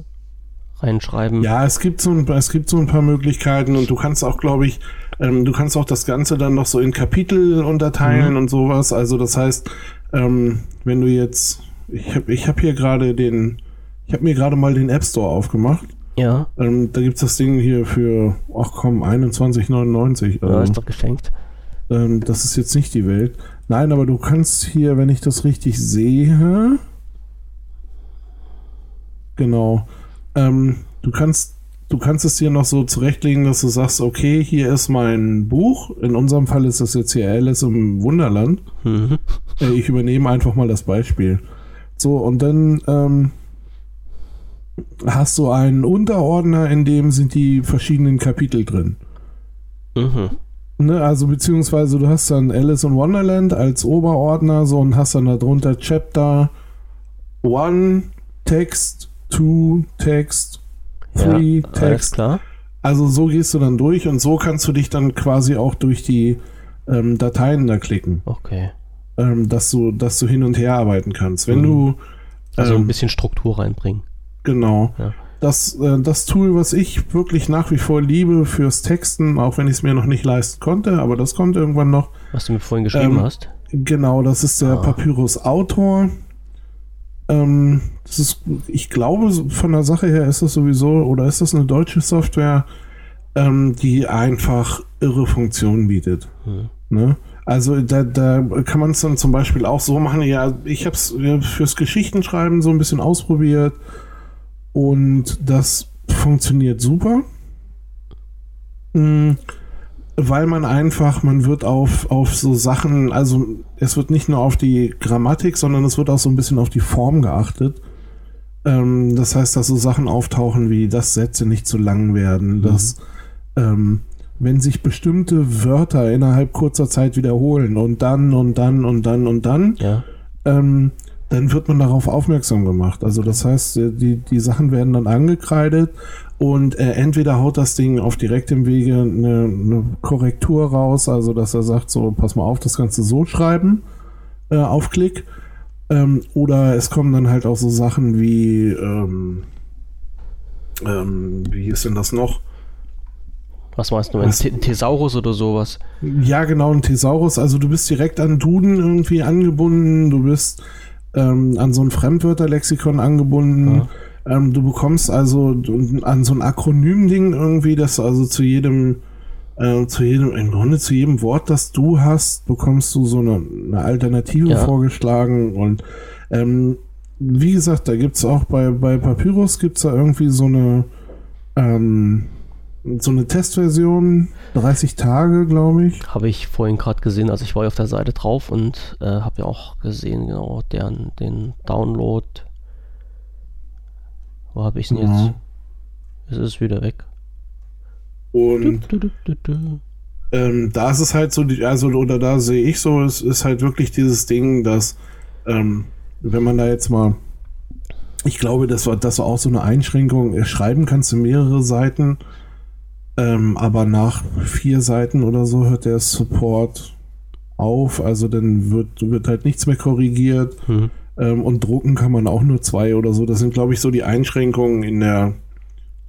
reinschreiben. Ja, es gibt so ein, es gibt so ein paar Möglichkeiten und du kannst auch, glaube ich, ähm, du kannst auch das Ganze dann noch so in Kapitel unterteilen mhm. und sowas. Also das heißt, ähm, wenn du jetzt, ich habe ich hab hier gerade den, ich habe mir gerade mal den App Store aufgemacht. Ja. Ähm, da gibt es das Ding hier für, ach komm, 21,99. Ja, Ähm, ist doch geschenkt. Ähm, das ist jetzt nicht die Welt. Nein, aber du kannst hier, wenn ich das richtig sehe, genau, ähm, du kannst, du kannst es dir noch so zurechtlegen, dass du sagst, okay, hier ist mein Buch. In unserem Fall ist das jetzt hier Alice im Wunderland. Mhm. Äh, Ich übernehme einfach mal das Beispiel. So, und dann ähm, hast du einen Unterordner, in dem sind die verschiedenen Kapitel drin. Mhm. Ne, also beziehungsweise du hast dann Alice in Wonderland als Oberordner so und hast dann darunter Chapter 1, Text, 2, Text, 3, Ja, Text. klar. Also so gehst du dann durch und so kannst du dich dann quasi auch durch die ähm, Dateien da klicken, Okay. ähm, dass du, dass du hin und her arbeiten kannst. Wenn Mhm. du Also ähm, ein bisschen Struktur reinbringen. Genau. Ja. Das, äh, das Tool, was ich wirklich nach wie vor liebe fürs Texten, auch wenn ich es mir noch nicht leisten konnte, aber das kommt irgendwann noch. Was du mir vorhin geschrieben Ähm, hast. Genau, das ist der Ah. Papyrus Autor. Ähm, das ist, ich glaube, von der Sache her ist das sowieso, oder ist das eine deutsche Software, ähm, die einfach irre Funktionen bietet. Hm. Ne? Also da, da kann man es dann zum Beispiel auch so machen, ja, ich habe es fürs Geschichtenschreiben so ein bisschen ausprobiert und das funktioniert super. Mm, Weil man einfach, man wird auf, auf so Sachen, also es wird nicht nur auf die Grammatik, sondern es wird auch so ein bisschen auf die Form geachtet. Ähm, das heißt, dass so Sachen auftauchen wie, dass Sätze nicht zu lang werden, dass ähm, wenn sich bestimmte Wörter innerhalb kurzer Zeit wiederholen und dann und dann und dann und dann, Ja. ähm, dann wird man darauf aufmerksam gemacht. Also das heißt, äh, die, die Sachen werden dann angekreidet und äh, entweder haut das Ding auf direktem Wege eine, eine Korrektur raus, also dass er sagt, so, pass mal auf, das kannst du so schreiben, äh, auf Klick. Ähm, oder es kommen dann halt auch so Sachen wie, ähm, ähm, wie ist denn das noch? Was meinst du? Ein Thesaurus oder sowas? Ja, genau, ein Thesaurus. Also du bist direkt an Duden irgendwie angebunden, du bist ähm, an so ein Fremdwörterlexikon angebunden. Ähm, du bekommst also an so ein Akronym-Ding irgendwie, dass du also zu jedem, äh, zu jedem, im Grunde zu jedem Wort, das du hast, bekommst du so eine, eine Alternative Ja. vorgeschlagen und ähm, wie gesagt, da gibt's auch bei, bei Papyrus gibt's da irgendwie so eine ähm, so eine Testversion, 30 Tage, glaube ich. Habe ich vorhin gerade gesehen, also ich war ja auf der Seite drauf und äh, habe ja auch gesehen, genau, deren, den Download. Wo habe ich ihn jetzt? Ja. Es ist wieder weg. Und Du, du, du, ähm, da ist es halt so, also oder da sehe ich so, es ist halt wirklich dieses Ding, dass ähm, wenn man da jetzt mal, ich glaube, das war das war auch so eine Einschränkung. Schreiben kannst du mehrere Seiten, ähm, aber nach vier Seiten oder so hört der Support auf. Also dann wird wird halt nichts mehr korrigiert Hm. ähm, und drucken kann man auch nur zwei oder so. Das sind, glaube ich, so die Einschränkungen in der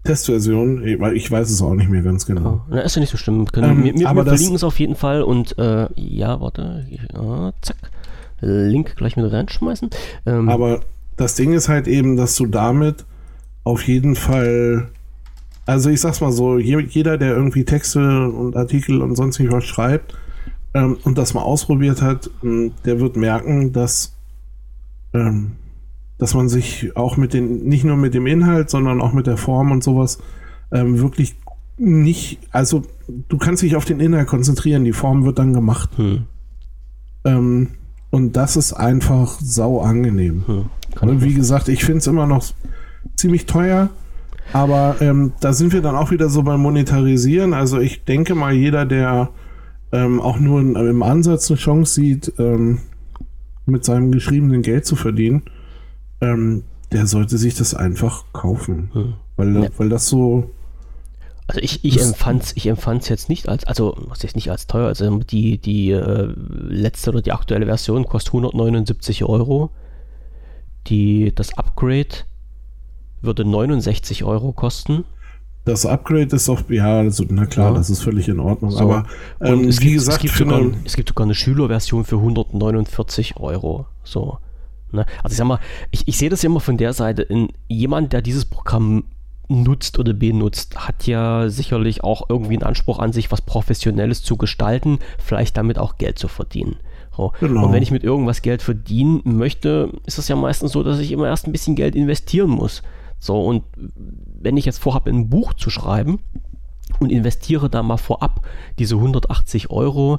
Testversion, ich weiß es auch nicht mehr ganz genau. Na, ist ja nicht so schlimm. Wir, können, Ähm, wir, wir, aber wir verlinken es auf jeden Fall und äh, ja, warte. Ja, zack. Link gleich mit reinschmeißen. Ähm, Aber das Ding ist halt eben, dass du damit auf jeden Fall, also ich sag's mal so, je, jeder, der irgendwie Texte und Artikel und sonst was schreibt ähm, und das mal ausprobiert hat, ähm, der wird merken, dass, ähm, dass man sich auch mit den, nicht nur mit dem Inhalt, sondern auch mit der Form und sowas ähm, wirklich nicht, also du kannst dich auf den Inhalt konzentrieren, die Form wird dann gemacht. hm, Ähm, und das ist einfach sau angenehm. hm, Und wie gesagt, ich finde es immer noch ziemlich teuer, aber ähm, da sind wir dann auch wieder so beim Monetarisieren. Also ich denke mal, jeder, der ähm, auch nur in, im Ansatz eine Chance sieht, ähm, mit seinem geschriebenen Geld zu verdienen, ähm, der sollte sich das einfach kaufen. Hm. Weil, Ja. weil das so, Also ich, ich Das- empfand's, ich empfand's jetzt nicht als, also was jetzt nicht als teuer, also die, die äh, letzte oder die aktuelle Version kostet 179 Euro. Die, das Upgrade würde 69 Euro kosten. das Upgrade ist doch, ja, also, na klar, Ja. das ist völlig in Ordnung. So. Aber ähm, es, wie gibt, gesagt, es, gibt sogar, eine- es gibt sogar eine Schülerversion für 149 Euro. So. Ne? Also ich sag mal, ich, ich sehe das ja immer von der Seite, in, jemand, der dieses Programm nutzt oder benutzt, hat ja sicherlich auch irgendwie einen Anspruch an sich, was Professionelles zu gestalten, vielleicht damit auch Geld zu verdienen. So. Genau. Und wenn ich mit irgendwas Geld verdienen möchte, ist es ja meistens so, dass ich immer erst ein bisschen Geld investieren muss. So, und wenn ich jetzt vorhabe, ein Buch zu schreiben und investiere da mal vorab diese 180 Euro,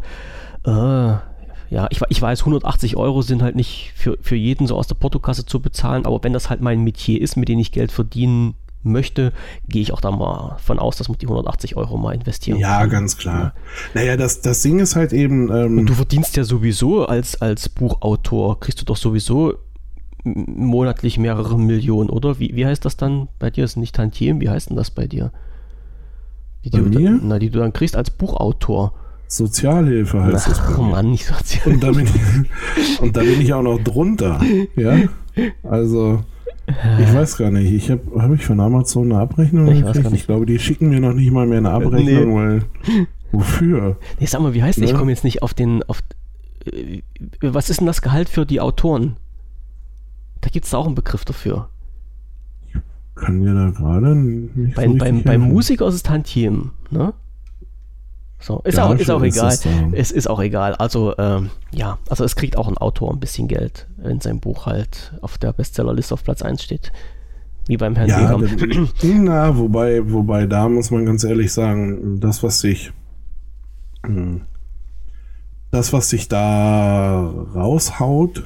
äh, ja, ich, ich, weiß, 180 Euro sind halt nicht für, für jeden so aus der Portokasse zu bezahlen, aber wenn das halt mein Metier ist, mit dem ich Geld verdienen möchte, gehe ich auch da mal von aus, dass man die 180 Euro mal investieren Ja, kann. ganz klar. Ja. Naja, das, das Ding ist halt eben. Ähm Und du verdienst ja sowieso als, als Buchautor, kriegst du doch sowieso monatlich mehrere Millionen, oder? Wie, wie heißt das dann bei dir? Ist nicht Tantiem, wie heißt denn das bei dir? Die, die, bei mir? na, die du dann kriegst als Buchautor. Sozialhilfe heißt Ach, das. Oh Mann, nicht Sozialhilfe. Und da, bin ich, und da bin ich auch noch drunter. Ja. Also, ich weiß gar nicht. Ich habe hab ich von Amazon eine Abrechnung ich gekriegt? Ich glaube, die schicken mir noch nicht mal mehr eine Abrechnung, nee. weil. Wofür? Nee, sag mal, wie heißt ja? Ich komme jetzt nicht auf den. Auf, äh, was ist denn das Gehalt für die Autoren? Da gibt es auch einen Begriff dafür. Ich kann mir da gerade nicht Bei, so beim, beim Musiker ist es Tantiem, ne? So, ist, ja, auch, ist auch egal. Ist es ist auch egal. Also, ähm, ja, also es kriegt auch ein Autor ein bisschen Geld, wenn sein Buch halt auf der Bestsellerliste auf Platz 1 steht. Wie beim Herrn ja, Na, wobei, wobei, da muss man ganz ehrlich sagen, das, was sich hm, das, was sich da raushaut,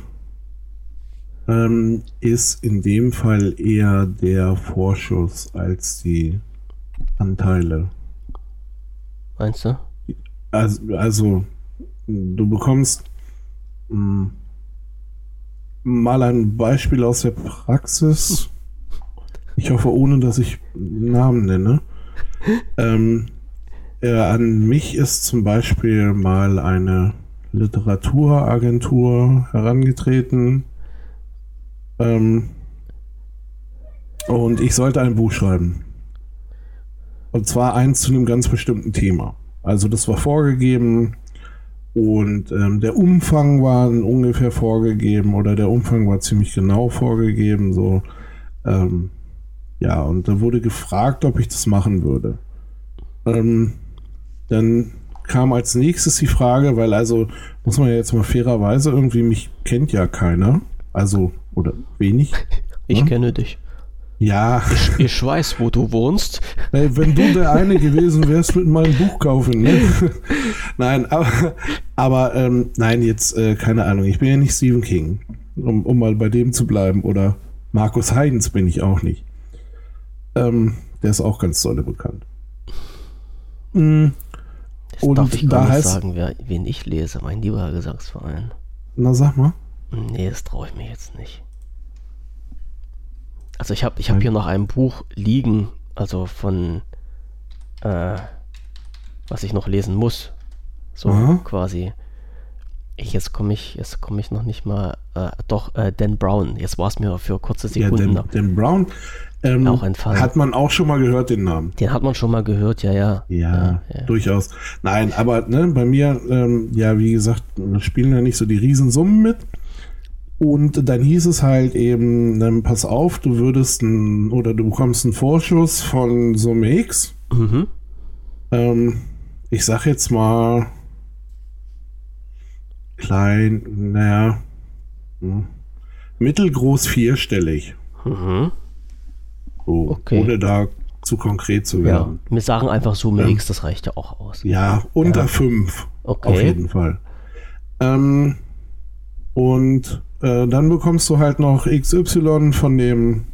ähm, ist in dem Fall eher der Vorschuss als die Anteile. Meinst du? Also, also du bekommst mh, hm, mal ein Beispiel aus der Praxis. Ich hoffe, ohne dass ich Namen nenne. Ähm, äh, an mich ist zum Beispiel mal eine Literaturagentur herangetreten. Ähm, und ich sollte ein Buch schreiben. Und zwar eins zu einem ganz bestimmten Thema. Also das war vorgegeben und ähm, der Umfang war ungefähr vorgegeben oder der Umfang war ziemlich genau vorgegeben. So, ähm, ja, und da wurde gefragt, ob ich das machen würde. Ähm, dann kam als nächstes die Frage, weil also muss man ja jetzt mal fairerweise irgendwie mich kennt ja keiner, also oder wenig. Ich ne? kenne dich. Ja. Ich, ich, weiß, wo du wohnst. Hey, wenn du der eine gewesen wärst mit meinem Buch kaufen. Ne? nein, aber, aber ähm, nein, jetzt äh, keine Ahnung. Ich bin ja nicht Stephen King, um, um mal bei dem zu bleiben. Oder Markus Heidens bin ich auch nicht. Ähm, der ist auch ganz tolle bekannt. Mhm. Und darf ich da heißt, sagen, wer, wen ich lese, mein lieber Gesangsverein. Na, sag mal. Nee, das traue ich mir jetzt nicht. Also ich habe ich hab hier noch ein Buch liegen, also von, äh, was ich noch lesen muss. So Aha. quasi. Ich, jetzt komme ich, jetzt komme ich noch nicht mal, äh, doch, äh, Dan Brown. Jetzt war es mir für kurze Sekunden. Ja, Dan, Dan Brown. Ähm, auch ein Fall. Hat man auch schon mal gehört, den Namen? Den hat man schon mal gehört, ja, ja. Ja, ja, ja. durchaus. Nein, aber ne, bei mir, ähm, ja, wie gesagt, spielen ja nicht so die Riesensummen mit. Und dann hieß es halt eben, dann pass auf, du würdest ein, oder du bekommst einen Vorschuss von Summe X. Mhm. Ähm, ich sag jetzt mal klein, naja, hm, mittelgroß vierstellig. Mhm. So, okay. Ohne da zu konkret zu werden. Ja, wir sagen einfach Summe ähm, X, das reicht ja auch aus. Ja, unter 5. Okay. Auf jeden Fall. Ähm, und äh, dann bekommst du halt noch XY von dem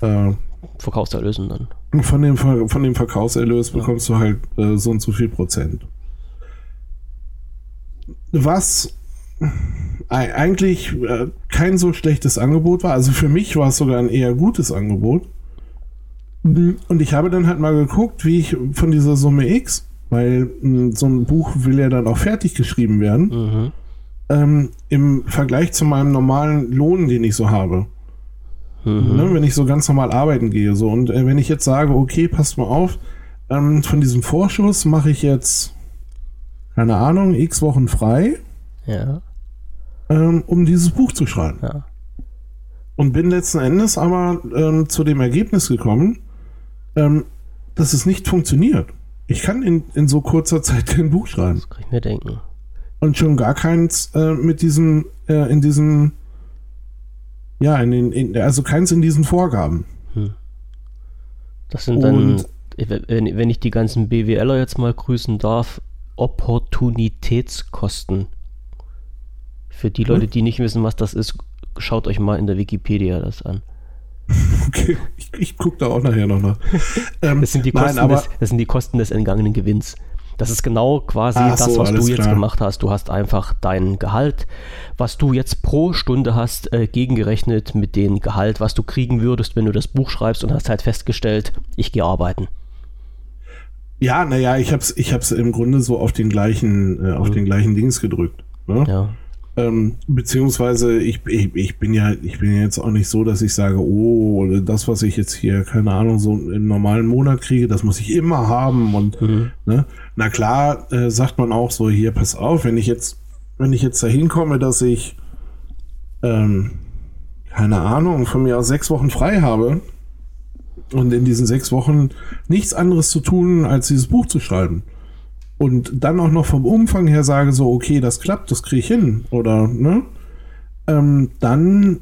äh, Verkaufserlösen dann. Von dem, von dem Verkaufserlös ja. bekommst du halt äh, so und so viel Prozent. Was eigentlich äh, kein so schlechtes Angebot war. Also für mich war es sogar ein eher gutes Angebot. Und ich habe dann halt mal geguckt, wie ich von dieser Summe X, weil so ein Buch will ja dann auch fertig geschrieben werden. Mhm ähm, im Vergleich zu meinem normalen Lohn, den ich so habe. Mhm. Ne, wenn ich so ganz normal arbeiten gehe. So. Und äh, wenn ich jetzt sage, okay, passt mal auf, ähm, von diesem Vorschuss mache ich jetzt, keine Ahnung, x Wochen frei, ja. ähm, um dieses Buch zu schreiben. Ja. Und bin letzten Endes aber ähm, zu dem Ergebnis gekommen, ähm, dass es nicht funktioniert. Ich kann in, in so kurzer Zeit kein Buch schreiben. Das kann ich mir denken. Und schon gar keins äh, mit diesem, äh, in diesem, ja, in den, in, also keins in diesen Vorgaben. Das sind dann, Und- wenn, wenn ich die ganzen BWLer jetzt mal grüßen darf, Opportunitätskosten. Für die Leute, die nicht wissen, was das ist, schaut euch mal in der Wikipedia das an. Okay, ich, ich gucke da auch nachher noch nach. Ähm, Das sind die nein, Kosten, aber, des, das sind die Kosten des entgangenen Gewinns. Das ist genau quasi Ach das, so, was du jetzt klar. gemacht hast. Du hast einfach dein Gehalt, was du jetzt pro Stunde hast, äh, gegengerechnet mit dem Gehalt, was du kriegen würdest, wenn du das Buch schreibst und hast halt festgestellt, ich gehe arbeiten. ja, naja, ich hab's, ich hab's im Grunde so auf den gleichen, äh, auf den gleichen Dings gedrückt. Ne? Ja. Ähm, beziehungsweise ich, ich, ich bin ja, ich bin ja jetzt auch nicht so, dass ich sage, oh, das, was ich jetzt hier, keine Ahnung, so im normalen Monat kriege, das muss ich immer haben und Mhm. ne? na klar, äh, sagt man auch so, hier, pass auf, wenn ich jetzt, wenn ich jetzt dahin komme, dass ich ähm, keine Ahnung, von mir aus sechs Wochen frei habe und in diesen sechs Wochen nichts anderes zu tun, als dieses Buch zu schreiben. Und dann auch noch vom Umfang her sage so, okay, das klappt, das kriege ich hin. Oder, ne? Ähm, dann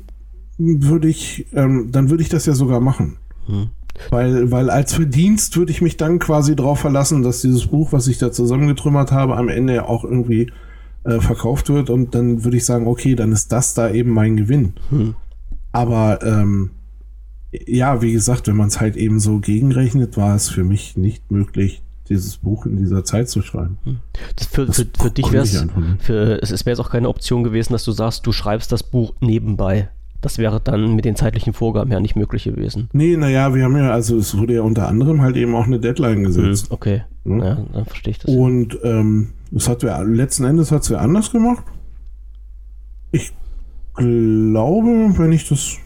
würde ich, ähm, dann würde ich das ja sogar machen. Hm. Weil, weil als Verdienst würde ich mich dann quasi darauf verlassen, dass dieses Buch, was ich da zusammengetrümmert habe, am Ende ja auch irgendwie äh, verkauft wird. Und dann würde ich sagen, okay, dann ist das da eben mein Gewinn. Hm. Aber ähm, ja, wie gesagt, wenn man es halt eben so gegenrechnet, war es für mich nicht möglich, dieses Buch in dieser Zeit zu schreiben. Das für, für, für dich wäre es, es wäre jetzt auch keine Option gewesen, dass du sagst, du schreibst das Buch nebenbei. Das wäre dann mit den zeitlichen Vorgaben ja nicht möglich gewesen. Nee, naja, wir haben ja, also es wurde ja unter anderem halt eben auch eine Deadline gesetzt. Okay, Hm. ja, dann verstehe ich das. Und ähm, das hat wer, letzten Endes hat es wer anders gemacht. Ich glaube, wenn ich das,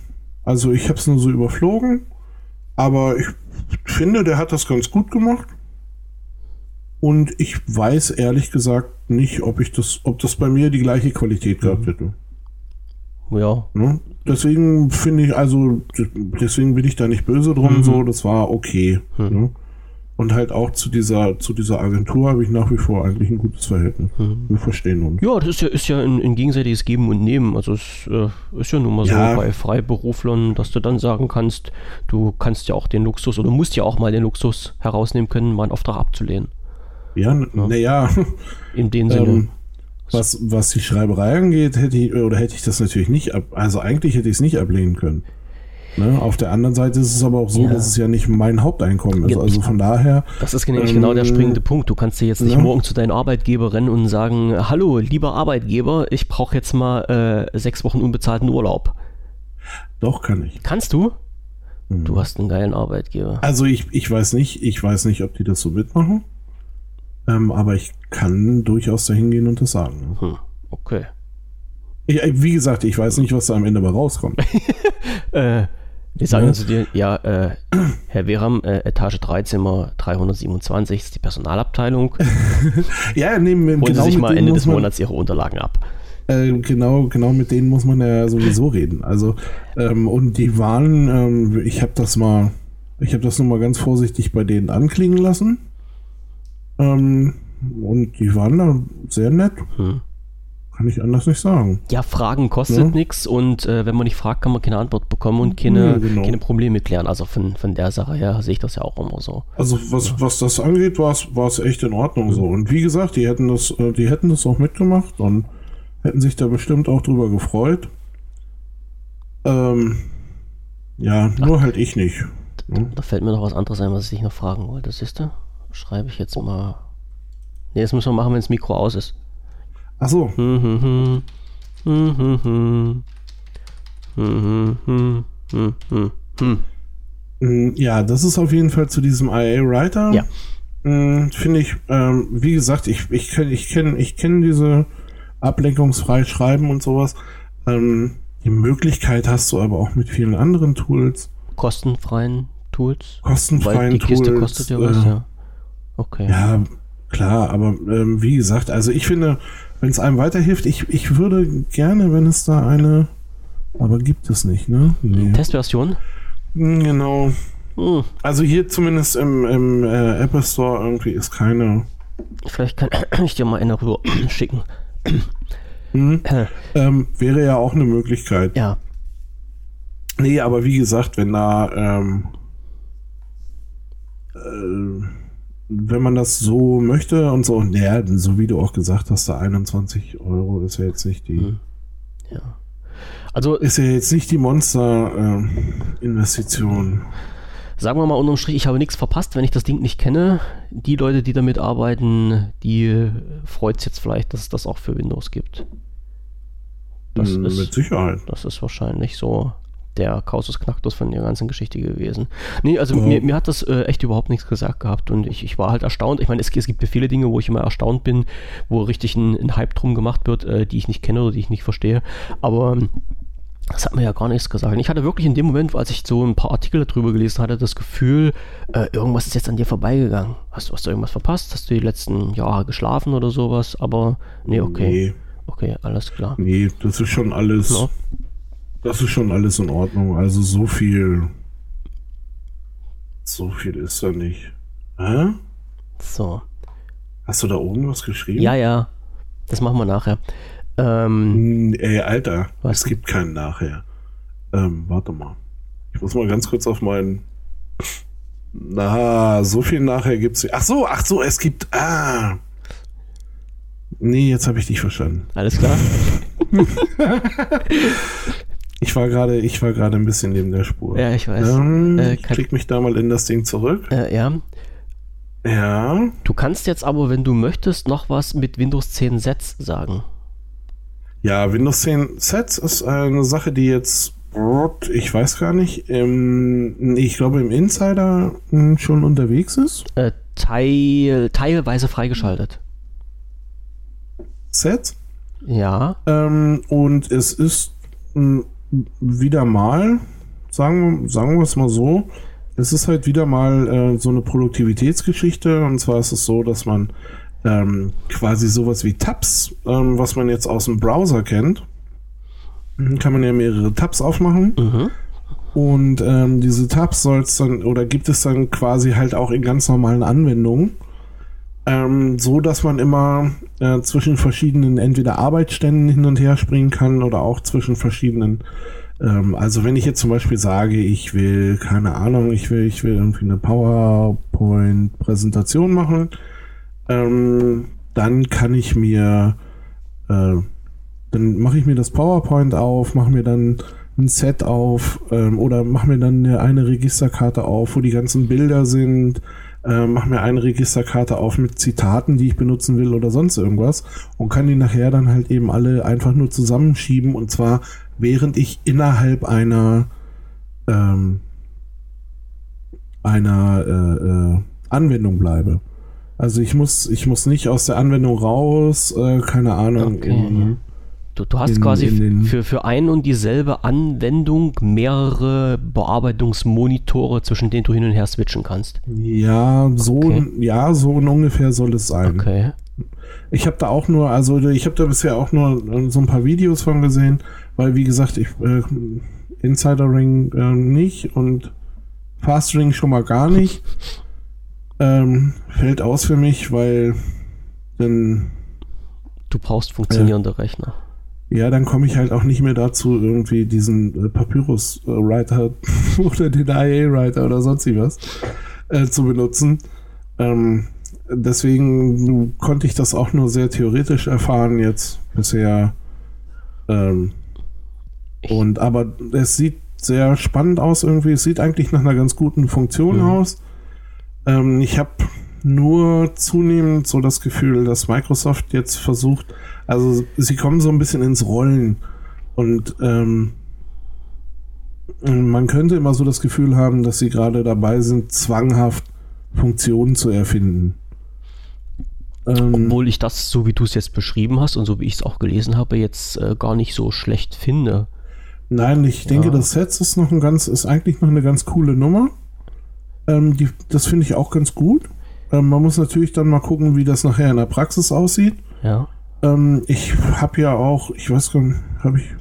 also ich habe es nur so überflogen, aber ich finde, der hat das ganz gut gemacht. Und ich weiß ehrlich gesagt nicht, ob ich das, ob das bei mir die gleiche Qualität gehabt hätte. ja, Ne? Deswegen finde ich, also deswegen bin ich da nicht böse drum, Mhm. so, das war okay. Mhm. Ne? Und halt auch zu dieser, zu dieser Agentur habe ich nach wie vor eigentlich ein gutes Verhältnis. Mhm. Wir verstehen uns. Ja, das ist ja, ist ja ein, ein gegenseitiges Geben und Nehmen. Also es äh, ist ja nun mal Ja. so bei Freiberuflern, dass du dann sagen kannst, du kannst ja auch den Luxus oder musst ja auch mal den Luxus herausnehmen können, mal einen Auftrag abzulehnen. Ja, naja, In dem Sinne. ähm, was, was die Schreiberei angeht, hätte ich, oder hätte ich das natürlich nicht ab, also eigentlich hätte ich es nicht ablehnen können. Ne? Auf der anderen Seite ist es aber auch so, Ja. dass es ja nicht mein Haupteinkommen ist. Ja, Also von daher, Das ist nämlich Ähm, genau der springende Punkt. Du kannst dir jetzt nicht ne? morgen zu deinem Arbeitgeber rennen und sagen, hallo, lieber Arbeitgeber, ich brauche jetzt mal äh, sechs Wochen unbezahlten Urlaub. doch kann ich. Kannst du? Mhm. Du hast einen geilen Arbeitgeber. Also ich, ich weiß nicht, ich weiß nicht, ob die das so mitmachen. Ähm, aber ich kann durchaus dahin gehen und das sagen. Hm, okay. Ich, äh, wie gesagt, ich weiß nicht, was da am Ende bei rauskommt. Äh, wir sagen Ja. zu dir, ja, äh, Herr Wehram, äh, Etage 3, Zimmer 327 ist die Personalabteilung. ja, nehmen Holen genau Sie sich mal Ende des Monats Ihre Unterlagen ab. Äh, genau, genau mit denen muss man ja sowieso reden. Also ähm, und die waren, ähm, ich habe das mal, ich habe das nur mal ganz vorsichtig bei denen anklingen lassen. Ähm, und die waren da sehr nett, Hm. kann ich anders nicht sagen. Ja, Fragen kostet Ja. nichts und äh, wenn man nicht fragt, kann man keine Antwort bekommen und keine, Ja, genau. keine Probleme klären. Also von, von der Sache her sehe ich das ja auch immer so. Also was, was das angeht, war es echt in Ordnung so. Und wie gesagt, die hätten das, äh, die hätten das auch mitgemacht und hätten sich da bestimmt auch drüber gefreut. Ähm, ja, nur halt ich nicht. Hm? Da fällt mir noch was anderes ein, was ich dich noch fragen wollte. Siehst du? Schreibe ich jetzt mal. Ne, das müssen wir machen, wenn das Mikro aus ist. Ach so, Hm, hm, hm. Hm, hm, hm. Hm, hm, hm, hm, hm. Ja, das ist auf jeden Fall zu diesem IA Writer. Ja. Mm, Finde ich, ähm, wie gesagt, ich, ich kenne ich kenn, ich kenn diese ablenkungsfrei schreiben und sowas. Ähm, die Möglichkeit hast du aber auch mit vielen anderen Tools, Kostenfreien Tools? kostenfreien Weil die Kiste Tools. kostet ja was, äh, ja. Okay. Ja, klar, aber ähm, wie gesagt, also ich finde, wenn es einem weiterhilft, ich, ich würde gerne, wenn es da eine Aber gibt es nicht, ne? Nee. Testversion? Hm, genau. Hm. Also hier zumindest im, im äh, Apple Store irgendwie ist keine. Vielleicht kann ich dir mal eine rüber schicken. Mhm. ähm, wäre ja auch eine Möglichkeit. Ja. Nee, aber wie gesagt, wenn da ähm, äh, wenn man das so möchte und so, naja, so wie du auch gesagt hast, da 21 Euro ist ja jetzt nicht die. Mhm. Ja. Also ist ja jetzt nicht die Monster-Investition. Äh, sagen wir mal unterm Strich, ich habe nichts verpasst, wenn ich das Ding nicht kenne. Die Leute, die damit arbeiten, die freut es jetzt vielleicht, dass es das auch für Windows gibt. Das hm, ist, mit Sicherheit. Das ist wahrscheinlich so der Kausus Knacktus von der ganzen Geschichte gewesen. Nee, also ja. mir, mir, hat das äh, echt überhaupt nichts gesagt gehabt und ich, ich war halt erstaunt. Ich meine, es, es, gibt ja viele Dinge, wo ich immer erstaunt bin, wo richtig ein, ein Hype drum gemacht wird, äh, die ich nicht kenne oder die ich nicht verstehe. Aber ähm, das hat mir ja gar nichts gesagt. Ich hatte wirklich in dem Moment, als ich so ein paar Artikel darüber gelesen hatte, das Gefühl, äh, irgendwas ist jetzt an dir vorbeigegangen. Hast, hast, du irgendwas verpasst? Hast du die letzten Jahre geschlafen oder sowas? Aber nee, okay. Nee. Okay, alles klar. Nee, das ist schon alles. Ja. Das ist schon alles in Ordnung. Also so viel. So viel ist da nicht. Hä? So. Hast du da oben was geschrieben? Ja, ja. Das machen wir nachher. Ähm, Ey, Alter, was? es gibt keinen nachher. Ähm, warte mal. Ich muss mal ganz kurz auf meinen. Na, so viel nachher gibt's. Ach so, ach so, es gibt. Ah. Nee, jetzt habe ich dich verstanden. Alles klar. ich war gerade, ich war gerade ein bisschen neben der Spur. Ja, ich weiß. Ähm, äh, ich klick mich da mal in das Ding zurück. Äh, ja. Ja. Du kannst jetzt aber, wenn du möchtest, noch was mit Windows 10 Sets sagen. Ja, Windows 10 Sets ist eine Sache, die jetzt, ich weiß gar nicht, im, ich glaube im Insider hm, schon unterwegs ist. Äh, teil, teilweise freigeschaltet. Sets? Ja. Ähm, und es ist hm, wieder mal, sagen, sagen wir es mal so, es ist halt wieder mal äh, so eine Produktivitätsgeschichte. Und zwar ist es so, dass man ähm, quasi sowas wie Tabs, ähm, was man jetzt aus dem Browser kennt. Mhm, kann man ja mehrere Tabs aufmachen. Mhm. Und ähm, diese Tabs soll es dann oder gibt es dann quasi halt auch in ganz normalen Anwendungen. Ähm, so dass man immer äh, zwischen verschiedenen entweder Arbeitsständen hin und her springen kann oder auch zwischen verschiedenen ähm, also wenn ich jetzt zum Beispiel sage, ich will, keine Ahnung, ich will, ich will irgendwie eine PowerPoint-Präsentation machen, ähm, dann kann ich mir, äh, dann mache ich mir das PowerPoint auf, mache mir dann ein Set auf ähm, oder mache mir dann eine, eine, Registerkarte auf, wo die ganzen Bilder sind, äh, mache mir eine Registerkarte auf mit Zitaten, die ich benutzen will oder sonst irgendwas und kann die nachher dann halt eben alle einfach nur zusammenschieben und zwar während ich innerhalb einer ähm, einer äh, äh, Anwendung bleibe. Also ich muss, ich muss nicht aus der Anwendung raus, äh, keine Ahnung. Okay. In, du, du, hast in, quasi in für, für ein und dieselbe Anwendung mehrere Bearbeitungsmonitore, zwischen denen du hin und her switchen kannst. Ja, so, okay. ja, so ungefähr soll es sein. Okay. Ich habe da auch nur, also ich habe da bisher auch nur äh, so ein paar Videos von gesehen, weil wie gesagt, ich äh, Insider Ring äh, nicht und Fast Ring schon mal gar nicht. Ähm, fällt aus für mich, weil dann. Du brauchst funktionierende äh, Rechner. Ja, dann komme ich halt auch nicht mehr dazu, irgendwie diesen äh, Papyrus-Writer oder den IA-Writer oder sonst was äh, zu benutzen. Ähm, deswegen konnte ich das auch nur sehr theoretisch erfahren jetzt bisher. Ähm, und aber es sieht sehr spannend aus irgendwie. Es sieht eigentlich nach einer ganz guten Funktion mhm. aus. Ähm, ich habe nur zunehmend so das Gefühl, dass Microsoft jetzt versucht, also sie kommen so ein bisschen ins Rollen und ähm, man könnte immer so das Gefühl haben, dass sie gerade dabei sind, zwanghaft Funktionen zu erfinden. Ähm, Obwohl ich das, so wie du es jetzt beschrieben hast und so wie ich es auch gelesen habe, jetzt äh, gar nicht so schlecht finde. Nein, ich denke, ja. das Set ist noch ein ganz, ist eigentlich noch eine ganz coole Nummer. Ähm, die, das finde ich auch ganz gut. Ähm, man muss natürlich dann mal gucken, wie das nachher in der Praxis aussieht. Ja. Ähm, ich habe ja auch, ich weiß gar nicht, habe ich.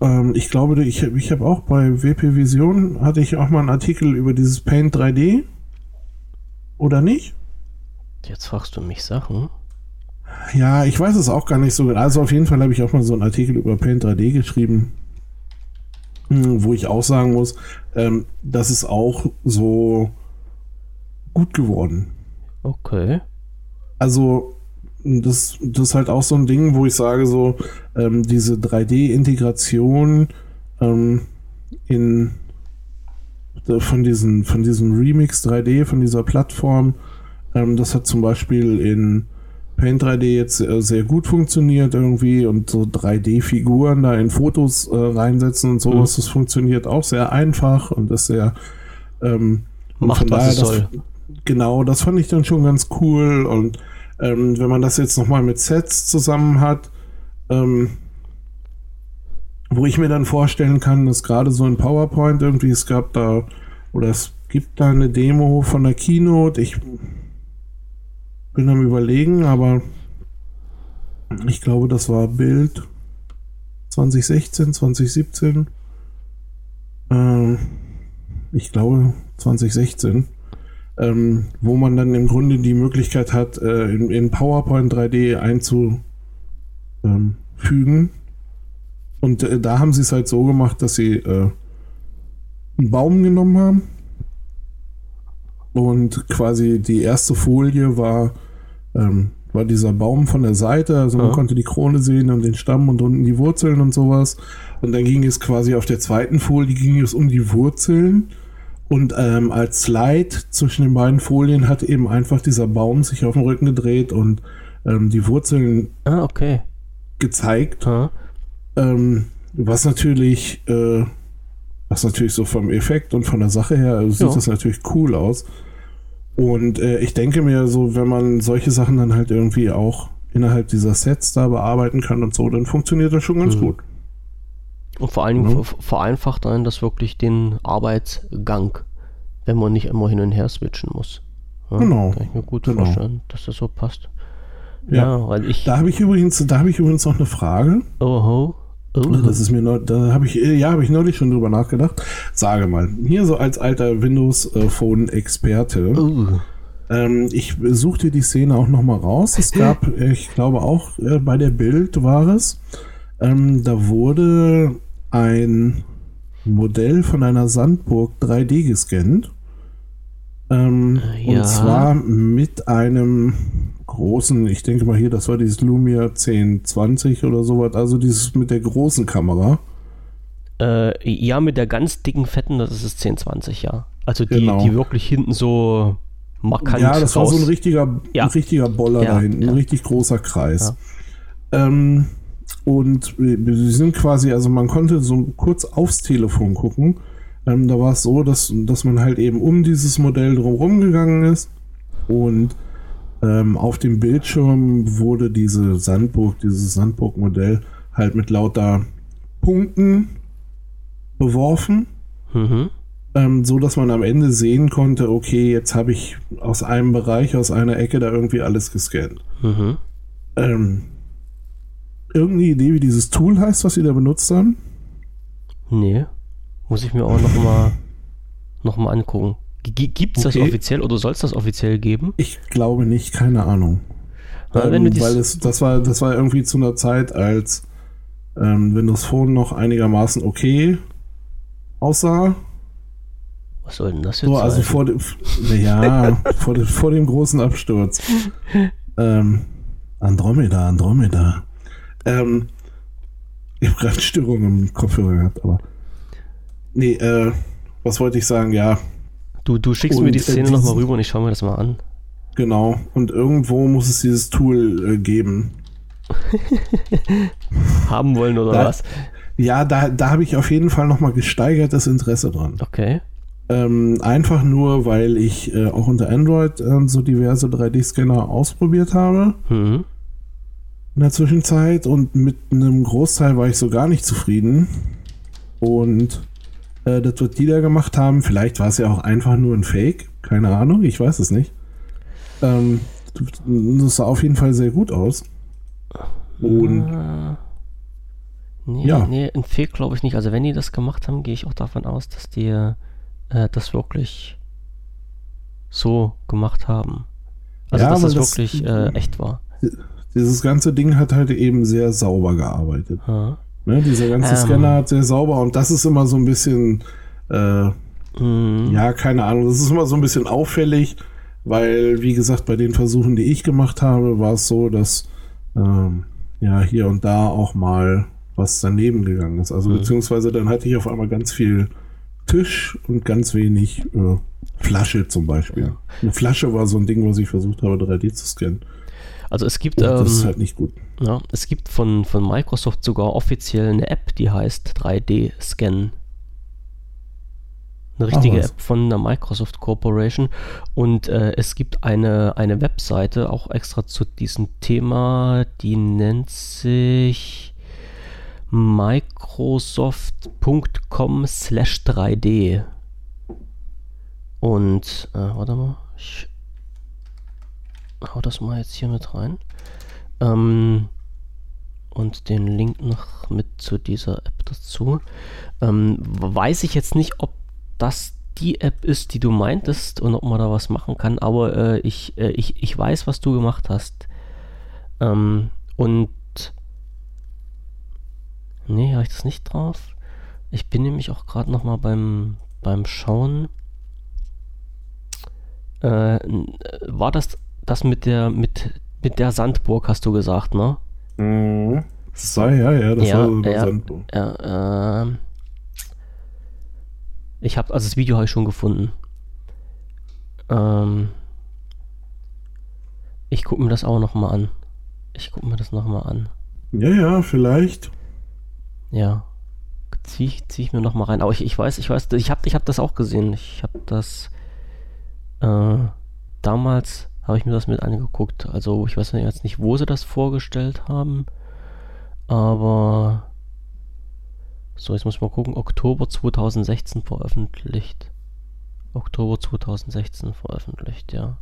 ähm, ich glaube, ich, ich habe auch bei WP Vision, hatte ich auch mal einen Artikel über dieses Paint 3D. Oder nicht? Jetzt fragst du mich Sachen. Ja, ich weiß es auch gar nicht so. genau. Also auf jeden Fall habe ich auch mal so einen Artikel über Paint 3D geschrieben, hm, wo ich auch sagen muss, ähm, das ist auch so gut geworden. Okay. Also das, das ist halt auch so ein Ding, wo ich sage so, ähm, diese 3D-Integration ähm, in äh, von diesen von diesem Remix 3D von dieser Plattform, ähm, das hat zum Beispiel in Paint 3D jetzt äh, sehr gut funktioniert irgendwie und so 3D-Figuren da in Fotos äh, reinsetzen und sowas, das funktioniert auch sehr einfach und ist sehr ähm, Macht, was daher, es das, soll. Genau, das fand ich dann schon ganz cool und ähm, wenn man das jetzt nochmal mit Sets zusammen hat, ähm, wo ich mir dann vorstellen kann, dass gerade so ein PowerPoint irgendwie, es gab da, oder es gibt da eine Demo von der Keynote, ich bin am überlegen, aber ich glaube, das war Bild 2016, 2017. Ähm, ich glaube 2016 ähm, wo man dann im Grunde die Möglichkeit hat, äh, in, in PowerPoint 3D einzufügen. Und äh, da haben sie es halt so gemacht, dass sie äh, einen Baum genommen haben und quasi die erste Folie war, ähm, war dieser Baum von der Seite, also man Ja. konnte die Krone sehen und den Stamm und unten die Wurzeln und sowas. Und dann ging es quasi auf der zweiten Folie ging es um die Wurzeln. Und ähm, als Slide zwischen den beiden Folien hat eben einfach dieser Baum sich auf den Rücken gedreht und ähm, die Wurzeln Ah, okay. gezeigt. Ah, Ähm, was natürlich, äh, was natürlich so vom Effekt und von der Sache her also sieht Ja. das natürlich cool aus. Und äh, ich denke mir so, wenn man solche Sachen dann halt irgendwie auch innerhalb dieser Sets da bearbeiten kann und so, dann funktioniert das schon ganz Mhm. gut. Und vor allen Dingen ver- vereinfacht dann das wirklich den Arbeitsgang, wenn man nicht immer hin und her switchen muss. Ja, Genau. Kann ich mir gut Genau. vorstellen, dass das so passt. Ja. Ja, weil ich. Da habe ich übrigens, da habe ich übrigens noch eine Frage. Oh, oh, Das ist mir neu, da habe ich, äh, ja, habe ich neulich schon drüber nachgedacht. Sage mal, hier so als alter Windows-Phone-Experte. oh. Ähm, ich suchte die Szene auch noch mal raus. Es gab, ich glaube auch äh, bei der Bild war es, ähm, da wurde ein Modell von einer Sandburg 3D gescannt. Ähm, Ja. Und zwar mit einem großen, ich denke mal hier, das war dieses Lumia 1020 oder sowas, also dieses mit der großen Kamera. Äh, ja, mit der ganz dicken fetten, das ist das 1020, ja. Also die, Genau. die wirklich hinten so markant Ja, das war so ein raus- richtiger, Ja. ein richtiger Boller Ja, da hinten, ein richtig großer Kreis. Ähm, und wir wir sind quasi, also man konnte so kurz aufs Telefon gucken. Ähm, da war es so, dass, dass man halt eben um dieses Modell drumherum gegangen ist und ähm, auf dem Bildschirm wurde diese Sandburg, dieses Sandburg-Modell halt mit lauter Punkten beworfen Mhm. ähm, so dass man am Ende sehen konnte, okay, jetzt habe ich aus einem Bereich, aus einer Ecke da irgendwie alles gescannt. Mhm. Ähm, irgendeine Idee, wie dieses Tool heißt, was sie da benutzt haben? Nee. Muss ich mir auch noch mal, noch mal angucken. Gibt es das Okay. offiziell oder soll es das offiziell geben? Ich glaube nicht, keine Ahnung. Du ähm, weil es, das war, das war irgendwie zu einer Zeit, als ähm, Windows Phone noch einigermaßen okay aussah. Was soll denn das jetzt So, also sein? vor dem, ja, vor, dem, vor dem großen Absturz. Ähm, Andromeda, Andromeda. Ähm, ich habe gerade Störungen im Kopfhörer gehabt, aber. Nee, äh, was wollte ich sagen? Ja, du, du schickst und, mir die äh, Szene noch mal diesen- rüber und ich schaue mir das mal an. genau. Und irgendwo muss es dieses Tool äh, geben. Haben wollen oder Da- was? Ja, da, da habe ich auf jeden Fall nochmal gesteigertes Interesse dran. Okay. Ähm, einfach nur, weil ich äh, auch unter Android äh, so diverse 3D-Scanner ausprobiert habe. Mhm. In der Zwischenzeit und mit einem Großteil war ich so gar nicht zufrieden. Und äh, das, was die da gemacht haben, vielleicht war es ja auch einfach nur ein Fake, keine Ahnung, ich weiß es nicht. Ähm, das sah auf jeden Fall sehr gut aus. Und Ah. Nee, Ja. nee, in Fake glaube ich nicht. Also wenn die das gemacht haben, gehe ich auch davon aus, dass die äh, das wirklich so gemacht haben. Also Ja, dass das das- wirklich äh, echt war. Dieses ganze Ding hat halt eben sehr sauber gearbeitet. Ne? Dieser ganze Ähm. Scanner hat sehr sauber und das ist immer so ein bisschen, äh, Mhm. ja, keine Ahnung, das ist immer so ein bisschen auffällig, weil, wie gesagt, bei den Versuchen, die ich gemacht habe, war es so, dass ähm, ja hier und da auch mal was daneben gegangen ist. Also Mhm. beziehungsweise dann hatte ich auf einmal ganz viel Tisch und ganz wenig äh, Flasche zum Beispiel. Ja. Eine Flasche war so ein Ding, was ich versucht habe, 3D zu scannen. Also es gibt, Und das ist ähm, halt nicht gut. ja, es gibt von, von Microsoft sogar offiziell eine App, die heißt 3D-Scan. Eine richtige was. App von der Microsoft Corporation. Und äh, es gibt eine, eine Webseite auch extra zu diesem Thema, die nennt sich microsoft.com slash 3D. Und, äh, warte mal, ich hau das mal jetzt hier mit rein. Ähm, und den Link noch mit zu dieser App dazu. Ähm, weiß ich jetzt nicht, ob das die App ist, die du meintest und ob man da was machen kann, aber äh, ich, äh, ich, ich weiß, was du gemacht hast. Ähm, und nee, habe ich das nicht drauf. Ich bin nämlich auch gerade noch mal beim, beim Schauen. Äh, äh, war das das mit der mit mit der Sandburg hast du gesagt, ne? Mhm. Sei, ja, ja, das Ja, war so eine ja. Sandburg. Ja, ähm, ich habe also das Video habe ich schon gefunden. Ähm, ich gucke mir das auch noch mal an. Ich gucke mir das noch mal an. Ja, ja, vielleicht. Ja, zieh ich, zieh ich mir noch mal rein. Aber ich, ich weiß, ich weiß, ich habe ich hab das auch gesehen. Ich habe das äh, damals habe ich mir das mit angeguckt. Also ich weiß jetzt nicht, wo sie das vorgestellt haben, aber so jetzt muss ich mal gucken. Oktober 2016 veröffentlicht. Oktober 2016 veröffentlicht, ja.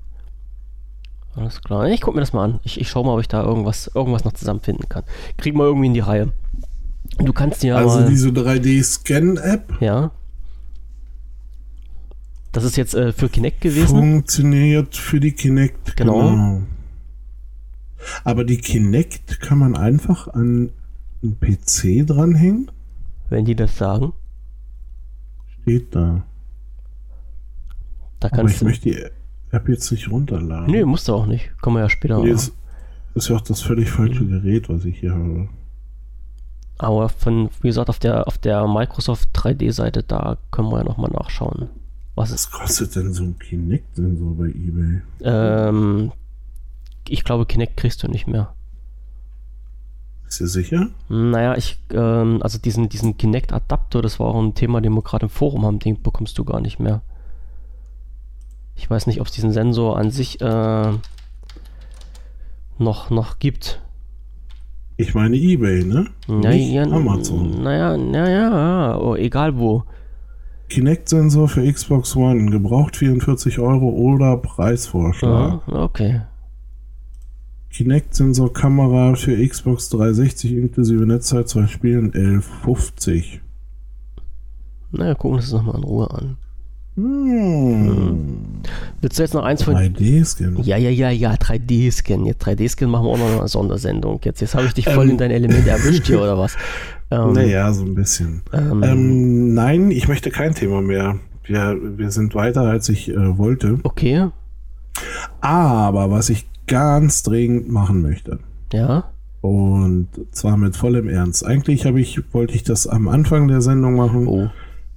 Alles klar. Ich gucke mir das mal an. Ich, ich schaue mal, ob ich da irgendwas, irgendwas noch zusammenfinden kann. Kriegen wir irgendwie in die Reihe. Du kannst ja also mal, diese 3D-Scan-App ja. Das ist jetzt äh, für Kinect gewesen. funktioniert für die Kinect. Genau. Aber die Kinect kann man einfach an einen PC dranhängen? Wenn die das sagen, Steht da. da Aber kannst ich du. möchte die App jetzt nicht runterladen. Nee, musst du auch nicht. Kommen wir ja später. Nee, ist, ist ja auch das völlig falsche Gerät, was ich hier habe. Aber von, wie gesagt, auf der, auf der Microsoft 3D-Seite, da können wir ja nochmal nachschauen. Was. Was kostet denn so ein Kinect-Sensor bei eBay? Ähm, ich glaube, Kinect kriegst du nicht mehr. Ist ihr sicher? Naja, ich, ähm, also diesen, diesen Kinect-Adapter, das war auch ein Thema, den wir gerade im Forum haben, den bekommst du gar nicht mehr. Ich weiß nicht, ob es diesen Sensor an sich äh, noch, noch gibt. Ich meine eBay, ne? Nicht Amazon. Naja, naja, oh, egal wo. Kinect-Sensor für Xbox One, gebraucht 44 Euro oder Preisvorschlag. Ja, okay. Kinect-Sensor Kamera für Xbox 360 inklusive Netzzeit, zwei Spielen 11,50. Naja, gucken wir uns das nochmal in Ruhe an. Hm. Willst du jetzt noch eins von. 3D-Scan. Ja, ja, ja, ja, 3D-Scan. Jetzt 3D-Scan machen wir auch noch eine Sondersendung. Jetzt, jetzt habe ich dich voll Ähm. in dein Element erwischt hier, oder was? Ähm, Naja, so ein bisschen. ähm, Ähm, nein, ich möchte kein Thema mehr. Wir, wir sind weiter, als ich äh, wollte. Okay, Aber was ich ganz dringend machen möchte, ja. und zwar mit vollem Ernst. Eigentlich habe ich, wollte ich das am Anfang der Sendung machen. Oh,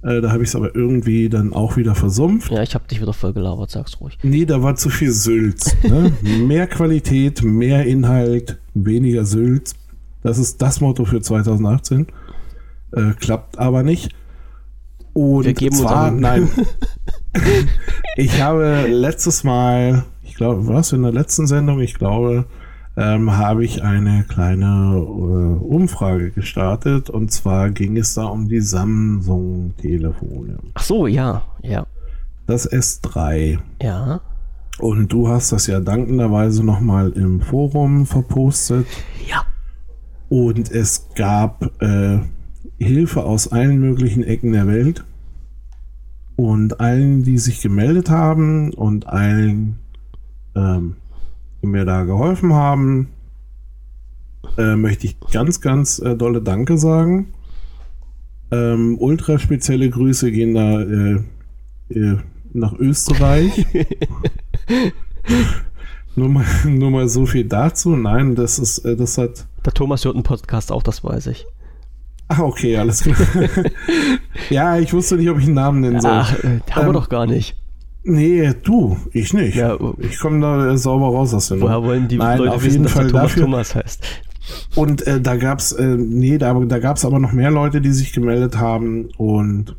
Äh, da habe ich es aber irgendwie dann auch wieder versumpft. ja, ich habe dich wieder voll gelabert, sag's ruhig. Nee, da war zu viel Sülz. Ne? mehr Qualität, mehr Inhalt, weniger Sülz. Das ist das Motto für 2018. Äh, klappt aber nicht. Und Wir geben uns zwar, an. nein. ich habe letztes Mal, ich glaube, was in der letzten Sendung, ich glaube, ähm, habe ich eine kleine äh, Umfrage gestartet. Und zwar ging es da um die Samsung-Telefone. Ach so, ja, ja, Das S3. ja. Und du hast das ja dankenderweise nochmal im Forum verpostet. Ja. Und es gab äh, Hilfe aus allen möglichen Ecken der Welt. Und allen, die sich gemeldet haben und allen, ähm, die mir da geholfen haben, äh, möchte ich ganz, ganz äh, dolle Danke sagen. Ähm, ultra spezielle Grüße gehen da äh, äh nach Österreich. nur, mal, nur mal so viel dazu. Nein, das ist, äh, das hat. Der Thomas hört einen Podcast auch, das weiß ich. Ah, okay, alles klar. ja, ich wusste nicht, ob ich einen Namen nennen soll. Ach, äh, haben ähm, wir doch gar nicht. Nee, du, ich nicht. Ja, ich komme da sauber raus aus dem Woher wollen die Nein, Leute auf wissen, jeden Fall Thomas dafür. Thomas heißt? Und äh, da gab's, äh, nee, da, da gab's aber noch mehr Leute, die sich gemeldet haben und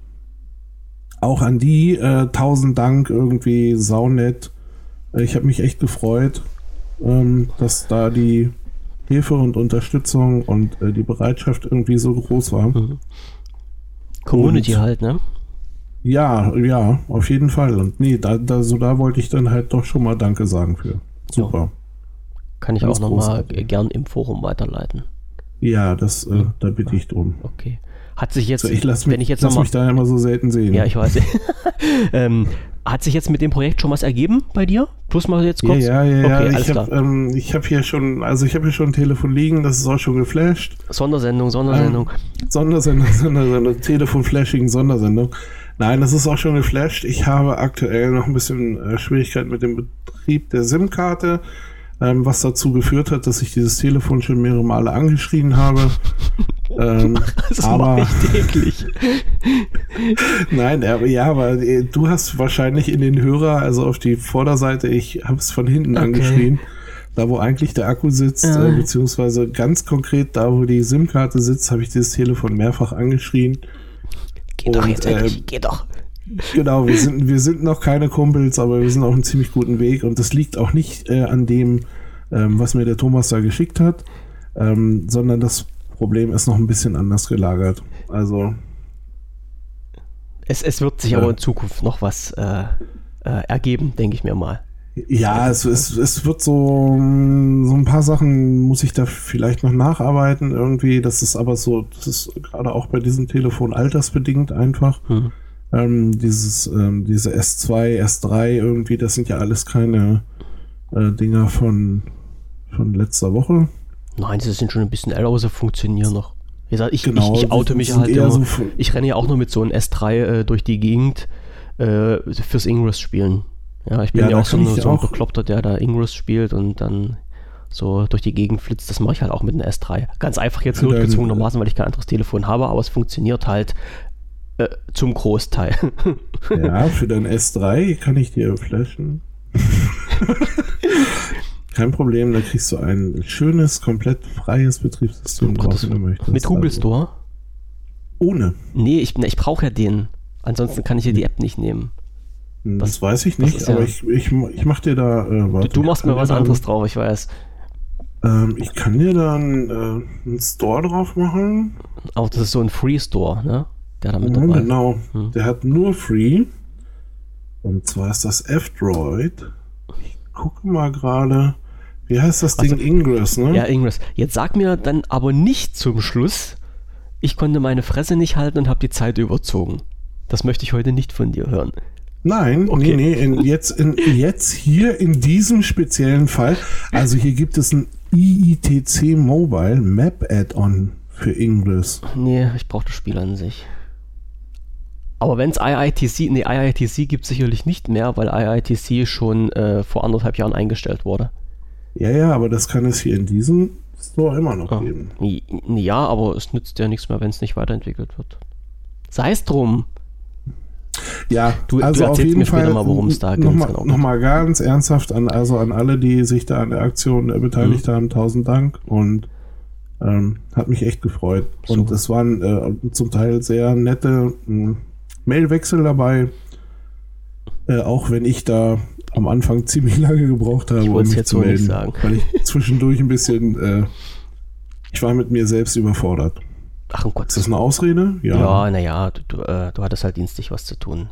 auch an die äh, tausend Dank irgendwie saunett. Ich habe mich echt gefreut, ähm, dass da die Hilfe und Unterstützung und äh, die Bereitschaft irgendwie so groß war. Mhm. Community und, halt, ne? Ja, ja, auf jeden Fall. Und nee, da, da, so da wollte ich dann halt doch schon mal Danke sagen für. Super. Ja. Kann ich Ganz auch nochmal gern im Forum weiterleiten. Ja, das, äh, da bitte ich drum. Okay. Hat sich jetzt, so, ich lass wenn mich, ich jetzt lass mich da immer so selten sehen. Ja, ich weiß. ähm, hat sich jetzt mit dem Projekt schon was ergeben bei dir? Plus mal jetzt kurz. Ja, ja, ja. Okay, ja. Ich habe ähm, hab hier schon, also ich habe hier schon ein Telefon liegen, das ist auch schon geflasht. Sondersendung, Sondersendung. Ähm, Sondersendung, Sondersendung, Telefon-Flashing, Sondersendung. Nein, das ist auch schon geflasht. Ich habe aktuell noch ein bisschen äh, Schwierigkeiten mit dem Betrieb der SIM-Karte ähm, was dazu geführt hat, dass ich dieses Telefon schon mehrere Male angeschrien habe. Ähm, das aber ich täglich. Nein, aber, ja, aber äh, du hast wahrscheinlich in den Hörer, also auf die Vorderseite, ich habe es von hinten okay. angeschrien. Da, wo eigentlich der Akku sitzt, ja. äh, beziehungsweise ganz konkret da, wo die SIM-Karte sitzt, habe ich dieses Telefon mehrfach angeschrien. Geh doch jetzt äh, geh doch. Genau, wir sind, wir sind noch keine Kumpels, aber wir sind auf einem ziemlich guten Weg und das liegt auch nicht äh, an dem, ähm, was mir der Thomas da geschickt hat, ähm, sondern das Problem ist noch ein bisschen anders gelagert. Also. Es, es wird sich äh, aber in Zukunft noch was äh, äh ergeben, denke ich mir mal. Ja, es, es, es wird so, so ein paar Sachen muss ich da vielleicht noch nacharbeiten irgendwie. Das ist aber so, das ist gerade auch bei diesem Telefon altersbedingt einfach. Hm. Ähm, dieses, ähm, diese S2, S3 irgendwie, das sind ja alles keine äh, Dinger von, von letzter Woche. Nein, sie sind schon ein bisschen älter, aber sie funktionieren noch. Wie gesagt, ich, genau, ich, ich oute mich halt immer. So ich renne ja auch nur mit so einem S3 äh, durch die Gegend äh, fürs Ingress spielen. Ja, ich bin ja, ja auch so, eine, so ein Bekloppter, der da Ingress spielt und dann so durch die Gegend flitzt. Das mache ich halt auch mit einem S3. Ganz einfach jetzt notgezwungenermaßen, weil ich kein anderes Telefon habe, aber es funktioniert halt äh, zum Großteil. ja, für dein S3 kann ich dir flashen. Kein Problem, da kriegst du ein schönes, komplett freies Betriebssystem drauf, wenn du möchtest. Mit Google also. Store? Ohne. Nee, ich, ich brauche ja den. Ansonsten kann ich ja die App nicht nehmen. Hm, das, das weiß ich nicht, aber ja ich, ich, ich mach dir da. Äh, warte, du, du machst mir was anderes drauf, ich weiß. Ähm, ich kann dir da einen, äh, einen Store drauf machen. Auch das ist so ein Free Store, ne? Der da mit dabei. Genau, hm. der hat nur Free. Und zwar ist das F-Droid. Ich gucke mal gerade. Wie heißt das Ding? Also, Ingress, ne? Ja, Ingress. Jetzt sag mir dann aber nicht zum Schluss, ich konnte meine Fresse nicht halten und habe die Zeit überzogen. Das möchte ich heute nicht von dir hören. Nein, okay. nee, nee, in, jetzt, in, jetzt hier in diesem speziellen Fall, also hier gibt es ein IITC Mobile Map Add-on für Ingress. Nee, ich brauche das Spiel an sich. Aber wenn es IITC, nee, IITC gibt es sicherlich nicht mehr, weil IITC schon äh, vor anderthalb Jahren eingestellt wurde. Ja, ja, aber das kann es hier in diesem Store immer noch ja. geben. Ja, aber es nützt ja nichts mehr, wenn es nicht weiterentwickelt wird. Sei es drum. Ja, du, also du auf jeden Fall mal, worum es da nochmal genau noch mal ganz ernsthaft an, also an alle, die sich da an der Aktion äh, beteiligt mhm. haben, tausend Dank und ähm, hat mich echt gefreut. So. Und es waren äh, zum Teil sehr nette mh, hm, Mailwechsel dabei. Äh, auch wenn ich da am Anfang ziemlich lange gebraucht habe, um mich zu melden, weil ich zwischendurch ein bisschen, äh, ich war mit mir selbst überfordert. Ach um Gott. Ist das eine Ausrede? Ja, naja, du, du, äh, du hattest halt dienstlich was zu tun.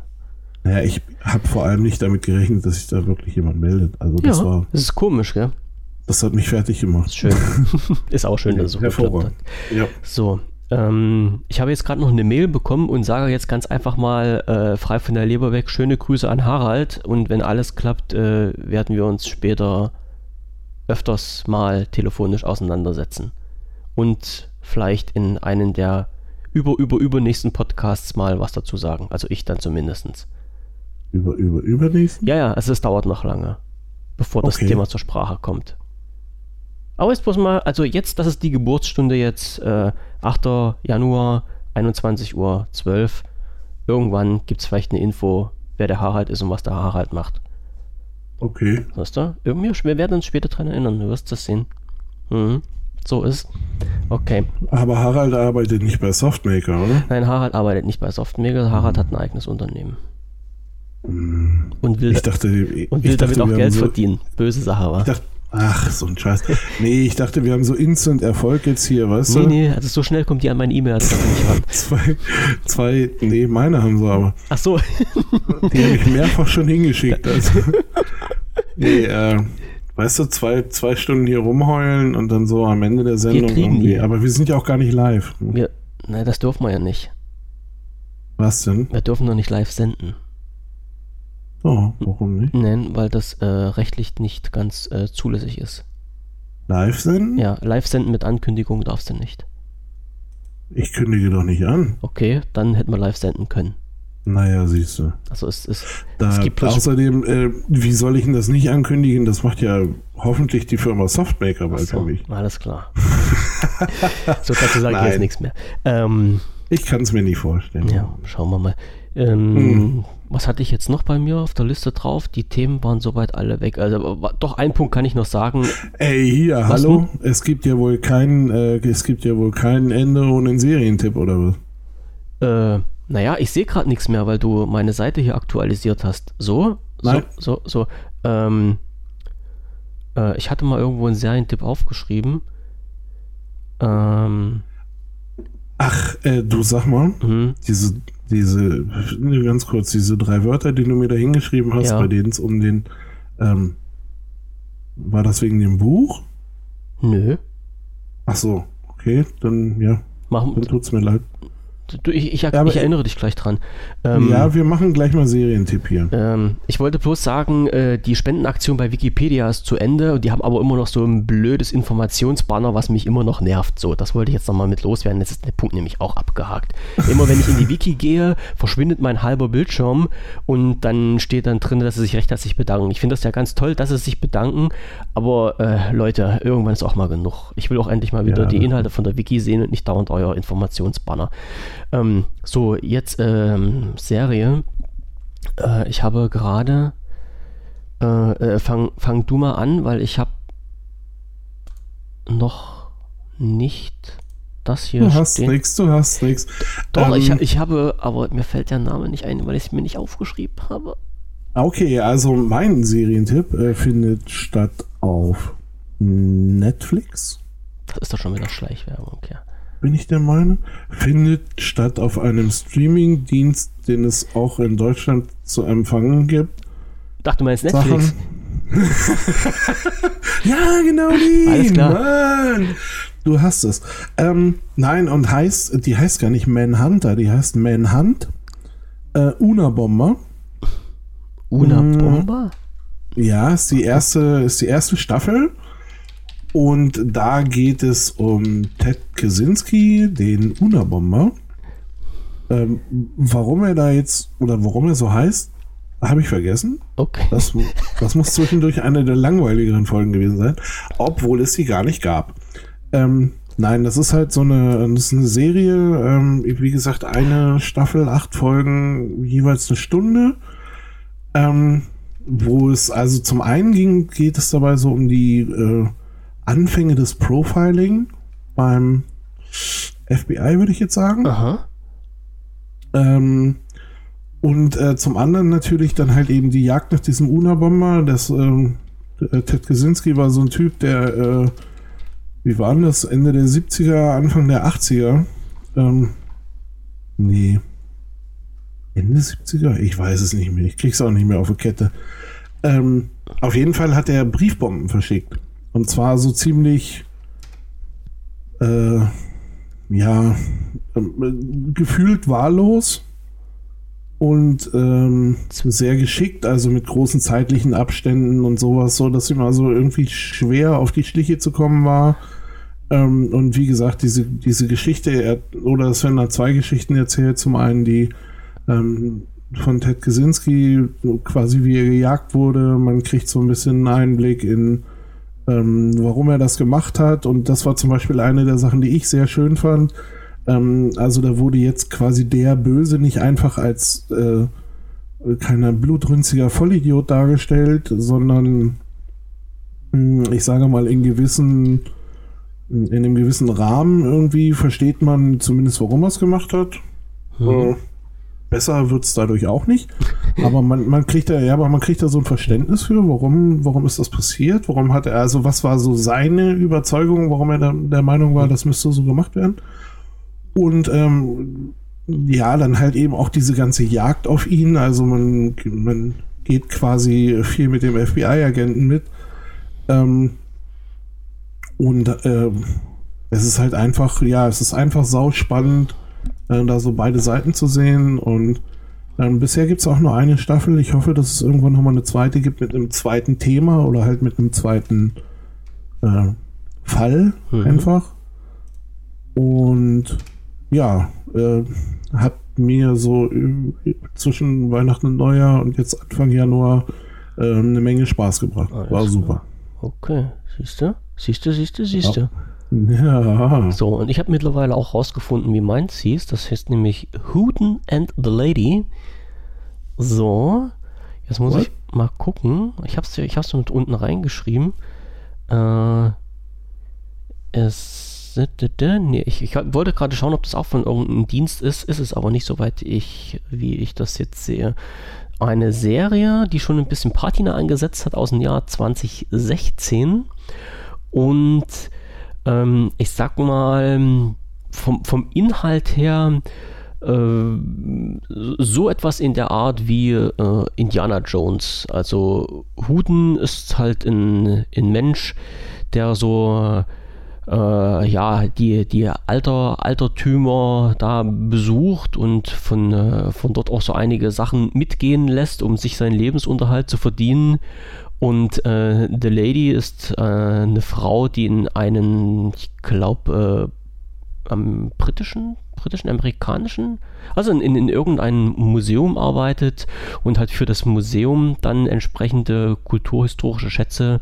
Naja, ich habe vor allem nicht damit gerechnet, dass sich da wirklich jemand meldet. Also das ja, war. Das ist komisch, gell? Das hat mich fertig gemacht. Ist schön. ist auch schön, dass es so Hervorragend. Ja. So, ähm, ich habe jetzt gerade noch eine Mail bekommen und sage jetzt ganz einfach mal äh, frei von der Leber weg, schöne Grüße an Harald und wenn alles klappt, äh, werden wir uns später öfters mal telefonisch auseinandersetzen und vielleicht in einen der über, über, übernächsten Podcasts mal was dazu sagen. Also ich dann zumindest. Über, über, übernächsten? Ja, ja, also es dauert noch lange, bevor das Okay. Thema zur Sprache kommt. Aber jetzt bloß mal, also jetzt, das ist die Geburtsstunde jetzt, äh, 8. Januar, 21.12 Uhr. Irgendwann gibt es vielleicht eine Info, wer der Harald ist und was der Harald macht. Okay. Weißt du? Irgendwie, wir werden uns später dran erinnern, du wirst das sehen. Mhm. So ist. Okay. Aber Harald arbeitet nicht bei Softmaker, oder? Nein, Harald arbeitet nicht bei Softmaker, Harald hat ein eigenes Unternehmen. Und will, Ich dachte, und will damit dachte, auch wir Geld so, verdienen. Böse Sache, wa? Ich dachte, ach, so ein Scheiß. Nee, ich dachte, wir haben so Instant Erfolg jetzt hier, weißt Nee, du? nee, also so schnell kommt die an meine E-Mail-Adresse nicht ran. Zwei, zwei, nee, meine haben sie aber. Ach so, Die habe ich mehrfach schon hingeschickt. Also. Nee, äh, weißt du, zwei, zwei Stunden hier rumheulen und dann so am Ende der Sendung kriegen irgendwie. die. Aber wir sind ja auch gar nicht live. wir, nein, das dürfen wir ja nicht. Was denn? Wir dürfen noch nicht live senden. Oh, warum nicht? Nein, weil das äh, rechtlich nicht ganz äh, zulässig ist. Live senden? Ja, live senden mit Ankündigung darfst du nicht. Ich kündige doch nicht an. Okay, dann hätten wir live senden können. Naja, siehst du. Also es ist, Da, es gibt außerdem, äh, wie soll ich denn das nicht ankündigen? Das macht ja hoffentlich die Firma Softmaker bald für so, mich. alles klar. so dazu sage ich jetzt nichts mehr. Ähm, Ich kann es mir nicht vorstellen. Ja, schauen wir mal. Ähm, Hm. Was hatte ich jetzt noch bei mir auf der Liste drauf? Die Themen waren soweit alle weg. Also doch ein Punkt kann ich noch sagen. Ey, hier, hallo? Es gibt ja wohl kein, äh, es gibt ja wohl kein Ende ohne einen Serientipp, oder was? Äh, naja, ich sehe gerade nichts mehr, weil du meine Seite hier aktualisiert hast. So, so, Nein. so, so. Ähm, äh, ich hatte mal irgendwo einen Serientipp aufgeschrieben. Ähm, Ach, äh, du sag mal, mhm. diese, diese, ne, ganz kurz, diese drei Wörter, die du mir da hingeschrieben hast, Ja. bei denen es um den, ähm, war das wegen dem Buch? Nö. Ach so, okay, dann, ja, Mach, dann tut's mir leid. Du, ich, ich, Ja, ich erinnere dich gleich dran. Ähm, ja, wir machen gleich mal Serientipp hier. Ähm, ich wollte bloß sagen, äh, die Spendenaktion bei Wikipedia ist zu Ende. Die haben aber immer noch so ein blödes Informationsbanner, was mich immer noch nervt. So, das wollte ich jetzt nochmal mit loswerden. Jetzt ist der Punkt nämlich auch abgehakt. Immer wenn ich in die Wiki gehe, verschwindet mein halber Bildschirm und dann steht dann drin, dass sie sich recht herzlich bedanken. Ich finde das ja ganz toll, dass sie sich bedanken, aber äh, Leute, irgendwann ist auch mal genug. Ich will auch endlich mal wieder Ja. die Inhalte von der Wiki sehen und nicht dauernd euer Informationsbanner. Ähm, so, jetzt ähm, Serie. Äh, ich habe gerade. Äh, äh, fang, fang du mal an, weil ich habe noch nicht das hier Du hast nix, du hast nix. Doch, Ähm, ich, ich habe, aber mir fällt der Name nicht ein, weil ich es mir nicht aufgeschrieben habe. Okay, also mein Serientipp äh, findet statt auf Netflix, Das ist doch schon wieder Schleichwerbung, ja. Bin ich der Meinung. Findet statt auf einem Streaming-Dienst, den es auch in Deutschland zu empfangen gibt. Dachte du meinst Netflix? Ja, genau die. Alles klar. Mann. Du hast es. Ähm, nein, und heißt, die heißt gar nicht Manhunter, die heißt Manhunt. Äh, Una Bomber. Una Mm. Bomba? Ja, ist die erste, ist die erste Staffel. Und da geht es um Ted Kaczynski, den Unabomber. Ähm, warum er da jetzt, oder warum er so heißt, habe ich vergessen. Okay. Das, das muss zwischendurch eine der langweiligeren Folgen gewesen sein, obwohl es sie gar nicht gab. Ähm, nein, das ist halt so eine, das ist eine Serie, ähm, wie gesagt, eine Staffel, acht Folgen, jeweils eine Stunde. Ähm, wo es also zum einen ging, geht es dabei so um die äh, Anfänge des Profiling beim FBI, würde ich jetzt sagen. Aha. Ähm, und äh, zum anderen natürlich dann halt eben die Jagd nach diesem Unabomber. Das ähm, äh, Ted Kaczynski war so ein Typ, der, äh, wie war denn das, Ende der 70er, Anfang der 80er? Ähm, nee. Ende 70er? Ich weiß es nicht mehr. Ich krieg's auch nicht mehr auf die Kette. Ähm, auf jeden Fall hat er Briefbomben verschickt. Und zwar so ziemlich, äh, ja, äh, gefühlt wahllos und ähm, sehr geschickt, also mit großen zeitlichen Abständen und sowas, so dass immer so irgendwie schwer auf die Schliche zu kommen war. Ähm, und wie gesagt, diese, diese Geschichte, er, oder Sven hat zwei Geschichten erzählt. Zum einen die ähm, von Ted Kaczynski, quasi wie er gejagt wurde. Man kriegt so ein bisschen einen Einblick in, ähm, warum er das gemacht hat. Und das war zum Beispiel eine der Sachen, die ich sehr schön fand. Ähm, also da wurde jetzt quasi der Böse nicht einfach als äh, keiner blutrünstiger Vollidiot dargestellt, sondern hm, ich sage mal in gewissen in einem gewissen Rahmen irgendwie versteht man zumindest, warum er es gemacht hat. Mhm. Besser wird es dadurch auch nicht. Aber man, man kriegt da, ja, aber man kriegt da so ein Verständnis für, warum, warum ist das passiert? Warum hat er, also was war so seine Überzeugung, warum er der, der Meinung war, das müsste so gemacht werden? Und ähm, ja, dann halt eben auch diese ganze Jagd auf ihn. Also man, man geht quasi viel mit dem FBI-Agenten mit. Ähm, und äh, es ist halt einfach, ja, es ist einfach sauspannend, äh, da so beide Seiten zu sehen. Und äh, bisher gibt es auch nur eine Staffel. Ich hoffe, dass es irgendwann nochmal eine zweite gibt mit einem zweiten Thema oder halt mit einem zweiten äh, Fall mhm. einfach. Und ja, äh, hat mir so zwischen Weihnachten und Neujahr und jetzt Anfang Januar äh, eine Menge Spaß gebracht. War super. Okay, siehst du? Siehst du, siehst du, siehst du. Ja. So, und ich habe mittlerweile auch rausgefunden, wie meins hieß. Das heißt nämlich Hooten and the Lady. So, jetzt muss What? ich mal gucken. Ich habe es ich hab's mit unten reingeschrieben. Äh, es Nee, ich, ich, wollte gerade schauen, ob das auch von irgendeinem Dienst ist. Ist es aber nicht, soweit ich, wie ich das jetzt sehe. Eine Serie, die schon ein bisschen Patina eingesetzt hat aus dem Jahr 2016. Und ähm, ich sag mal, vom, vom Inhalt her äh, so etwas in der Art wie äh, Indiana Jones. Also Huden ist halt ein, ein Mensch, der so äh, ja, die, die Alter, Altertümer da besucht und von, äh, von dort auch so einige Sachen mitgehen lässt, um sich seinen Lebensunterhalt zu verdienen. Und äh, The Lady ist äh, eine Frau, die in einen, ich glaube, äh, am britischen britischen, amerikanischen, also in, in, irgendeinem Museum arbeitet und halt für das Museum dann entsprechende kulturhistorische Schätze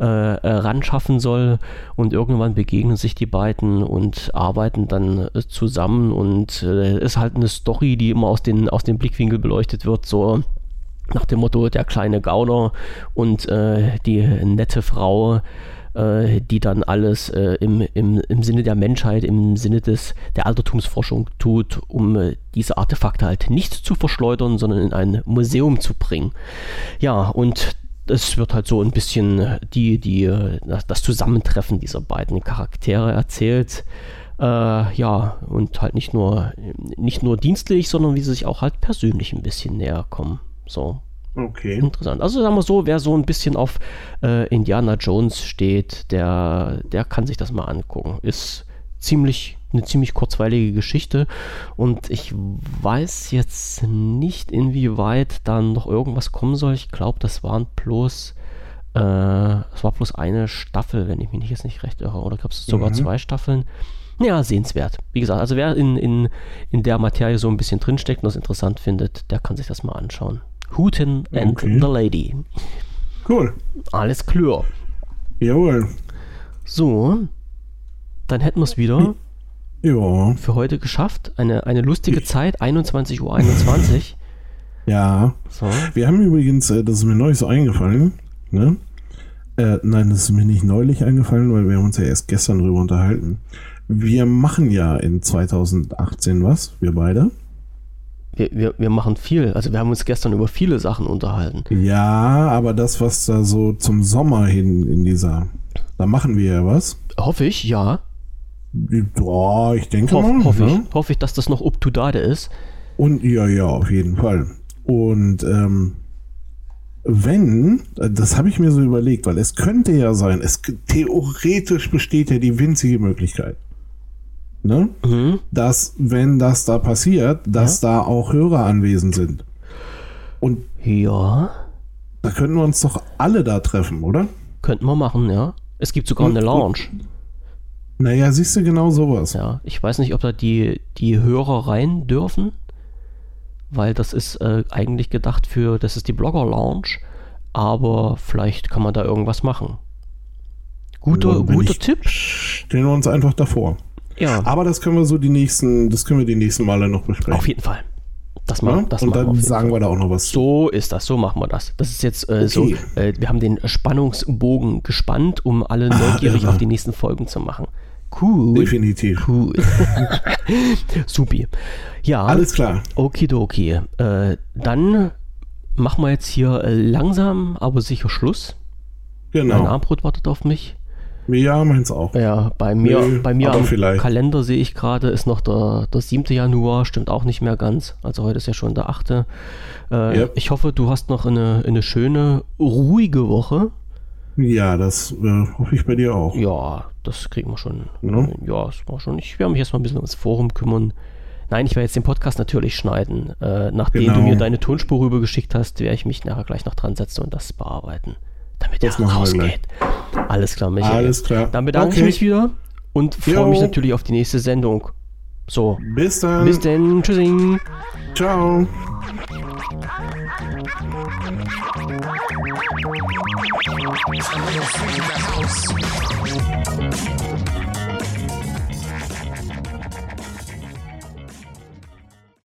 äh, äh, ran schaffen soll. Und irgendwann begegnen sich die beiden und arbeiten dann äh, zusammen. Und äh, ist halt eine Story, die immer aus den, aus dem Blickwinkel beleuchtet wird, so nach dem Motto der kleine Gauner und äh, die nette Frau, äh, die dann alles äh, im, im, im Sinne der Menschheit, im Sinne des, der Altertumsforschung tut, um äh, diese Artefakte halt nicht zu verschleudern, sondern in ein Museum zu bringen. Ja, und es wird halt so ein bisschen die, die, das Zusammentreffen dieser beiden Charaktere erzählt. Äh, ja, und halt nicht nur, nicht nur dienstlich, sondern wie sie sich auch halt persönlich ein bisschen näher kommen. So. Okay. Interessant. Also sagen wir so, wer so ein bisschen auf äh, Indiana Jones steht, der, der kann sich das mal angucken. Ist ziemlich eine ziemlich kurzweilige Geschichte und ich weiß jetzt nicht, inwieweit dann noch irgendwas kommen soll. Ich glaube, das waren bloß äh, es war bloß eine Staffel, wenn ich mich jetzt nicht recht irre. Oder gab es sogar mhm. zwei Staffeln? Ja, sehenswert. Wie gesagt, also wer in, in, in der Materie so ein bisschen drinsteckt und das interessant findet, der kann sich das mal anschauen. Hooten and okay. the Lady. Cool. Alles klar. Jawohl. So, dann hätten wir es wieder ja. für heute geschafft. Eine, eine lustige Zeit, 21.21 Uhr. 21. Ja. So. Wir haben übrigens, äh, das ist mir neulich so eingefallen, ne? Äh, nein, das ist mir nicht neulich eingefallen, weil wir haben uns ja erst gestern drüber unterhalten. Wir machen ja in 2018 was, wir beide wir, wir, wir machen viel. Also wir haben uns gestern über viele Sachen unterhalten. Ja, aber das, was da so zum Sommer hin in dieser, da machen wir ja was. Hoffe ich, ja. Ja, ich denke Hoff, mal. Hoffe ne? ich, hoffe ich, dass das noch up to date ist. Und ja, ja, auf jeden Fall. Und ähm, wenn, das habe ich mir so überlegt, weil es könnte ja sein, es theoretisch besteht ja die winzige Möglichkeit, ne? Mhm. dass wenn das da passiert, dass da auch Hörer anwesend sind. Und Ja, da könnten wir uns doch alle da treffen, oder? könnten wir machen, ja. Es gibt sogar Und- eine Lounge. Naja, siehst du genau sowas. Ja, ich weiß nicht, ob da die, die Hörer rein dürfen, weil das ist äh, eigentlich gedacht für, das ist die Blogger-Lounge, aber vielleicht kann man da irgendwas machen. Guter, Ja, guter ich- Tipp. Stellen wir uns einfach davor. Ja, Aber das können wir so die nächsten, das können wir die nächsten Male noch besprechen. auf jeden Fall. Das, Ja? mal, das Und wir dann jeden sagen wir da auch noch was. So ist das, so machen wir das. Das ist jetzt äh, so, Okay. äh, wir haben den Spannungsbogen gespannt, um alle neugierig irre. auf die nächsten Folgen zu machen. Cool. Definitiv. Cool. Supi. Ja, Alles klar. okidoki. Äh, dann machen wir jetzt hier äh, langsam, aber sicher Schluss. Mein Genau. Armbrot wartet auf mich. Ja, meins auch. Ja, bei mir, Nö, bei mir am vielleicht. Kalender sehe ich gerade, ist noch der, der 7. Januar, stimmt auch nicht mehr ganz. Also heute ist ja schon der 8. Äh, Ja. Ich hoffe, du hast noch eine, eine schöne, ruhige Woche. Ja, das äh, hoffe ich bei dir auch. Ja, das kriegen wir schon. Ja. Ja, das war schon. Ich werde mich erstmal ein bisschen ums Forum kümmern. Nein, ich werde jetzt den Podcast natürlich schneiden. Äh, nachdem Genau. du mir deine Tonspur rübergeschickt hast, werde ich mich nachher gleich noch dran setzen und das bearbeiten. Damit Das er rausgeht. Alles klar, Michael. Alles klar. Dann bedanke Okay. ich mich wieder und freue mich natürlich auf die nächste Sendung. So, Bis dann. bis denn. Tschüssing. Ciao. the house.